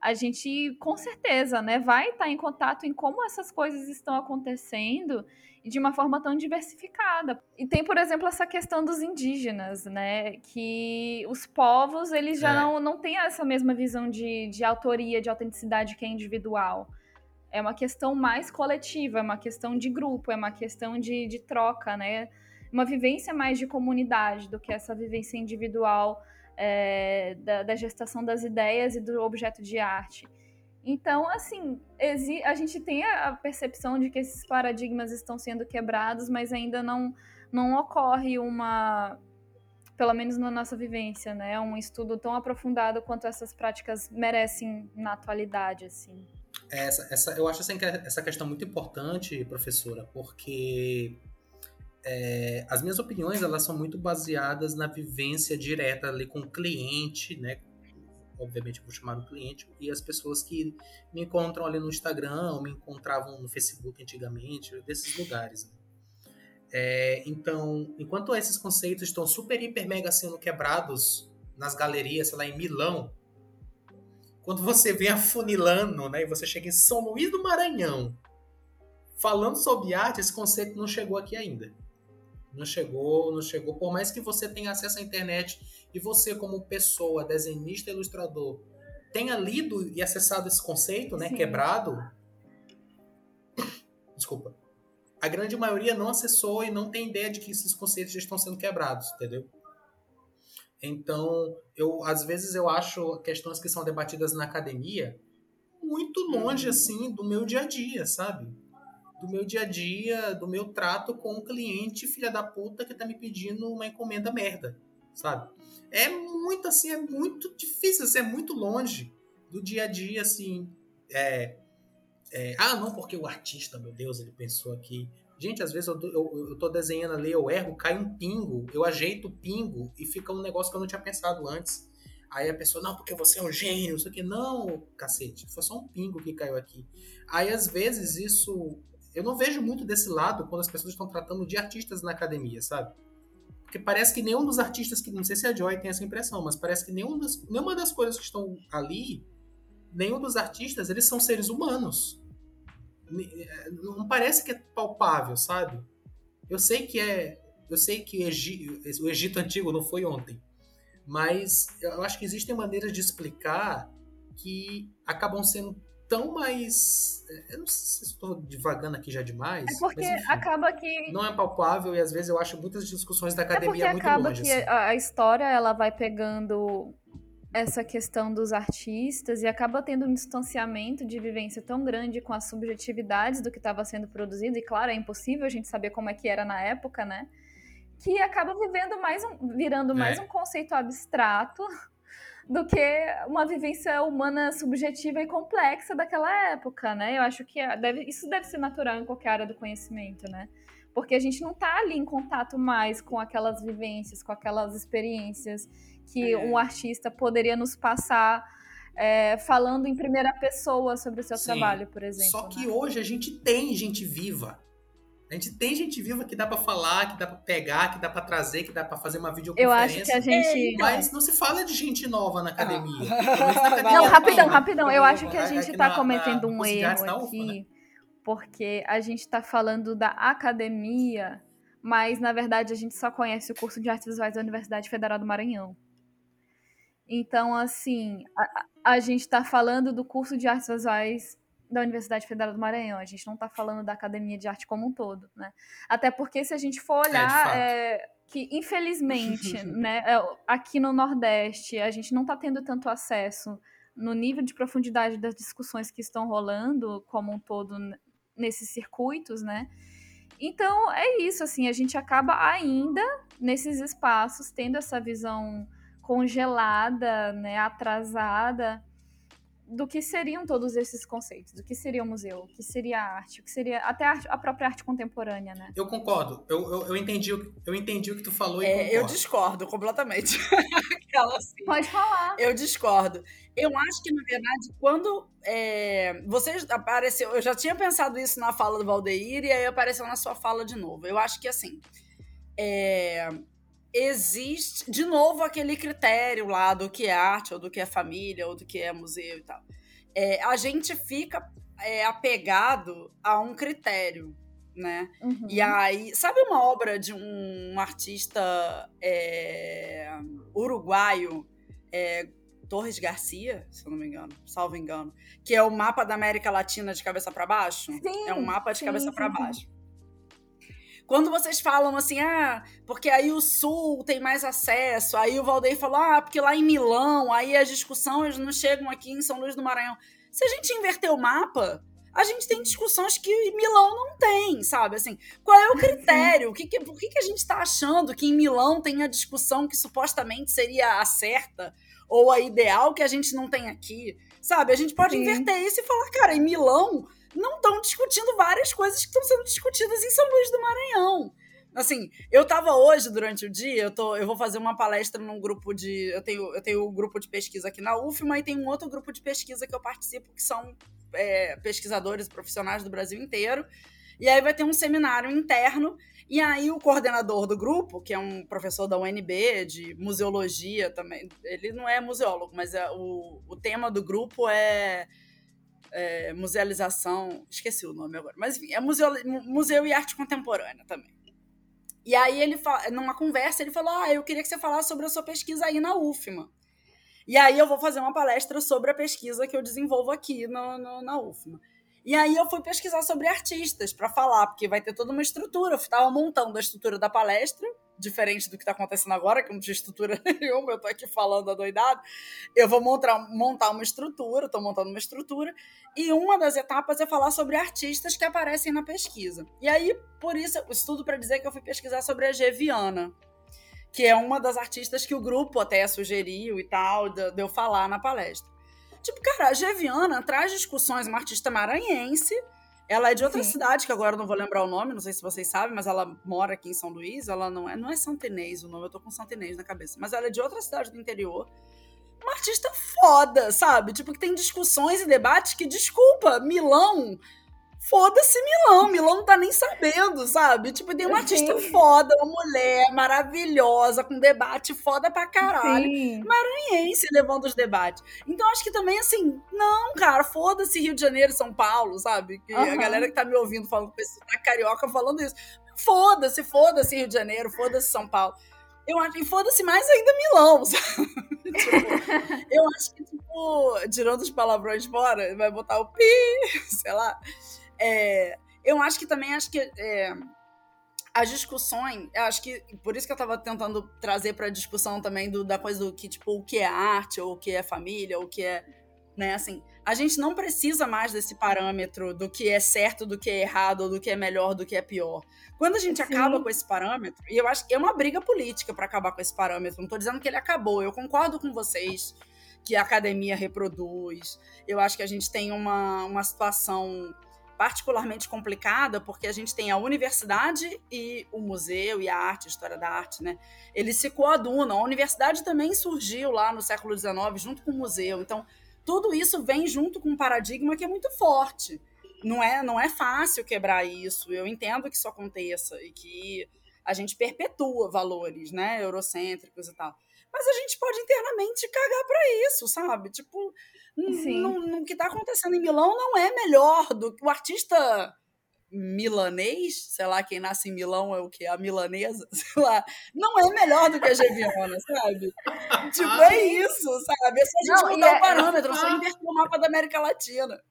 a gente com certeza, né, vai estar tá em contato em como essas coisas estão acontecendo e de uma forma tão diversificada. E tem, por exemplo, essa questão dos indígenas, né, que os povos, eles já é. não, não têm essa mesma visão de, de autoria, de autenticidade que é individual é uma questão mais coletiva, é uma questão de grupo, é uma questão de, de troca, né? Uma vivência mais de comunidade do que essa vivência individual é, da, da, gestação das ideias e do objeto de arte. Então, assim, a gente tem a percepção de que esses paradigmas estão sendo quebrados, mas ainda não, não ocorre uma, pelo menos na nossa vivência, né? Um estudo tão aprofundado quanto essas práticas merecem na atualidade, assim. Essa, essa, eu acho assim, essa questão muito importante, professora, porque é, as minhas opiniões elas são muito baseadas na vivência direta ali com o cliente, né? Obviamente vou chamar o cliente e as pessoas que me encontram ali no Instagram ou me encontravam no Facebook antigamente, desses lugares. Né? É, então, enquanto esses conceitos estão super, hiper, mega sendo quebrados nas galerias, sei lá, em Milão, quando você vem afunilando, né, e você chega em São Luís do Maranhão, falando sobre arte, esse conceito não chegou aqui ainda. Não chegou, não chegou. Por mais que você tenha acesso à internet e você, como pessoa, desenhista, ilustrador, tenha lido e acessado esse conceito, né, Sim. quebrado, desculpa, a grande maioria não acessou e não tem ideia de que esses conceitos já estão sendo quebrados, entendeu? Então, eu às vezes eu acho questões que são debatidas na academia muito longe uhum. assim do meu dia a dia, sabe? Do meu dia a dia, do meu trato com o cliente, filha da puta que tá me pedindo uma encomenda merda, sabe? É muito assim, é muito difícil, assim, é muito longe do dia a dia assim, é, é, ah, não, porque o artista, meu Deus, ele pensou aqui, Gente, às vezes eu, eu, eu tô desenhando ali, eu erro, cai um pingo, eu ajeito o pingo e fica um negócio que eu não tinha pensado antes. Aí a pessoa, não, porque você é um gênio, isso aqui. Não, cacete, foi só um pingo que caiu aqui. Aí às vezes isso. Eu não vejo muito desse lado quando as pessoas estão tratando de artistas na academia, sabe? Porque parece que nenhum dos artistas que. Não sei se a Joy tem essa impressão, mas parece que nenhum das, nenhuma das coisas que estão ali nenhum dos artistas, eles são seres humanos. É, não parece que é palpável, sabe? Eu sei que é, eu sei que o Egito antigo não foi ontem, mas eu acho que existem maneiras de explicar que acabam sendo tão mais. É, eu não sei se estou divagando aqui já demais. É porque mas, enfim, acaba que. Não é palpável e às vezes eu acho muitas discussões da academia é muito acaba longe. que assim. a história ela vai pegando essa questão dos artistas e acaba tendo um distanciamento de vivência tão grande com as subjetividades do que estava sendo produzido, e claro, é impossível a gente saber como é que era na época, né? Que acaba vivendo mais um, virando mais É. um conceito abstrato do que uma vivência humana subjetiva e complexa daquela época, né? Eu acho que deve, isso deve ser natural em qualquer área do conhecimento, né? Porque a gente não está ali em contato mais com aquelas vivências, com aquelas experiências que É. um artista poderia nos passar é, falando em primeira pessoa sobre o seu Sim. trabalho, por exemplo. Só que né? hoje a gente tem gente viva. A gente tem gente viva que dá pra falar, que dá pra pegar, que dá pra trazer, que dá pra fazer uma Eu videoconferência. acho que a gente. Mas não se fala de gente nova na academia. Ah. Na academia Não, rapidão, não. rapidão. Eu acho que a gente na- tá cometendo na- um erro UFA, aqui, né? porque a gente tá falando da academia, mas na verdade a gente só conhece o curso de artes visuais da Universidade Federal do Maranhão. Então, assim, a, a- a gente tá falando do curso de artes visuais da Universidade Federal do Maranhão, a gente não tá falando da academia de arte como um todo, né? Até porque se a gente for de olhar, fato. é, que infelizmente, né, é, aqui no Nordeste, a gente não tá tendo tanto acesso no nível de profundidade das discussões que estão rolando como um todo nesses circuitos, né? Então é isso, assim, a gente acaba ainda nesses espaços tendo essa visão congelada, né, atrasada do que seriam todos esses conceitos, do que seria o museu, o que seria a arte, o que seria até a, arte- a própria arte contemporânea, né? Eu concordo. Eu, eu, eu entendi, o- eu entendi o que tu falou e É, eu discordo completamente. Aquela assim. Pode falar. Eu discordo. Eu acho que, na verdade, quando é, você apareceu, eu já tinha pensado isso na fala do Valdeir e aí apareceu na sua fala de novo. Eu acho que, assim, é, existe, de novo, aquele critério lá do que é arte, ou do que é família, ou do que é museu e tal. É, a gente fica é, apegado a um critério, né? Uhum. E aí, sabe uma obra de um artista é, uruguaio, é, Torres Garcia, se eu não me engano, salvo engano, que é o mapa da América Latina de cabeça para baixo? Sim, é um mapa de sim, cabeça para baixo. Quando vocês falam assim, ah, porque aí o Sul tem mais acesso, aí o Valdeir falou, ah, porque lá em Milão, aí as discussões não chegam aqui em São Luís do Maranhão. Se a gente inverter o mapa, a gente tem discussões que Milão não tem, sabe? Assim, qual é o critério? O que que, por que, que a gente está achando que em Milão tem a discussão que supostamente seria a certa ou a ideal que a gente não tem aqui? Sabe? A gente pode Sim. inverter isso e falar, cara, em Milão não estão discutindo várias coisas que estão sendo discutidas em São Luís do Maranhão. Assim, eu tava hoje durante o dia, eu, tô, eu vou fazer uma palestra num grupo de. Eu tenho, eu tenho um grupo de pesquisa aqui na UFMA e tem um outro grupo de pesquisa que eu participo, que são é, pesquisadores e profissionais do Brasil inteiro. E aí vai ter um seminário interno. E aí o coordenador do grupo, que é um professor da UNB, de museologia também, ele não é museólogo, mas é, o, o tema do grupo é, é musealização, esqueci o nome agora, mas enfim, é museu, museu e arte contemporânea também. E aí ele, fa- numa conversa, ele falou, ah, eu queria que você falasse sobre a sua pesquisa aí na UFMA. E aí eu vou fazer uma palestra sobre a pesquisa que eu desenvolvo aqui no, no- na UFMA. E aí eu fui pesquisar sobre artistas para falar, porque vai ter toda uma estrutura. Eu estava montando a estrutura da palestra, diferente do que está acontecendo agora, que não tinha estrutura nenhuma, eu estou aqui falando adoidado. Eu vou montar, montar uma estrutura, estou montando uma estrutura, e uma das etapas é falar sobre artistas que aparecem na pesquisa. E aí, por isso, isso tudo para dizer que eu fui pesquisar sobre a G. Viana, que é uma das artistas que o grupo até sugeriu e tal, de eu falar na palestra. Tipo, cara, a Geviana traz discussões, uma artista maranhense. Ela é de outra Sim. cidade, que agora eu não vou lembrar o nome, não sei se vocês sabem, mas ela mora aqui em São Luís. Ela não é, não é Santinês o nome, eu tô com Santinês na cabeça. Mas ela é de outra cidade do interior. Uma artista foda, sabe? Tipo, que tem discussões e debates que, desculpa, Milão foda-se Milão. Milão não tá nem sabendo, sabe? Tipo, tem uma artista foda, uma mulher maravilhosa, com debate foda pra caralho. Sim. Maranhense levando os debates. Então, acho que também, assim, não, cara, foda-se Rio de Janeiro São Paulo, sabe? Que uhum. A galera que tá me ouvindo falando com esse carioca falando isso. Foda-se, foda-se Rio de Janeiro, foda-se São Paulo. Eu acho, e foda-se mais ainda Milão, sabe? tipo, eu acho que, tipo, tirando os palavrões fora, vai botar o pi, sei lá. É, eu acho que também acho que é, as discussões, acho que por isso que eu estava tentando trazer para a discussão também do, da coisa do que tipo o que é arte ou o que é família, ou o que é, né, assim, a gente não precisa mais desse parâmetro do que é certo, do que é errado, ou do que é melhor, do que é pior. Quando a gente Sim. acaba com esse parâmetro, e eu acho que é uma briga política para acabar com esse parâmetro, não estou dizendo que ele acabou, eu concordo com vocês que a academia reproduz. Eu acho que a gente tem uma, uma situação particularmente complicada, porque a gente tem a universidade e o museu e a arte, a história da arte, né? Eles se coadunam. A universidade também surgiu lá no século XIX, junto com o museu. Então, tudo isso vem junto com um paradigma que é muito forte. Não é, não é fácil quebrar isso. Eu entendo que isso aconteça e que a gente perpetua valores, né, eurocêntricos e tal. Mas a gente pode internamente cagar para isso, sabe? Tipo, no, que está acontecendo em Milão não é melhor do que o artista milanês, sei lá, quem nasce em Milão é o que? A milanesa, sei lá, não é melhor do que a Geviona, sabe? tipo, é isso, sabe? É só a gente não, mudar é, o parâmetro, é só inverter o mapa da América Latina.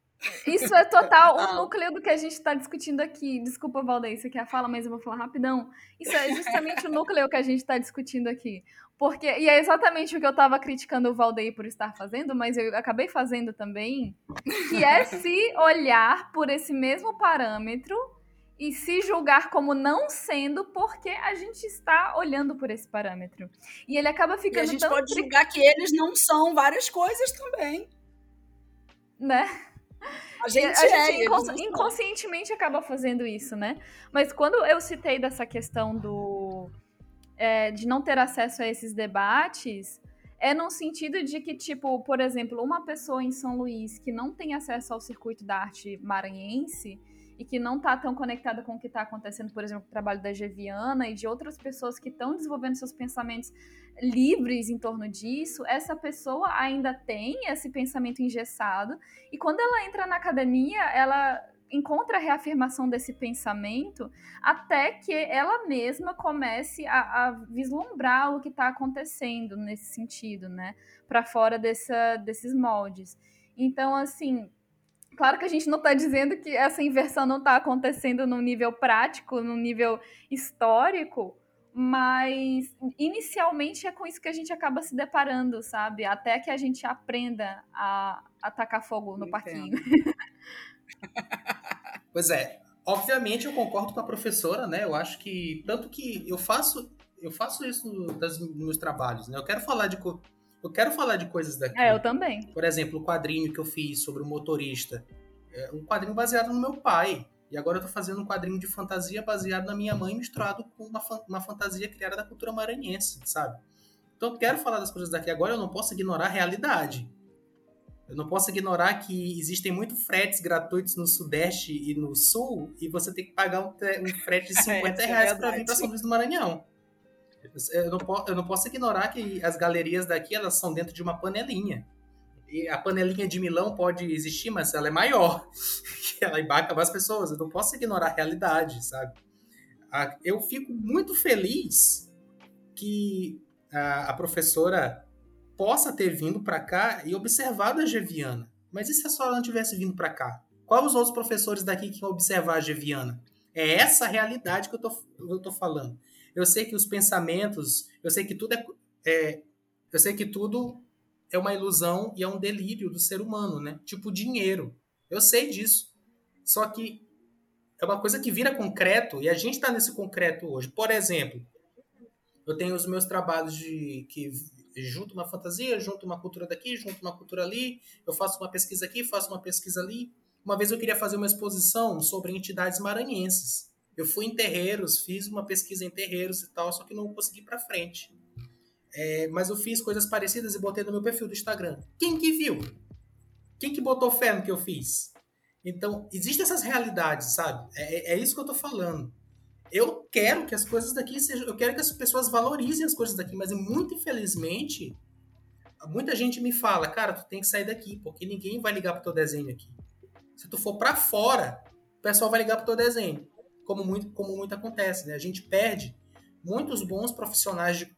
Isso é total o núcleo do que a gente está discutindo aqui. Desculpa, Valdeir, você quer falar, mas eu vou falar rapidão. Isso é justamente o núcleo que a gente está discutindo aqui. Porque, e é exatamente o que eu estava criticando o Valdeir por estar fazendo, mas eu acabei fazendo também, que é se olhar por esse mesmo parâmetro e se julgar como não sendo porque a gente está olhando por esse parâmetro. E ele acaba ficando. E a gente pode julgar que eles não são várias coisas também. Né? A gente, a é, gente inconscientemente acaba fazendo isso, né? Mas quando eu citei dessa questão do é, de não ter acesso a esses debates é no sentido de que, tipo, por exemplo, uma pessoa em São Luís que não tem acesso ao circuito da arte maranhense e que não está tão conectada com o que está acontecendo, por exemplo, o trabalho da Geviana e de outras pessoas que estão desenvolvendo seus pensamentos livres em torno disso, essa pessoa ainda tem esse pensamento engessado e quando ela entra na academia, ela encontra a reafirmação desse pensamento até que ela mesma comece a, a vislumbrar o que está acontecendo nesse sentido, né? Para fora dessa, desses moldes. Então, assim, claro que a gente não está dizendo que essa inversão não está acontecendo no nível prático, no nível histórico, mas inicialmente é com isso que a gente acaba se deparando, sabe? Até que a gente aprenda a atacar fogo no Entendo. parquinho. Pois é. Obviamente eu concordo com a professora, né? Eu acho que tanto que eu faço eu faço isso das, nos meus trabalhos, né? Eu quero falar de eu quero falar de coisas daqui. É, eu também. Por exemplo, o quadrinho que eu fiz sobre o motorista, é um quadrinho baseado no meu pai. E agora eu tô fazendo um quadrinho de fantasia baseado na minha mãe, misturado com uma, uma fantasia criada da cultura maranhense, sabe? Então eu quero falar das coisas daqui agora, eu não posso ignorar a realidade. Eu não posso ignorar que existem muitos fretes gratuitos no Sudeste e no Sul e você tem que pagar um, um frete de 50 é, é, reais para vir para São Luís do Maranhão. Eu não, eu não posso ignorar que as galerias daqui elas são dentro de uma panelinha. E a panelinha de Milão pode existir, mas ela é maior. ela embarca mais pessoas. Eu não posso ignorar a realidade, sabe? Eu fico muito feliz que a professora possa ter vindo para cá e observado a Geviana. Mas e se a sua não tivesse vindo para cá? Quais os outros professores daqui que iam observar a Geviana? É essa a realidade que eu tô, eu tô falando. Eu sei que os pensamentos, eu sei que tudo é, é eu sei que tudo é uma ilusão e é um delírio do ser humano, né? Tipo dinheiro. Eu sei disso. Só que é uma coisa que vira concreto e a gente está nesse concreto hoje. Por exemplo, eu tenho os meus trabalhos de que junto uma fantasia, junto uma cultura daqui, junto uma cultura ali, eu faço uma pesquisa aqui, faço uma pesquisa ali. Uma vez eu queria fazer uma exposição sobre entidades maranhenses. Eu fui em terreiros, fiz uma pesquisa em terreiros e tal, só que não consegui para frente. É, mas eu fiz coisas parecidas e botei no meu perfil do Instagram. Quem que viu? Quem que botou fé no que eu fiz? Então, existem essas realidades, sabe? É, é, é isso que eu tô falando. Eu quero que as coisas daqui sejam. Eu quero que as pessoas valorizem as coisas daqui, mas muito infelizmente, muita gente me fala, cara, tu tem que sair daqui, porque ninguém vai ligar pro teu desenho aqui. Se tu for para fora, o pessoal vai ligar pro teu desenho. Como muito, como muito acontece, né? A gente perde muitos bons profissionais de.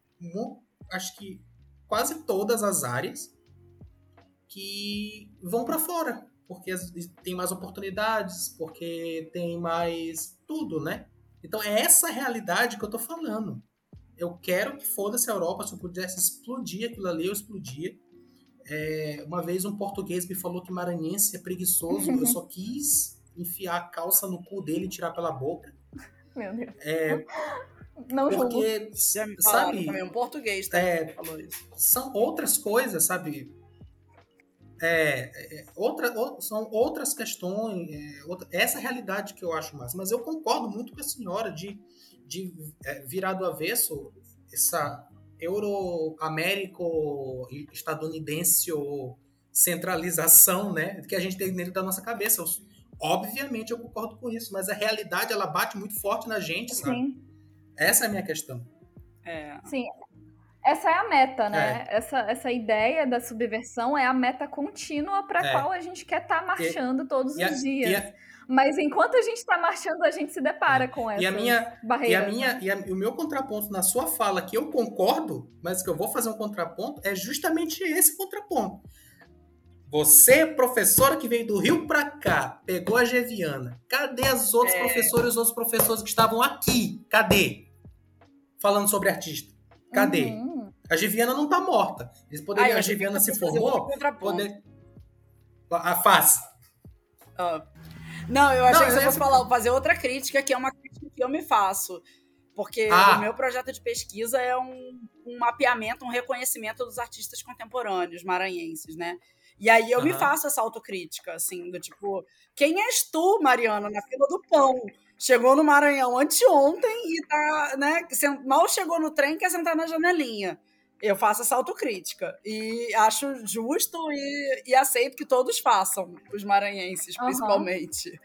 Acho que quase todas as áreas que vão para fora, porque tem mais oportunidades, porque tem mais tudo, né? Então é essa realidade que eu tô falando. Eu quero que foda-se a Europa, se eu pudesse explodir aquilo ali, eu explodia. É, uma vez um português me falou que maranhense é preguiçoso, eu só quis enfiar a calça no cu dele e tirar pela boca. Meu Deus. É, Não porque, sabe, também um português tá? é, falou isso. são outras coisas, sabe? É, é, outra, são outras questões, é, outra, essa realidade que eu acho mais. Mas eu concordo muito com a senhora de, de é, virar do avesso essa euro-américo-estadunidense centralização, né, que a gente tem dentro da nossa cabeça. Obviamente eu concordo com isso, mas a realidade ela bate muito forte na gente, sabe? Sim. Essa é a minha questão. É. Sim, essa é a meta, né? É. Essa, essa ideia da subversão é a meta contínua para a É. qual a gente quer estar marchando todos E a- os e dias. a- Mas enquanto a gente está marchando, a gente se depara com essas E a minha, E, a minha, né? e, a- e o meu contraponto na sua fala, que eu concordo, mas que eu vou fazer um contraponto, é justamente esse contraponto. Você, professora que veio do Rio pra cá, pegou a Geviana. Cadê as outros É. professores, os outros professores que estavam aqui? Cadê? Falando sobre artista. Cadê? Uhum. A Geviana não tá morta. Eles Ai, poderiam, eu a Geviana se formou. Poder... A face. Ah. Não, eu achei Não, que eu você ia fosse falar- falar, fazer outra crítica, que é uma crítica que eu me faço. Porque Ah. o meu projeto de pesquisa é um, um mapeamento, um reconhecimento dos artistas contemporâneos maranhenses, né? E aí eu me Aham. faço essa autocrítica, assim, do tipo, quem és tu, Mariana, na fila do pão? Chegou no Maranhão anteontem e tá, né? Mal chegou no trem, quer sentar na janelinha. Eu faço essa autocrítica. E acho justo e, e aceito que todos façam, os maranhenses, Aham. principalmente.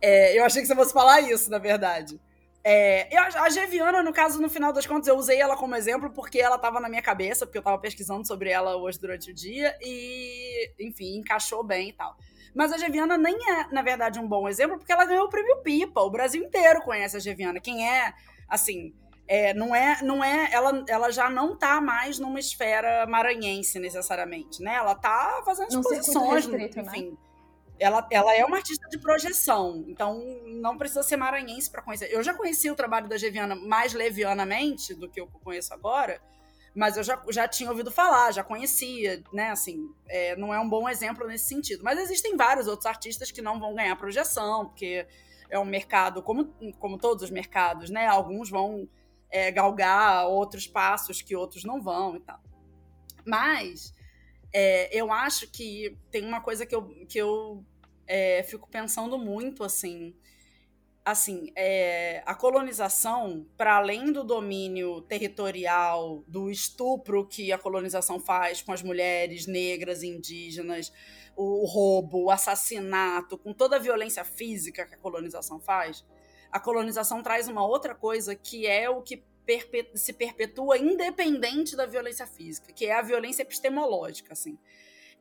É, eu achei que você fosse falar isso, na verdade. É, eu- a Geviana, no caso, no final das contas, eu usei ela como exemplo porque ela estava na minha cabeça, porque eu estava pesquisando sobre ela hoje durante o dia e, enfim, encaixou bem e tal. Mas a Geviana nem é, na verdade, um bom exemplo porque ela ganhou o prêmio Pipa. O Brasil inteiro conhece a Geviana. Quem é, assim, é, não é, não é, ela, ela já não tá mais numa esfera maranhense necessariamente, né? Ela tá fazendo exposições, restrito, né? Ela, ela é uma artista de projeção, então não precisa ser maranhense para conhecer. Eu já conheci o trabalho da Geviana mais levianamente do que eu conheço agora, mas eu já, já tinha ouvido falar, já conhecia, né? Assim, é, não é um bom exemplo nesse sentido. Mas existem vários outros artistas que não vão ganhar projeção, porque é um mercado, como, como todos os mercados, né? Alguns vão é, galgar outros passos que outros não vão e tal. Mas é, eu acho que tem uma coisa que eu, que eu é, fico pensando muito, assim. Assim, é, a colonização, para além do domínio territorial, do estupro que a colonização faz com as mulheres negras, indígenas, o roubo, o assassinato, com toda a violência física que a colonização faz, a colonização traz uma outra coisa que é o que perpe- se perpetua independente da violência física, que é a violência epistemológica, assim.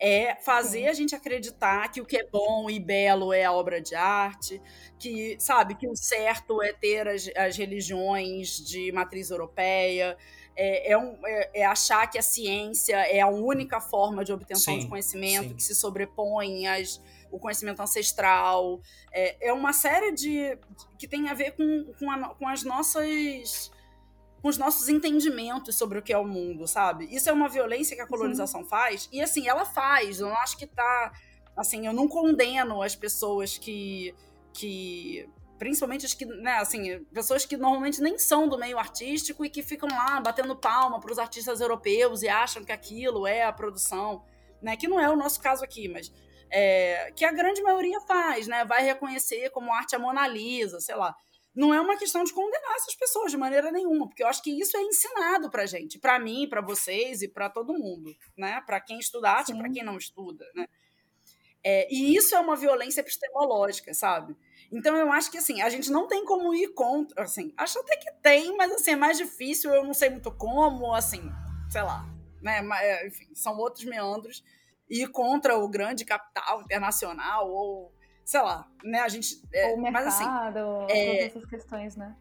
É fazer Sim. a gente acreditar que o que é bom e belo é a obra de arte, que, sabe, que o certo é ter as, as religiões de matriz europeia, é, é, um- é- é achar que a ciência é a única forma de obtenção Sim, de conhecimento sim. que se sobrepõe às, o conhecimento ancestral. É, é uma série de. que tem a ver com, com, a- com as nossas. Com os nossos entendimentos sobre o que é o mundo, sabe? Isso é uma violência que a colonização faz, e assim, ela faz. Eu não acho que tá. Assim, eu não condeno as pessoas que. que principalmente as que, né, assim, pessoas que normalmente nem são do meio artístico e que ficam lá batendo palma para os artistas europeus e acham que aquilo é a produção, né? Que não é o nosso caso aqui, mas é, que a grande maioria faz, né? Vai reconhecer como arte a Mona Lisa, sei lá. Não é uma questão de condenar essas pessoas de maneira nenhuma, porque eu acho que isso é ensinado pra gente, pra mim, pra vocês e pra todo mundo, né? Pra quem estuda arte, pra quem não estuda, né? É, e isso é uma violência epistemológica, sabe? Então eu acho que assim, a gente não tem como ir contra, assim, acho até que tem, mas assim, é mais difícil, eu não sei muito como, assim, sei lá, né? Mas, é, enfim, são outros meandros. Ir contra o grande capital internacional, ou sei lá, né? A gente. É, ou o mercado, mas, assim, é... todas essas questões, né?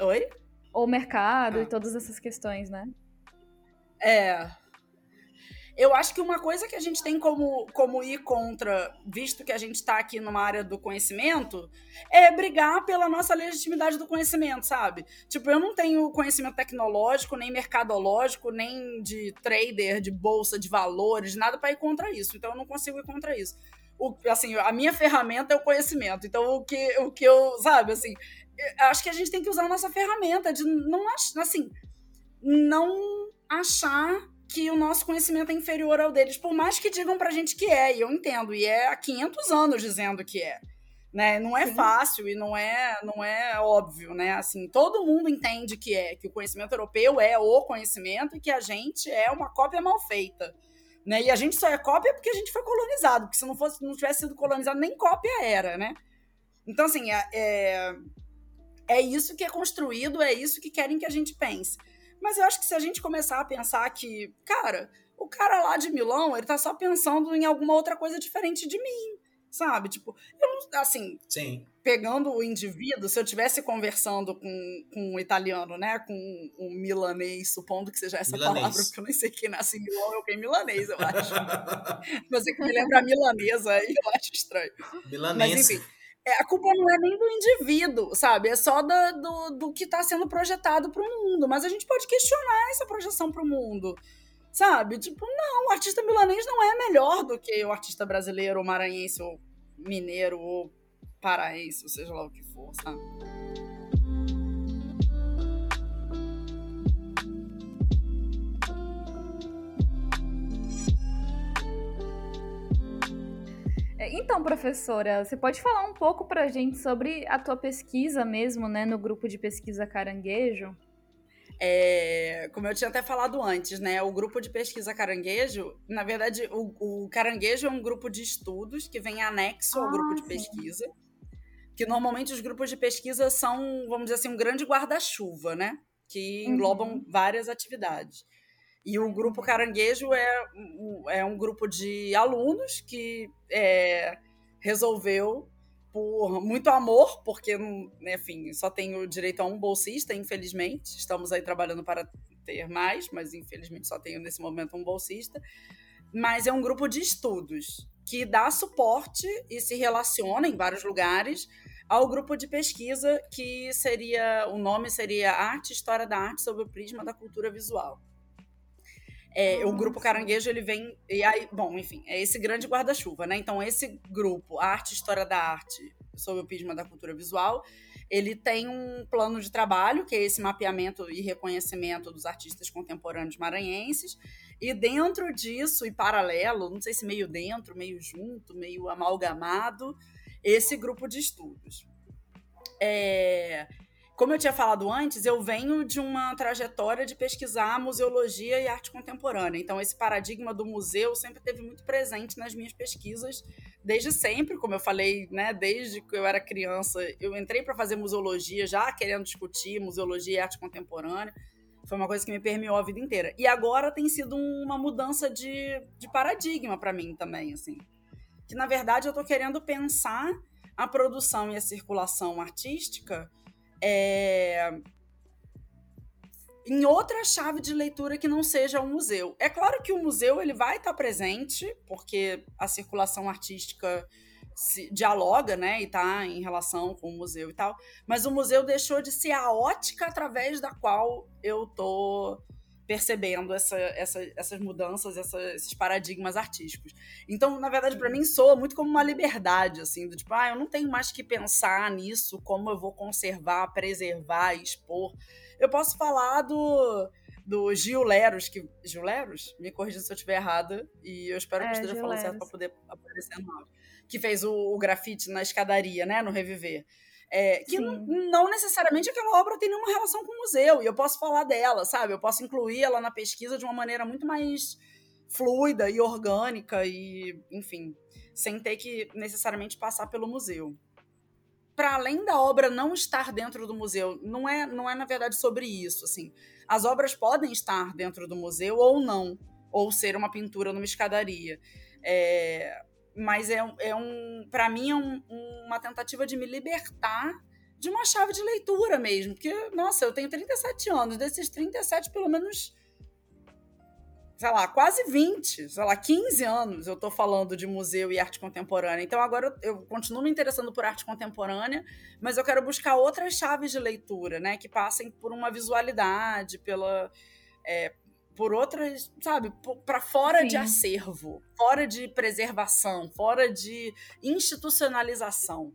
Oi? Ou o mercado ah. e todas essas questões, né? É. Eu acho que uma coisa que a gente tem como, como ir contra, visto que a gente está aqui numa área do conhecimento, é brigar pela nossa legitimidade do conhecimento, sabe? Tipo, eu não tenho conhecimento tecnológico, nem mercadológico, nem de trader, de bolsa de valores, nada para ir contra isso. Então eu não consigo ir contra isso. O, assim, a minha ferramenta é o conhecimento. Então o que, o que eu, sabe, assim, acho que a gente tem que usar a nossa ferramenta de não assim, não achar que o nosso conhecimento é inferior ao deles, por mais que digam pra gente que é, e eu entendo, e é há 500 anos dizendo que é. Né? Não é Sim. fácil e não é, não é óbvio, né? Assim, todo mundo entende que é, que o conhecimento europeu é o conhecimento e que a gente é uma cópia mal feita. Né? E a gente só é cópia porque a gente foi colonizado, porque se não fosse, não tivesse sido colonizado, nem cópia era, né? Então, assim, é, é, é isso que é construído, é isso que querem que a gente pense. Mas eu acho que se a gente começar a pensar que, cara, o cara lá de Milão, ele tá só pensando em alguma outra coisa diferente de mim, sabe? Tipo, eu, assim, Sim. Pegando o indivíduo, se eu estivesse conversando com, com um italiano, né, com um milanês, supondo que seja essa milanês. palavra, porque eu nem sei quem nasce em Milão, eu quem milanês, eu acho. Mas é que me lembra milanesa, aí eu acho estranho. Milanês. Mas enfim, é, a culpa não é nem do indivíduo, sabe? É só do, do, do que está sendo projetado para o mundo. Mas a gente pode questionar essa projeção para o mundo, sabe? Tipo, não, o artista milanês não é melhor do que o artista brasileiro, ou maranhense, ou mineiro, ou paraense, ou seja lá o que for, sabe? Então, professora, você pode falar um pouco para a gente sobre a tua pesquisa mesmo, né, no grupo de pesquisa Caranguejo? É, como eu tinha até falado antes, né? O grupo de pesquisa Caranguejo, na verdade, o, o Caranguejo é um grupo de estudos que vem anexo ao ah, grupo de sim. pesquisa. Que normalmente os grupos de pesquisa são, vamos dizer assim, um grande guarda-chuva, né? Que englobam uhum. várias atividades. E o grupo Caranguejo é, é um grupo de alunos que é, resolveu, por muito amor, porque, né, enfim, só tenho direito a um bolsista, infelizmente. Estamos aí trabalhando para ter mais, mas infelizmente só tenho nesse momento um bolsista. Mas é um grupo de estudos que dá suporte e se relaciona em vários lugares ao grupo de pesquisa que seria o nome seria Arte História da Arte sob o prisma da cultura visual. É, o grupo Caranguejo, ele vem. E aí, bom, enfim, é esse grande guarda-chuva, né? Então, esse grupo, Arte História da Arte, sob o prisma da cultura visual, ele tem um plano de trabalho, que é esse mapeamento e reconhecimento dos artistas contemporâneos maranhenses. E dentro disso, e paralelo, não sei se meio dentro, meio junto, meio amalgamado, esse grupo de estudos. É, como eu tinha falado antes, eu venho de uma trajetória de pesquisar museologia e arte contemporânea. Então, esse paradigma do museu sempre teve muito presente nas minhas pesquisas, desde sempre, como eu falei, né, desde que eu era criança. Eu entrei para fazer museologia já querendo discutir museologia e arte contemporânea. Foi uma coisa que me permeou a vida inteira. E agora tem sido uma mudança de, de paradigma para mim também, assim. Que, na verdade, eu estou querendo pensar a produção e a circulação artística é, em outra chave de leitura que não seja o museu. É claro que o museu ele vai estar presente, porque a circulação artística se dialoga, né, e está em relação com o museu e tal, mas o museu deixou de ser a ótica através da qual eu tô percebendo essa, essa, essas mudanças, essa, esses paradigmas artísticos. Então, na verdade, para mim soa muito como uma liberdade, assim, do tipo, ah, eu não tenho mais que pensar nisso, como eu vou conservar, preservar, expor. Eu posso falar do do Gil Leros, que Gil Leros, me corrija se eu estiver errada, e eu espero que é, esteja Gil falando Leros. certo para poder aparecer no áudio, que fez o, o grafite na escadaria, né, no Reviver. É, que não, não, necessariamente aquela obra tem nenhuma relação com o museu, e eu posso falar dela, sabe? Eu posso incluir ela na pesquisa de uma maneira muito mais fluida e orgânica, e, enfim, sem ter que necessariamente passar pelo museu. Para além da obra não estar dentro do museu, não é, não é na verdade sobre isso, assim. As obras podem estar dentro do museu ou não, ou ser uma pintura numa escadaria. É, mas é, é um, para mim é um, uma tentativa de me libertar de uma chave de leitura mesmo, porque nossa, eu tenho 37 anos, desses 37 pelo menos sei lá, quase 20, sei lá, 15 anos eu tô falando de museu e arte contemporânea. Então agora eu, eu, continuo me interessando por arte contemporânea, mas eu quero buscar outras chaves de leitura, né, que passem por uma visualidade, pela é, por outras, sabe, para fora Sim. de acervo, fora de preservação, fora de institucionalização.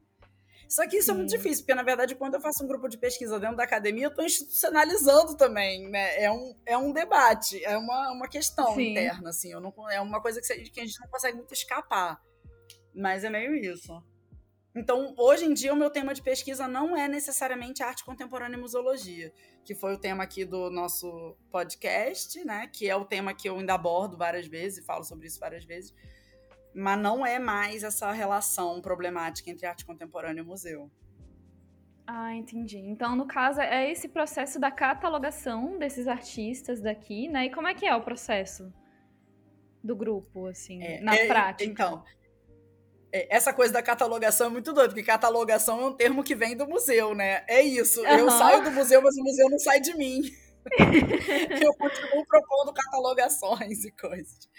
Só que isso Sim. é muito difícil, porque na verdade, quando eu faço um grupo de pesquisa dentro da academia, eu estou institucionalizando também, né? É um, é um debate, é uma, uma questão Sim. interna, assim. Eu não, é uma coisa que, que a gente não consegue muito escapar. Mas é meio isso. Então, hoje em dia, o meu tema de pesquisa não é necessariamente arte contemporânea e museologia, que foi o tema aqui do nosso podcast, né? Que é o tema que eu ainda abordo várias vezes e falo sobre isso várias vezes mas não é mais essa relação problemática entre arte contemporânea e museu. Ah, entendi. Então, no caso, é esse processo da catalogação desses artistas daqui, né? E como é que é o processo do grupo, assim, é, na é, prática? Então, essa coisa da catalogação é muito doida, porque catalogação é um termo que vem do museu, né? É isso. Uhum. Eu saio do museu, mas o museu não sai de mim. eu continuo propondo catalogações e coisas.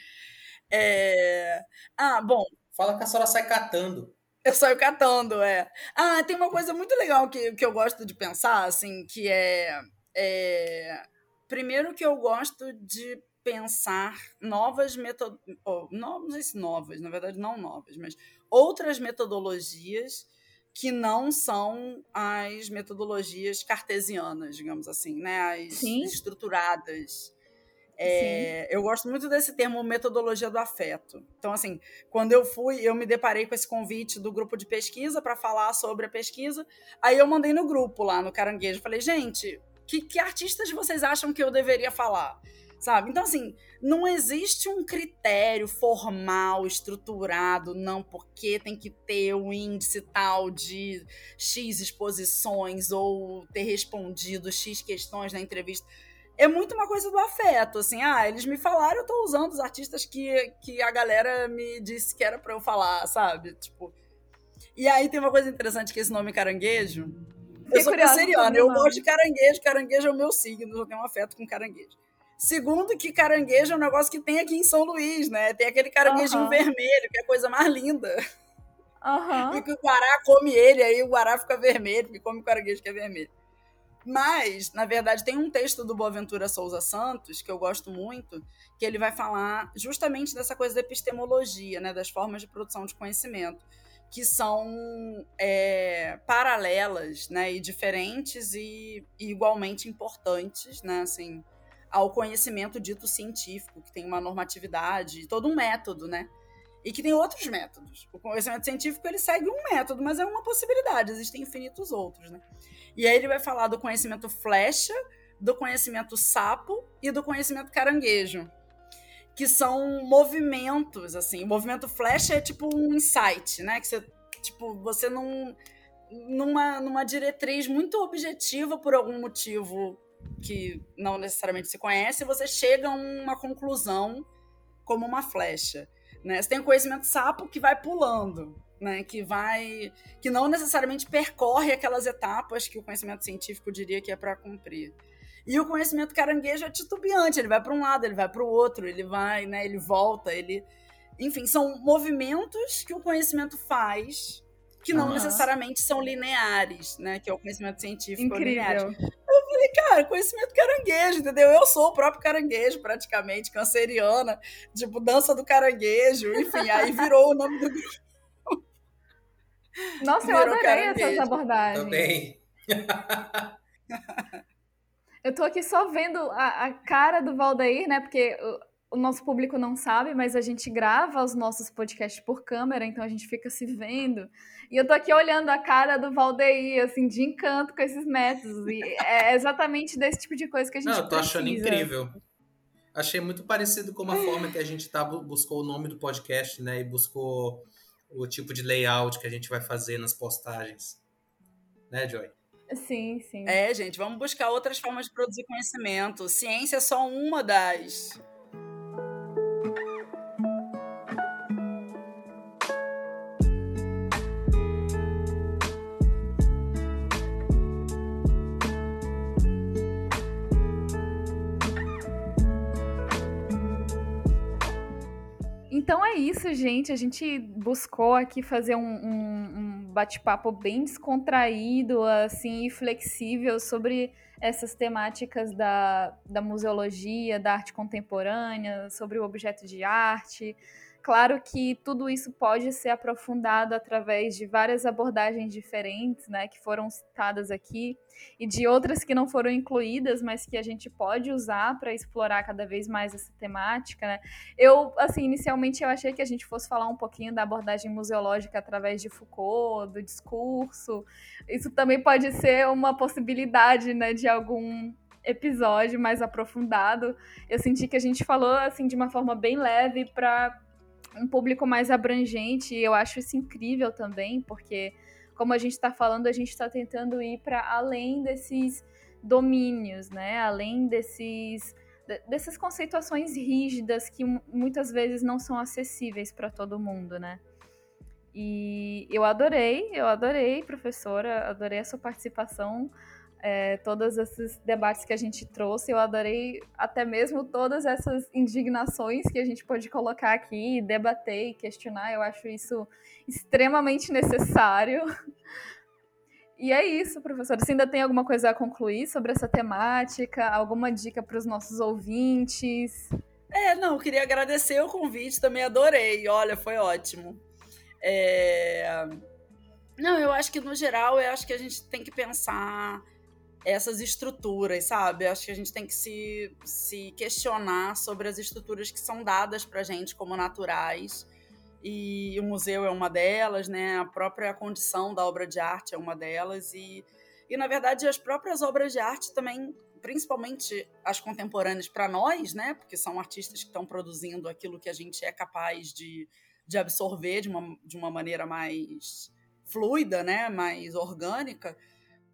É... Ah, bom. Fala que a senhora sai catando. Eu saio catando, é. Ah, tem uma coisa muito legal que, que eu gosto de pensar, assim, que é, é... Primeiro que eu gosto de pensar novas metodologias, oh, não sei se novas, na verdade não novas, mas outras metodologias que não são as metodologias cartesianas, digamos assim, né? As Sim. estruturadas. É, eu gosto muito desse termo metodologia do afeto. Então, assim, quando eu fui, eu me deparei com esse convite do grupo de pesquisa para falar sobre a pesquisa. Aí eu mandei no grupo lá no Caranguejo. Falei, gente, que, que artistas vocês acham que eu deveria falar? Sabe? Então, assim, não existe um critério formal, estruturado, não, porque tem que ter o um índice tal de X exposições ou ter respondido X questões na entrevista é muito uma coisa do afeto, assim, ah, eles me falaram, eu tô usando os artistas que, que a galera me disse que era para eu falar, sabe? Tipo. E aí tem uma coisa interessante que esse nome caranguejo. Eu sou canceriana, eu gosto de caranguejo, caranguejo é o meu signo, eu tenho um afeto com caranguejo. Segundo, que caranguejo é um negócio que tem aqui em São Luís, né? Tem aquele caranguejinho uhum. vermelho, que é a coisa mais linda. Uhum. E que o Guará come ele, aí o Guará fica vermelho, porque come o caranguejo que é vermelho. Mas, na verdade, tem um texto do Boaventura Souza Santos, que eu gosto muito, que ele vai falar justamente dessa coisa da epistemologia, né, das formas de produção de conhecimento, que são é, paralelas né, e diferentes e, e, igualmente importantes né, assim, ao conhecimento dito científico, que tem uma normatividade, todo um método, né? E que tem outros métodos. O conhecimento científico ele segue um método, mas é uma possibilidade, existem infinitos outros, né? E aí ele vai falar do conhecimento flecha, do conhecimento sapo e do conhecimento caranguejo, que são movimentos, assim. O movimento flecha é tipo um insight, né? Que você, tipo, você não numa, numa diretriz muito objetiva por algum motivo que não necessariamente se conhece, você chega a uma conclusão como uma flecha. Né? Você tem o conhecimento sapo que vai pulando né, que vai, que não necessariamente percorre aquelas etapas que o conhecimento científico diria que é para cumprir. E o conhecimento caranguejo é titubeante, ele vai para um lado, ele vai para o outro, ele vai, né, ele volta, ele, enfim, são movimentos que o conhecimento faz que não uhum. necessariamente são lineares, né, que é o conhecimento científico Incrível. linear. Eu falei, cara, conhecimento caranguejo, entendeu? Eu sou o próprio caranguejo, praticamente, canceriana, tipo, dança do caranguejo, enfim, aí virou o nome do nossa, eu adorei essas abordagens. Também. eu tô aqui só vendo a, a cara do Valdeir, né? Porque o, o, nosso público não sabe, mas a gente grava os nossos podcasts por câmera, então a gente fica se vendo. E eu tô aqui olhando a cara do Valdeir, assim, de encanto com esses métodos. E é exatamente desse tipo de coisa que a gente Não, eu tô precisa. achando incrível. Achei muito parecido com a forma que a gente tá, buscou o nome do podcast, né? E buscou o tipo de layout que a gente vai fazer nas postagens. Né, Joy? Sim, sim. É, gente, vamos buscar outras formas de produzir conhecimento. Ciência é só uma das. Então é isso, gente. A gente buscou aqui fazer um, um, um bate-papo bem descontraído, assim, e flexível sobre essas temáticas da, da museologia, da arte contemporânea, sobre o objeto de arte, Claro que tudo isso pode ser aprofundado através de várias abordagens diferentes, né, que foram citadas aqui, e de outras que não foram incluídas, mas que a gente pode usar para explorar cada vez mais essa temática, né? Eu, assim, inicialmente eu achei que a gente fosse falar um pouquinho da abordagem museológica através de Foucault, do discurso. Isso também pode ser uma possibilidade, né, de algum episódio mais aprofundado. Eu senti que a gente falou assim de uma forma bem leve para um público mais abrangente, e eu acho isso incrível também, porque, como a gente está falando, a gente está tentando ir para além desses domínios, né? Além desses dessas conceituações rígidas que muitas vezes não são acessíveis para todo mundo, né? E eu adorei, eu adorei, professora, adorei a sua participação é, todos esses debates que a gente trouxe. Eu adorei até mesmo todas essas indignações que a gente pode colocar aqui, debater e questionar. Eu acho isso extremamente necessário. E é isso, professor. Você ainda tem alguma coisa a concluir sobre essa temática? Alguma dica para os nossos ouvintes? É, não, queria agradecer o convite, também adorei. Olha, foi ótimo. É... Não, eu acho que no geral, eu acho que a gente tem que pensar essas estruturas, sabe? Acho que a gente tem que se, se questionar sobre as estruturas que são dadas para gente como naturais. E o museu é uma delas, né? A própria condição da obra de arte é uma delas. E, e na verdade, as próprias obras de arte também, principalmente as contemporâneas para nós, né? Porque são artistas que estão produzindo aquilo que a gente é capaz de, de absorver de uma, de uma maneira mais fluida, né? Mais orgânica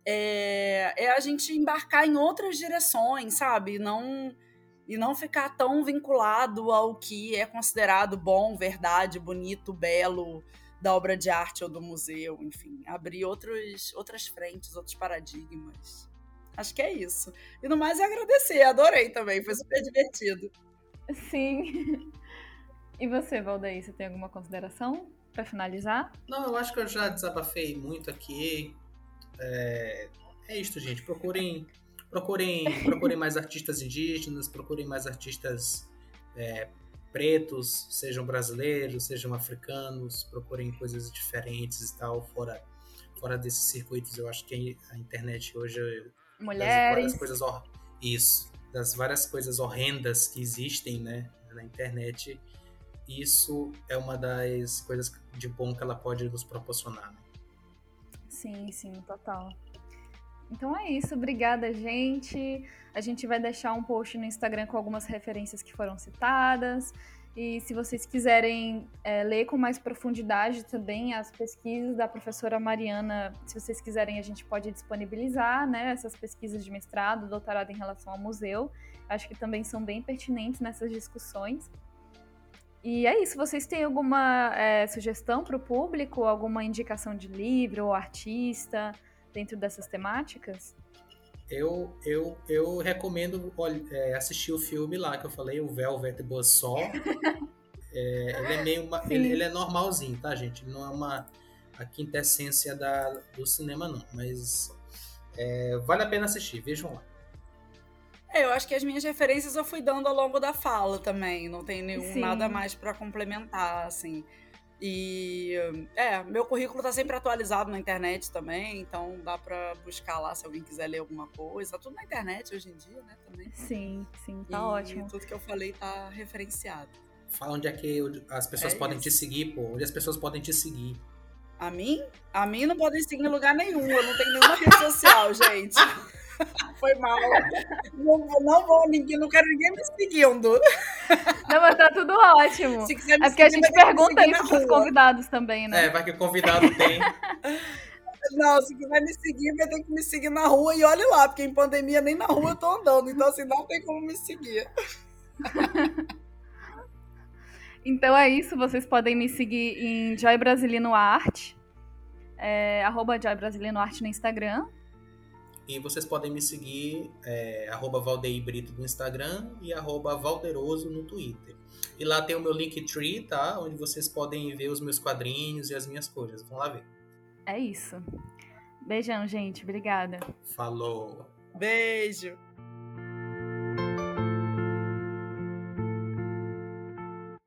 é, é a gente embarcar em outras direções, sabe? Não e não ficar tão vinculado ao que é considerado bom, verdade, bonito, belo da obra de arte ou do museu, enfim, abrir outros, outras frentes, outros paradigmas. Acho que é isso. E no mais é agradecer, adorei também, foi super divertido. Sim. E você, Valdeir, você tem alguma consideração para finalizar? Não, eu acho que eu já desabafei muito aqui. É, é isto, gente. Procurem, procurem, procurem mais artistas indígenas, procurem mais artistas é, pretos, sejam brasileiros, sejam africanos, procurem coisas diferentes e tal, fora, fora desses circuitos. Eu acho que a internet hoje. Mulheres. Das coisas hor... Isso. Das várias coisas horrendas que existem né, na internet, isso é uma das coisas de bom que ela pode nos proporcionar. Né? Sim, sim, total. Então é isso, obrigada, gente. A gente vai deixar um post no Instagram com algumas referências que foram citadas. E se vocês quiserem é, ler com mais profundidade também as pesquisas da professora Mariana, se vocês quiserem, a gente pode disponibilizar né, essas pesquisas de mestrado, doutorado em relação ao museu. Acho que também são bem pertinentes nessas discussões. E é isso. Vocês têm alguma é, sugestão para o público? Alguma indicação de livro ou artista dentro dessas temáticas? Eu, eu, eu recomendo é, assistir o filme lá que eu falei, o Velvet Buzzsaw. é, ele é meio uma, ele, ele, é normalzinho, tá, gente? Não é uma a quintessência da, do cinema, não. Mas é, vale a pena assistir, vejam lá. É, eu acho que as minhas referências eu fui dando ao longo da fala também. Não tem nenhum, nada mais para complementar, assim. E é, meu currículo tá sempre atualizado na internet também, então dá para buscar lá se alguém quiser ler alguma coisa. Tá tudo na internet hoje em dia, né, também. Sim, sim, tá e ótimo. tudo que eu falei tá referenciado. Fala onde é que as pessoas é podem isso. te seguir, pô. Onde as pessoas podem te seguir. A mim? A mim não podem seguir em lugar nenhum. Eu não tenho nenhuma rede social, gente. Foi mal. Não, não vou, ninguém, não quero ninguém me seguindo. Não, mas tá tudo ótimo. Se quiser me É porque a seguir, gente que me pergunta isso pros convidados também, né? É, vai que o convidado tem. Não, se quiser me seguir, vai ter que me seguir na rua e olhe lá, porque em pandemia nem na rua eu tô andando. Então, assim, não tem como me seguir. Então é isso, vocês podem me seguir em Joy Brasilino Arte, é, arroba Joy Brasilino Arte no Instagram. E vocês podem me seguir, é, arroba Valdeir Brito no Instagram e arroba Valderoso no Twitter. E lá tem o meu Linktree, tá? Onde vocês podem ver os meus quadrinhos e as minhas coisas. Vão lá ver. É isso. Beijão, gente. Obrigada. Falou! Beijo.